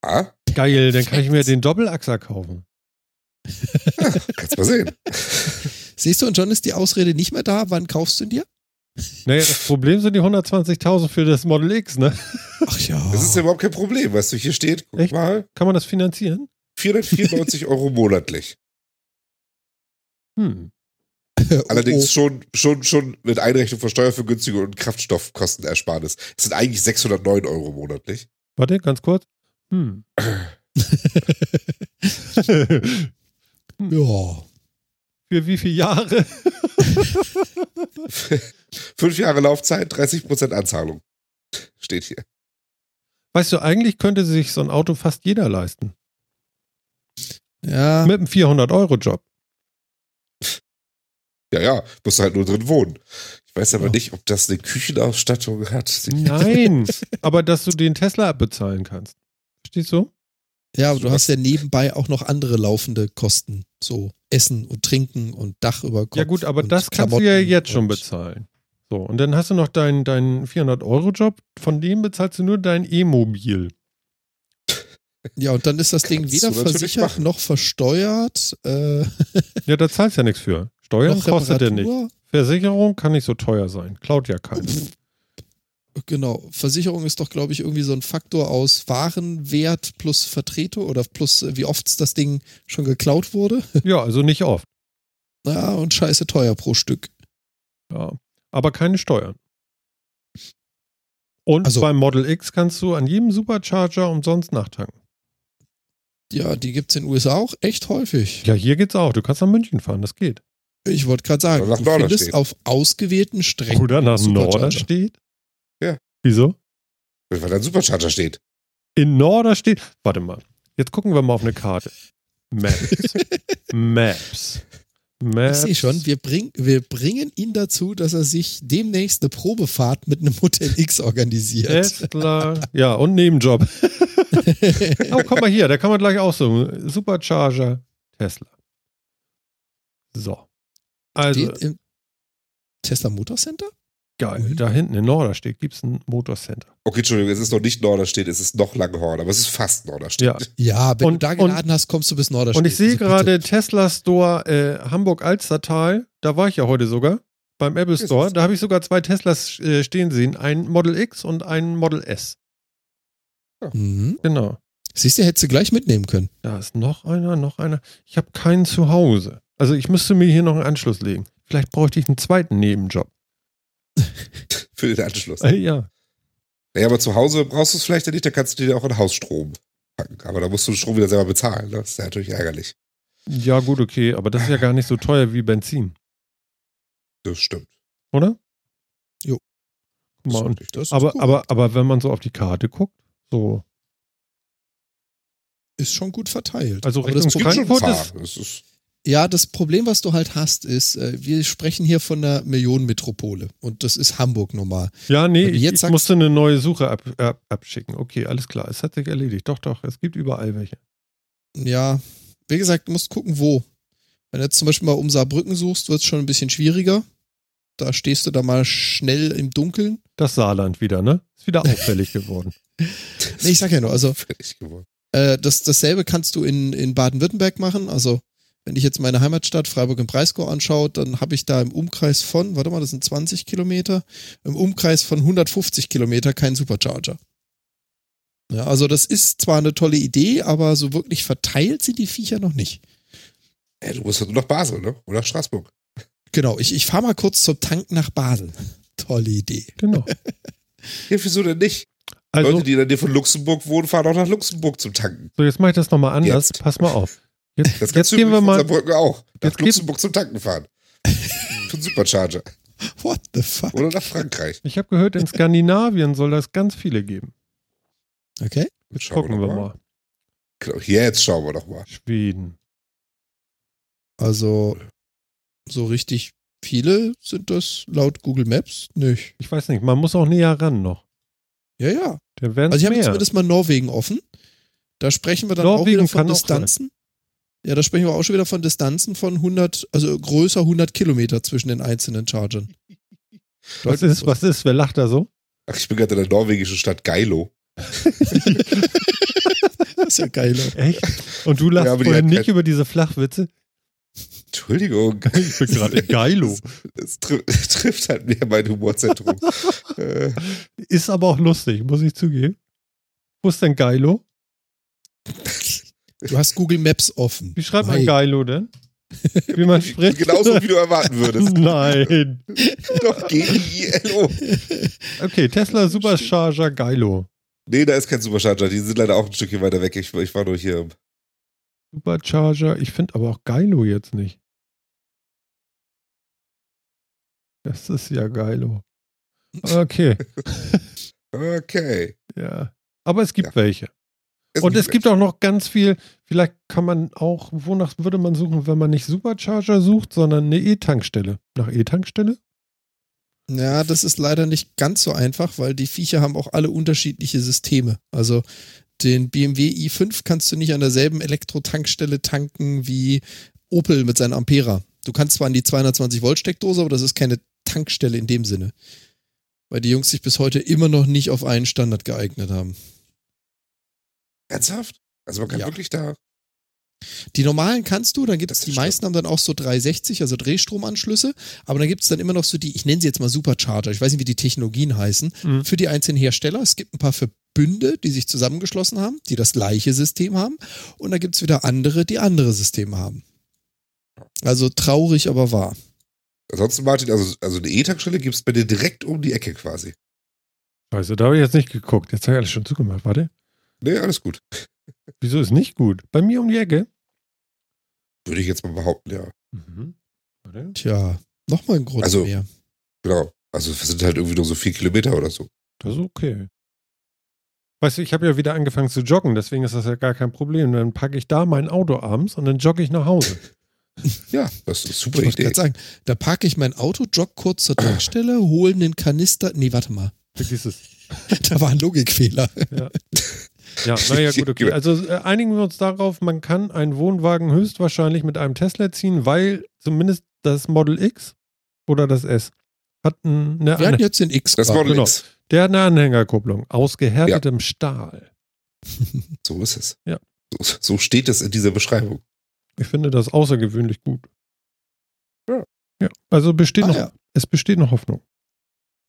Geil, dann kann ich mir den Doppelachser kaufen. kannst mal sehen. Siehst du, und schon ist die Ausrede nicht mehr da. Wann kaufst du ihn dir? Naja, das Problem sind die 120.000 für das Model X, ne? Ach ja. Das ist ja überhaupt kein Problem. Weißt du, hier steht, guck Echt? mal, Kann man das finanzieren? 494 Euro monatlich. Hm. Allerdings Oh, schon, schon, schon mit Einrechnung von Steuervergünstigung und Kraftstoffkostenersparnis. Es sind eigentlich 609 Euro monatlich. Warte, ganz kurz. Hm. oh. für wie viele Jahre? Fünf Jahre Laufzeit, 30% Anzahlung. Steht hier. Weißt du, eigentlich könnte sich so ein Auto fast jeder leisten. Ja, Mit einem 400-Euro-Job. Ja, ja, musst du halt nur drin wohnen. Ich weiß aber Ja. nicht, ob das eine Küchenausstattung hat. Nein, aber dass du den Tesla abbezahlen kannst. Verstehst du? Ja, aber du hast ja nebenbei auch noch andere laufende Kosten. So Essen und Trinken und Dach über Kopf. Ja gut, aber das kannst du ja Klamotten jetzt schon bezahlen. So, und dann hast du noch deinen, deinen 400-Euro-Job, von dem bezahlst du nur dein E-Mobil. Ja, und dann ist das Ding weder versichert noch versteuert. Äh, Ja, da zahlst du ja nichts für. Steuern kostet er nicht. Versicherung kann nicht so teuer sein. Klaut ja keiner. Genau. Versicherung ist doch, glaube ich, irgendwie so ein Faktor aus Warenwert plus Vertretung oder plus äh, wie oft das Ding schon geklaut wurde. Ja, also nicht oft. Ja, und scheiße teuer pro Stück. Ja. Aber keine Steuern. Und Also- beim Model X kannst du an jedem Supercharger umsonst nachtanken. Ja, die gibt's in den USA auch echt häufig. Ja, hier geht's auch. Du kannst nach München fahren, das geht. Ich wollte gerade sagen, du findest auf ausgewählten Strecken Oder nach Supercharger. Norderstedt? Wieso? Weil da ein Supercharger steht. In Norderstedt. Warte mal. Jetzt gucken wir mal auf eine Karte. Maps. Maps. Ich Maps. sehe schon, wir, bring, wir bringen ihn dazu, dass er sich demnächst eine Probefahrt mit einem Hotel X organisiert. Tesla. Ja, und Nebenjob. oh, komm mal hier, da kann man gleich auch so. Supercharger Tesla. So. Also, Steht im Tesla Motor Center? Geil. Da hinten in Norderstedt gibt es ein Motorcenter. Okay, Entschuldigung, es ist noch nicht Norderstedt, es ist noch Langhorn, aber es ist fast Norderstedt. Ja. Ja, wenn Und- du da und- geladen hast, kommst du bis Norderstedt. Und ich sehe Also gerade Tesla Store äh, Hamburg-Alstertal. Da war ich ja heute sogar. Beim Apple Store. Da habe ich sogar zwei Teslas äh, stehen sehen. Ein Model X und ein Model S. Mhm. Genau. Siehst du, hättest du gleich mitnehmen können. Da ist noch einer, noch einer. Ich habe keinen zu Hause. Also ich müsste mir hier noch einen Anschluss legen. Vielleicht bräuchte ich einen zweiten Nebenjob. Für den Anschluss. Äh, ja. Ja, aber zu Hause brauchst du es vielleicht ja nicht, da kannst du dir auch in Hausstrom packen. Aber da musst du den Strom wieder selber bezahlen. ne? Das ist ja natürlich ärgerlich. Ja, gut, okay. Aber das ist ja gar nicht so teuer wie Benzin, Das stimmt. oder? Jo. Guck mal, Das und, aber, gut. aber, aber wenn man so auf die Karte guckt, so. Ist schon gut verteilt. Also Aber das, Richtung Frankfurt ist ja, das Problem, was du halt hast, ist, äh, wir sprechen hier von einer Millionenmetropole. Und das ist Hamburg normal. Ja, nee, ich, jetzt ich musste eine neue Suche ab, ab, abschicken. Okay, alles klar. Es hat sich erledigt. Doch, doch, es gibt überall welche. Ja, wie gesagt, du musst gucken, wo. Wenn du jetzt zum Beispiel mal um Saarbrücken suchst, wird es schon ein bisschen schwieriger. Da stehst du da mal schnell im Dunkeln. Das Saarland wieder, ne? Ist wieder auffällig geworden. Nee, ich sag ja nur, also. Äh, das, dasselbe kannst du in, in Baden-Württemberg machen. Also, wenn ich jetzt meine Heimatstadt Freiburg im Breisgau anschaue, dann habe ich da im Umkreis von, warte mal, das sind 20 Kilometer, im Umkreis von 150 Kilometer keinen Supercharger. Ja, also das ist zwar eine tolle Idee, aber so wirklich verteilt sind die Viecher noch nicht. Ey, du musst halt nur nach Basel, ne? Oder nach Straßburg. Genau, ich, ich fahre mal kurz zum Tank nach Basel. Tolle Idee. Genau. Ja, wieso denn nicht? Also, Leute, die in der Nähe von Luxemburg wohnen, fahren auch nach Luxemburg zum Tanken. so jetzt mache ich das nochmal anders. Jetzt. Pass mal auf. Jetzt, Das jetzt gehen wir mal. Saarbrücken auch. Nach Jetzt Luxemburg zum Tanken fahren. Für Supercharger. What the fuck? Oder nach Frankreich. Ich habe gehört, in Skandinavien soll das ganz viele geben. Okay. Jetzt Schauen gucken wir mal. Genau, jetzt schauen wir doch mal. Schweden. Also, so richtig viele sind das laut Google Maps nicht. Ich weiß nicht, man muss auch näher ran noch. Ja, ja. Also ich habe zumindest mal Norwegen offen. Da sprechen wir dann auch Norwegen wieder von kann auch Distanzen. Ja, da sprechen wir auch schon wieder von Distanzen von 100, also größer 100 Kilometer zwischen den einzelnen Chargern. was ist, was ist, wer lacht da so? Ach, ich bin gerade in der norwegischen Stadt Geilo. Das ist ja geil. Echt? Und du lachst Ja, vorhin nicht kein- über diese Flachwitze? Entschuldigung. Ich bin gerade in Geilo. Es tri trifft halt mehr mein Humorzentrum. äh, Ist aber auch lustig, muss ich zugeben. Wo ist denn Geilo? Du hast Google Maps offen. Wie schreibt man. Geilo denn? Wie man spricht? genauso wie du erwarten würdest. Nein. Doch, G-I-L-O. Okay, Tesla Supercharger Geilo. Nee, da ist kein Supercharger. Die sind leider auch ein Stückchen weiter weg. Ich, ich war nur hier. im- Supercharger, ich finde aber auch Geilo jetzt nicht. Das ist ja Geilo. Okay, Okay. ja. Aber es gibt Ja. welche. Und es gibt auch noch ganz viel, vielleicht kann man auch, wonach würde man suchen, wenn man nicht Supercharger sucht, sondern eine E-Tankstelle. Nach E-Tankstelle? Ja, das ist leider nicht ganz so einfach, weil die Viecher haben auch alle unterschiedliche Systeme. Also den BMW i5 kannst du nicht an derselben Elektrotankstelle tanken wie Opel mit seinem Ampera. Du kannst zwar an die 220 Volt Steckdose, aber das ist keine Tankstelle in dem Sinne. Weil die Jungs sich bis heute immer noch nicht auf einen Standard geeignet haben. Ernsthaft? Also man kann Ja. wirklich da. Die normalen kannst du, dann gibt es, Das die ist meisten haben dann auch so 360, also Drehstromanschlüsse, aber dann gibt es dann immer noch so die, ich nenne sie jetzt mal Supercharger, ich weiß nicht, wie die Technologien heißen, Mhm. für die einzelnen Hersteller. Es gibt ein paar Verbünde, die sich zusammengeschlossen haben, die das gleiche System haben und dann gibt es wieder andere, die andere Systeme haben. Also traurig, aber wahr. Ansonsten, Martin, also, also eine E-Tankstelle gibt es bei dir direkt um die Ecke quasi. Scheiße, da habe ich jetzt nicht geguckt. Jetzt habe ich alles schon zugemacht. Warte. Nee, alles gut. Wieso ist nicht gut? Bei mir um die Ecke? Würde ich jetzt mal behaupten, ja. Mhm. Tja, nochmal ein Grund Also- mehr. Genau. Also es sind halt irgendwie nur so vier Kilometer oder so. Das ist okay. Weißt du, ich habe ja wieder angefangen zu joggen, deswegen ist das ja gar kein Problem. Dann packe ich da mein Auto abends und dann jogge ich nach Hause. Ja, das ist eine super Ich wollte Idee. gerade sagen, da parke ich mein Auto, jogg kurz zur Tankstelle, hole einen Kanister. Nee, warte mal. Vergiss es. Da war ein Logikfehler. Ja, ja naja, gut, okay. Also äh, einigen wir uns darauf, man kann einen Wohnwagen höchstwahrscheinlich mit einem Tesla ziehen, weil zumindest das Model X oder das S hat ein, eine Wir hatten Anhänger, jetzt den X. Das. Model genau. X. der hat eine Anhängerkupplung aus gehärtetem Stahl. So ist es. Ja. So, so steht es in dieser Beschreibung. Ich finde das außergewöhnlich gut. Ja. Ja, also besteht Ah, noch, ja. es besteht noch Hoffnung.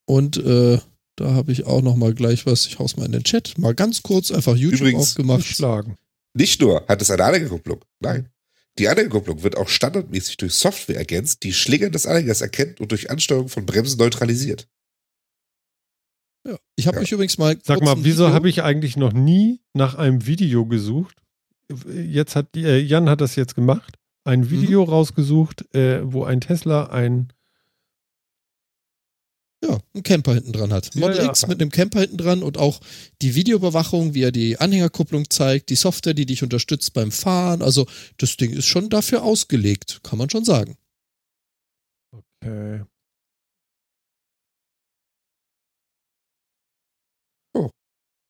Und äh, da habe ich auch noch mal gleich was. Ich hau's mal in den Chat. Mal ganz kurz einfach YouTube Übrigens, aufgemacht. Nicht schlagen. Nicht nur hat es eine Anhängerkupplung. Nein. Die Anhängerkupplung wird auch standardmäßig durch Software ergänzt, die Schläger des Anhängers erkennt und durch Ansteuerung von Bremsen neutralisiert. Ja. Ich habe Ja. mich übrigens mal. Sag mal, wieso habe ich eigentlich noch nie nach einem Video gesucht? Jetzt hat die, äh, Jan hat das jetzt gemacht. Mhm. Ein Video rausgesucht, äh, wo ein Tesla ein ja, einen Camper hinten dran hat. Ja, Model ja. X mit einem Camper hinten dran und auch die Videoüberwachung, wie er die Anhängerkupplung zeigt, die Software, die dich unterstützt beim Fahren. Also das Ding ist schon dafür ausgelegt, kann man schon sagen. äh,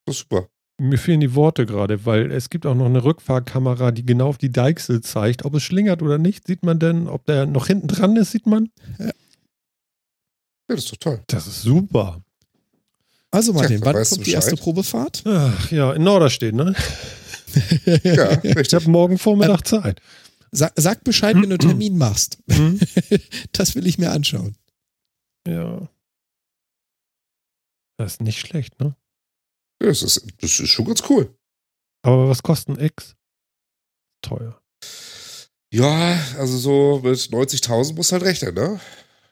Das ist super. mir fehlen die Worte gerade, weil es gibt auch noch eine Rückfahrkamera, die genau auf die Deichsel zeigt, ob es schlingert oder nicht. Sieht man denn, ob der noch hinten dran ist, sieht man? Ja, das ist doch toll. Das ist super. Also Martin, Tja, wann kommt die erste? Probefahrt? Ach ja, in Norderstedt, ne? Ja, Ich habe morgen Vormittag Zeit. Sag, sag Bescheid, wenn du einen Termin machst. Hm? Das will ich mir anschauen. Ja. Das ist nicht schlecht, ne? Das ist, das ist schon ganz cool. Aber was kostet ein X? Teuer. Ja, also so mit 90.000 musst du halt rechnen, ne?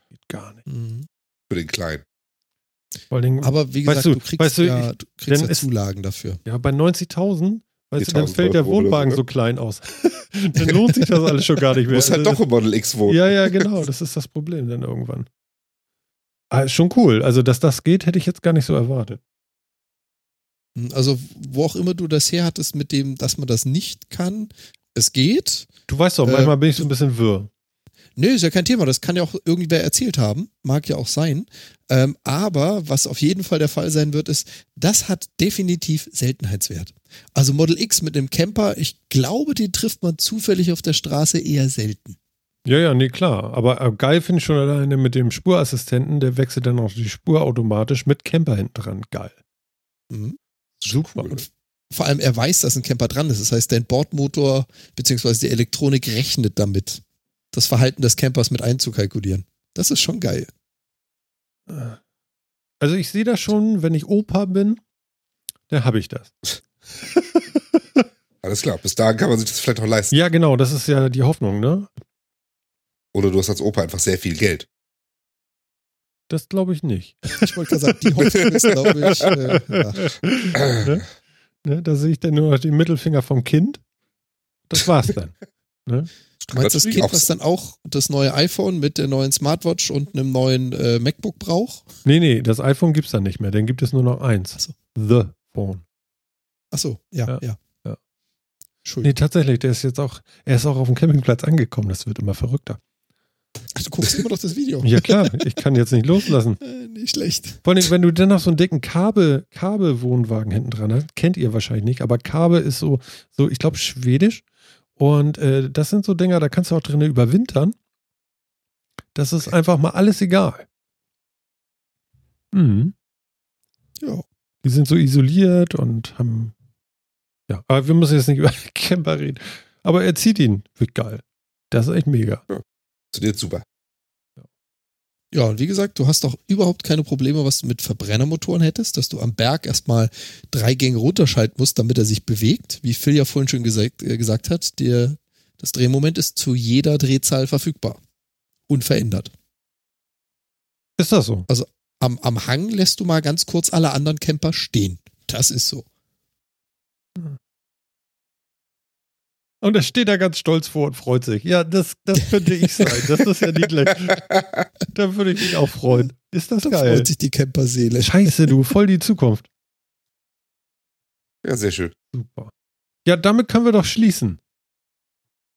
Geht gar nicht. Mhm. Für den Kleinen. Vor allem, Aber wie Weißt gesagt, du- du, kriegst weißt du, ja, du kriegst ja es- Zulagen dafür. ja, bei 90.000, weißt du, dann 4.000 fällt der Wohnwagen so, ne? klein aus. dann lohnt sich das alles schon gar nicht Du mehr. musst halt Also, doch im Model X wohnen. Ja, ja, genau. Das ist das Problem dann irgendwann. Ah, ist schon cool. Also, dass das geht, hätte ich jetzt gar nicht so erwartet. Also, wo auch immer du das her hattest mit dem, dass man das nicht kann, es geht. Du weißt doch, Äh, manchmal bin ich so ein bisschen wirr. Nö, ist ja kein Thema. Das kann ja auch irgendwer erzählt haben. Mag ja auch sein. Ähm, aber was auf jeden Fall der Fall sein wird, ist, das hat definitiv Seltenheitswert. Also Model X mit einem Camper, ich glaube, den trifft man zufällig auf der Straße eher selten. Ja, ja, nee, klar. Aber äh, geil finde ich schon alleine mit dem Spurassistenten, der wechselt dann auch die Spur automatisch mit Camper hinten dran. Geil. Mhm. Super. Cool. Vor allem, er weiß, dass ein Camper dran ist. Das heißt, dein Bordmotor bzw. die Elektronik rechnet damit, das Verhalten des Campers mit einzukalkulieren. Das ist schon geil. Also ich sehe das schon, wenn ich Opa bin, dann habe ich das. Alles klar, bis dahin kann man sich das vielleicht auch leisten. Ja, genau, das ist ja die Hoffnung, ne? Oder du hast als Opa einfach sehr viel Geld. Das glaube ich nicht. Ich wollte gerade sagen, die Hoffnung ist, glaube ich, äh, ja. ne? Ne? Da sehe ich dann nur noch den Mittelfinger vom Kind. Das war's dann. Ne? Du meinst das Kind, was dann auch das neue iPhone mit der neuen Smartwatch und einem neuen äh, MacBook braucht? Nee, nee, das iPhone gibt's dann nicht mehr. Dann gibt es nur noch eins. Ach so. The Phone. Ach so, ja, Ja, ja. ja. Nee, tatsächlich, der ist jetzt auch, er ist auch auf dem Campingplatz angekommen. Das wird immer verrückter. Ach, du guckst immer noch das Video. Ja klar, ich kann jetzt nicht loslassen. Äh, nicht schlecht. Vor allem, wenn du dann noch so einen dicken Kabel, Kabelwohnwagen hinten dran hast, kennt ihr wahrscheinlich nicht, aber Kabel ist so, so ich glaube, schwedisch. Und äh, das sind so Dinger, da kannst du auch drinnen überwintern. Das ist einfach mal alles egal. Mhm. Ja. Die sind so isoliert und haben. Ja, aber wir müssen jetzt nicht über Camper reden. Aber er zieht ihn. Wird geil. Das ist echt mega. Funktioniert super. Ja, und wie gesagt, du hast doch überhaupt keine Probleme, was du mit Verbrennermotoren hättest, dass du am Berg erstmal drei Gänge runterschalten musst, damit er sich bewegt. Wie Phil ja vorhin schon gesagt, äh, gesagt hat, der, das Drehmoment ist zu jeder Drehzahl verfügbar. Unverändert. Ist das so? Am, am Hang lässt du mal ganz kurz alle anderen Camper stehen. Das ist so. Und er steht da ganz stolz vor und freut sich. Ja, das, das könnte ich sein. Das ist ja niedlich. Da würde ich mich auch freuen. Ist das Da geil? freut sich die Camperseele. Scheiße, du, voll die Zukunft. Ja, sehr schön. Super. Ja, damit können wir doch schließen.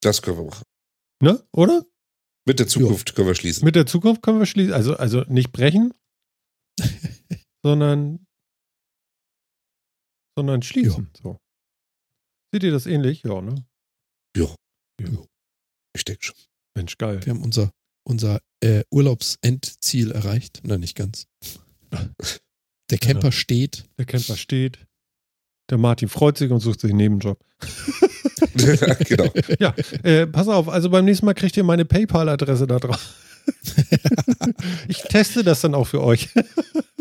Das können wir machen. Ne? Oder? Mit der Zukunft können wir schließen. Mit der Zukunft können wir schließen. Also, also nicht brechen, sondern, sondern schließen. So. Seht ihr das ähnlich? Ja, ne? Ja. Ja. Ich denke schon. Mensch, geil. Wir haben unser, unser äh, Urlaubsendziel erreicht. Na, nicht ganz. Der Camper steht. Der Camper steht. Der Martin freut sich und sucht sich einen Nebenjob. genau. Ja, äh, pass auf, also beim nächsten Mal kriegt ihr meine PayPal-Adresse da drauf. ich teste das dann auch für euch.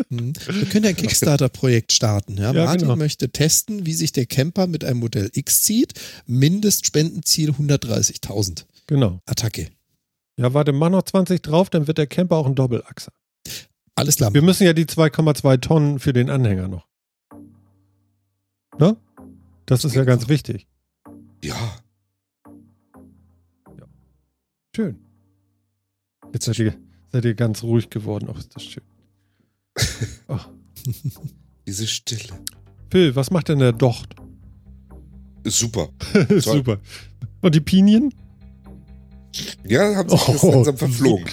Wir können ja ein Kickstarter-Projekt starten. Ja? Ja, Martin genau. möchte testen, wie sich der Camper mit einem Modell X zieht. Mindestspendenziel 130.000. Genau. Attacke. Ja, warte, mach noch 20 drauf, dann wird der Camper auch ein Doppelachser. Alles klar. Wir müssen ja die 2,2 Tonnen für den Anhänger noch. Ne? Das ist ja ganz wichtig. Ja. Schön. Jetzt seid ihr, seid ihr ganz ruhig geworden. Ach, ist das schön. Ach. Diese Stille. Phil, was macht denn der Docht? Ist super. Super. Und die Pinien? Ja, haben sich das Oh, langsam verflogen.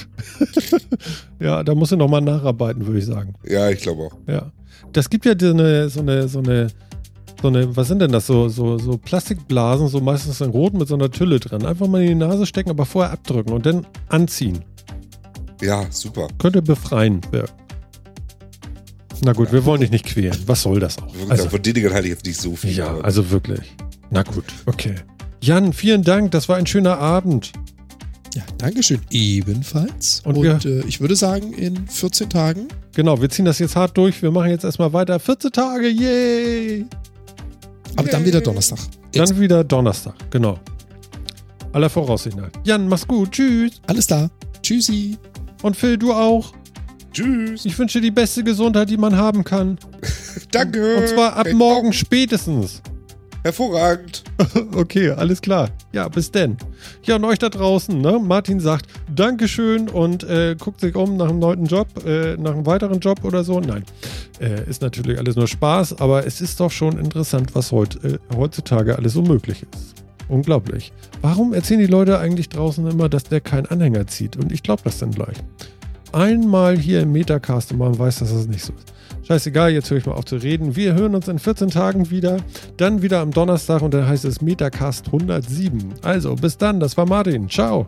ja, da musst du nochmal nacharbeiten, würde ich sagen. Ja, ich glaube auch. Ja. Das gibt ja so eine, so eine, so eine, so eine, was sind denn das? So, so, so Plastikblasen, so meistens in Rot mit so einer Tülle drin. Einfach mal in die Nase stecken, aber vorher abdrücken und dann anziehen. Ja, super. Könnte befreien wirken. Na gut, wir wollen dich nicht quälen. Was soll das auch? Wirklich, Also, Von den Dingen halte ich jetzt nicht so viel. ja, aber- also wirklich. Na gut, okay. Jan, vielen Dank. Das war ein schöner Abend. Ja, Dankeschön. Ebenfalls. Und Und, äh, ich würde sagen, in 14 Tagen. Genau, wir ziehen das jetzt hart durch. Wir machen jetzt erstmal weiter. 14 Tage, yay! Aber dann wieder Donnerstag. Jetzt. Dann wieder Donnerstag, genau. Aller Voraussicht nach. Jan, mach's gut. Tschüss. Alles klar. Tschüssi. Und Phil, du auch. Tschüss. Ich wünsche die beste Gesundheit, die man haben kann. Danke. Und zwar ab morgen spätestens. Hervorragend. Okay, alles klar. Ja, bis denn. Ja, und euch da draußen, ne? Martin sagt Dankeschön und äh, guckt sich um nach einem neuen Job, äh, nach einem weiteren Job oder so. Nein, äh, ist natürlich alles nur Spaß, aber es ist doch schon interessant, was heut, äh, heutzutage alles so möglich ist. Unglaublich. Warum erzählen die Leute eigentlich draußen immer, dass der keinen Anhänger zieht? Und ich glaube das dann gleich. Einmal hier im Metacast und man weiß, dass das nicht so ist. Scheißegal, jetzt höre ich mal auf zu reden. Wir hören uns in 14 Tagen wieder. Dann wieder am Donnerstag und dann heißt es Metacast 107. Also, bis dann, das war Martin. Ciao.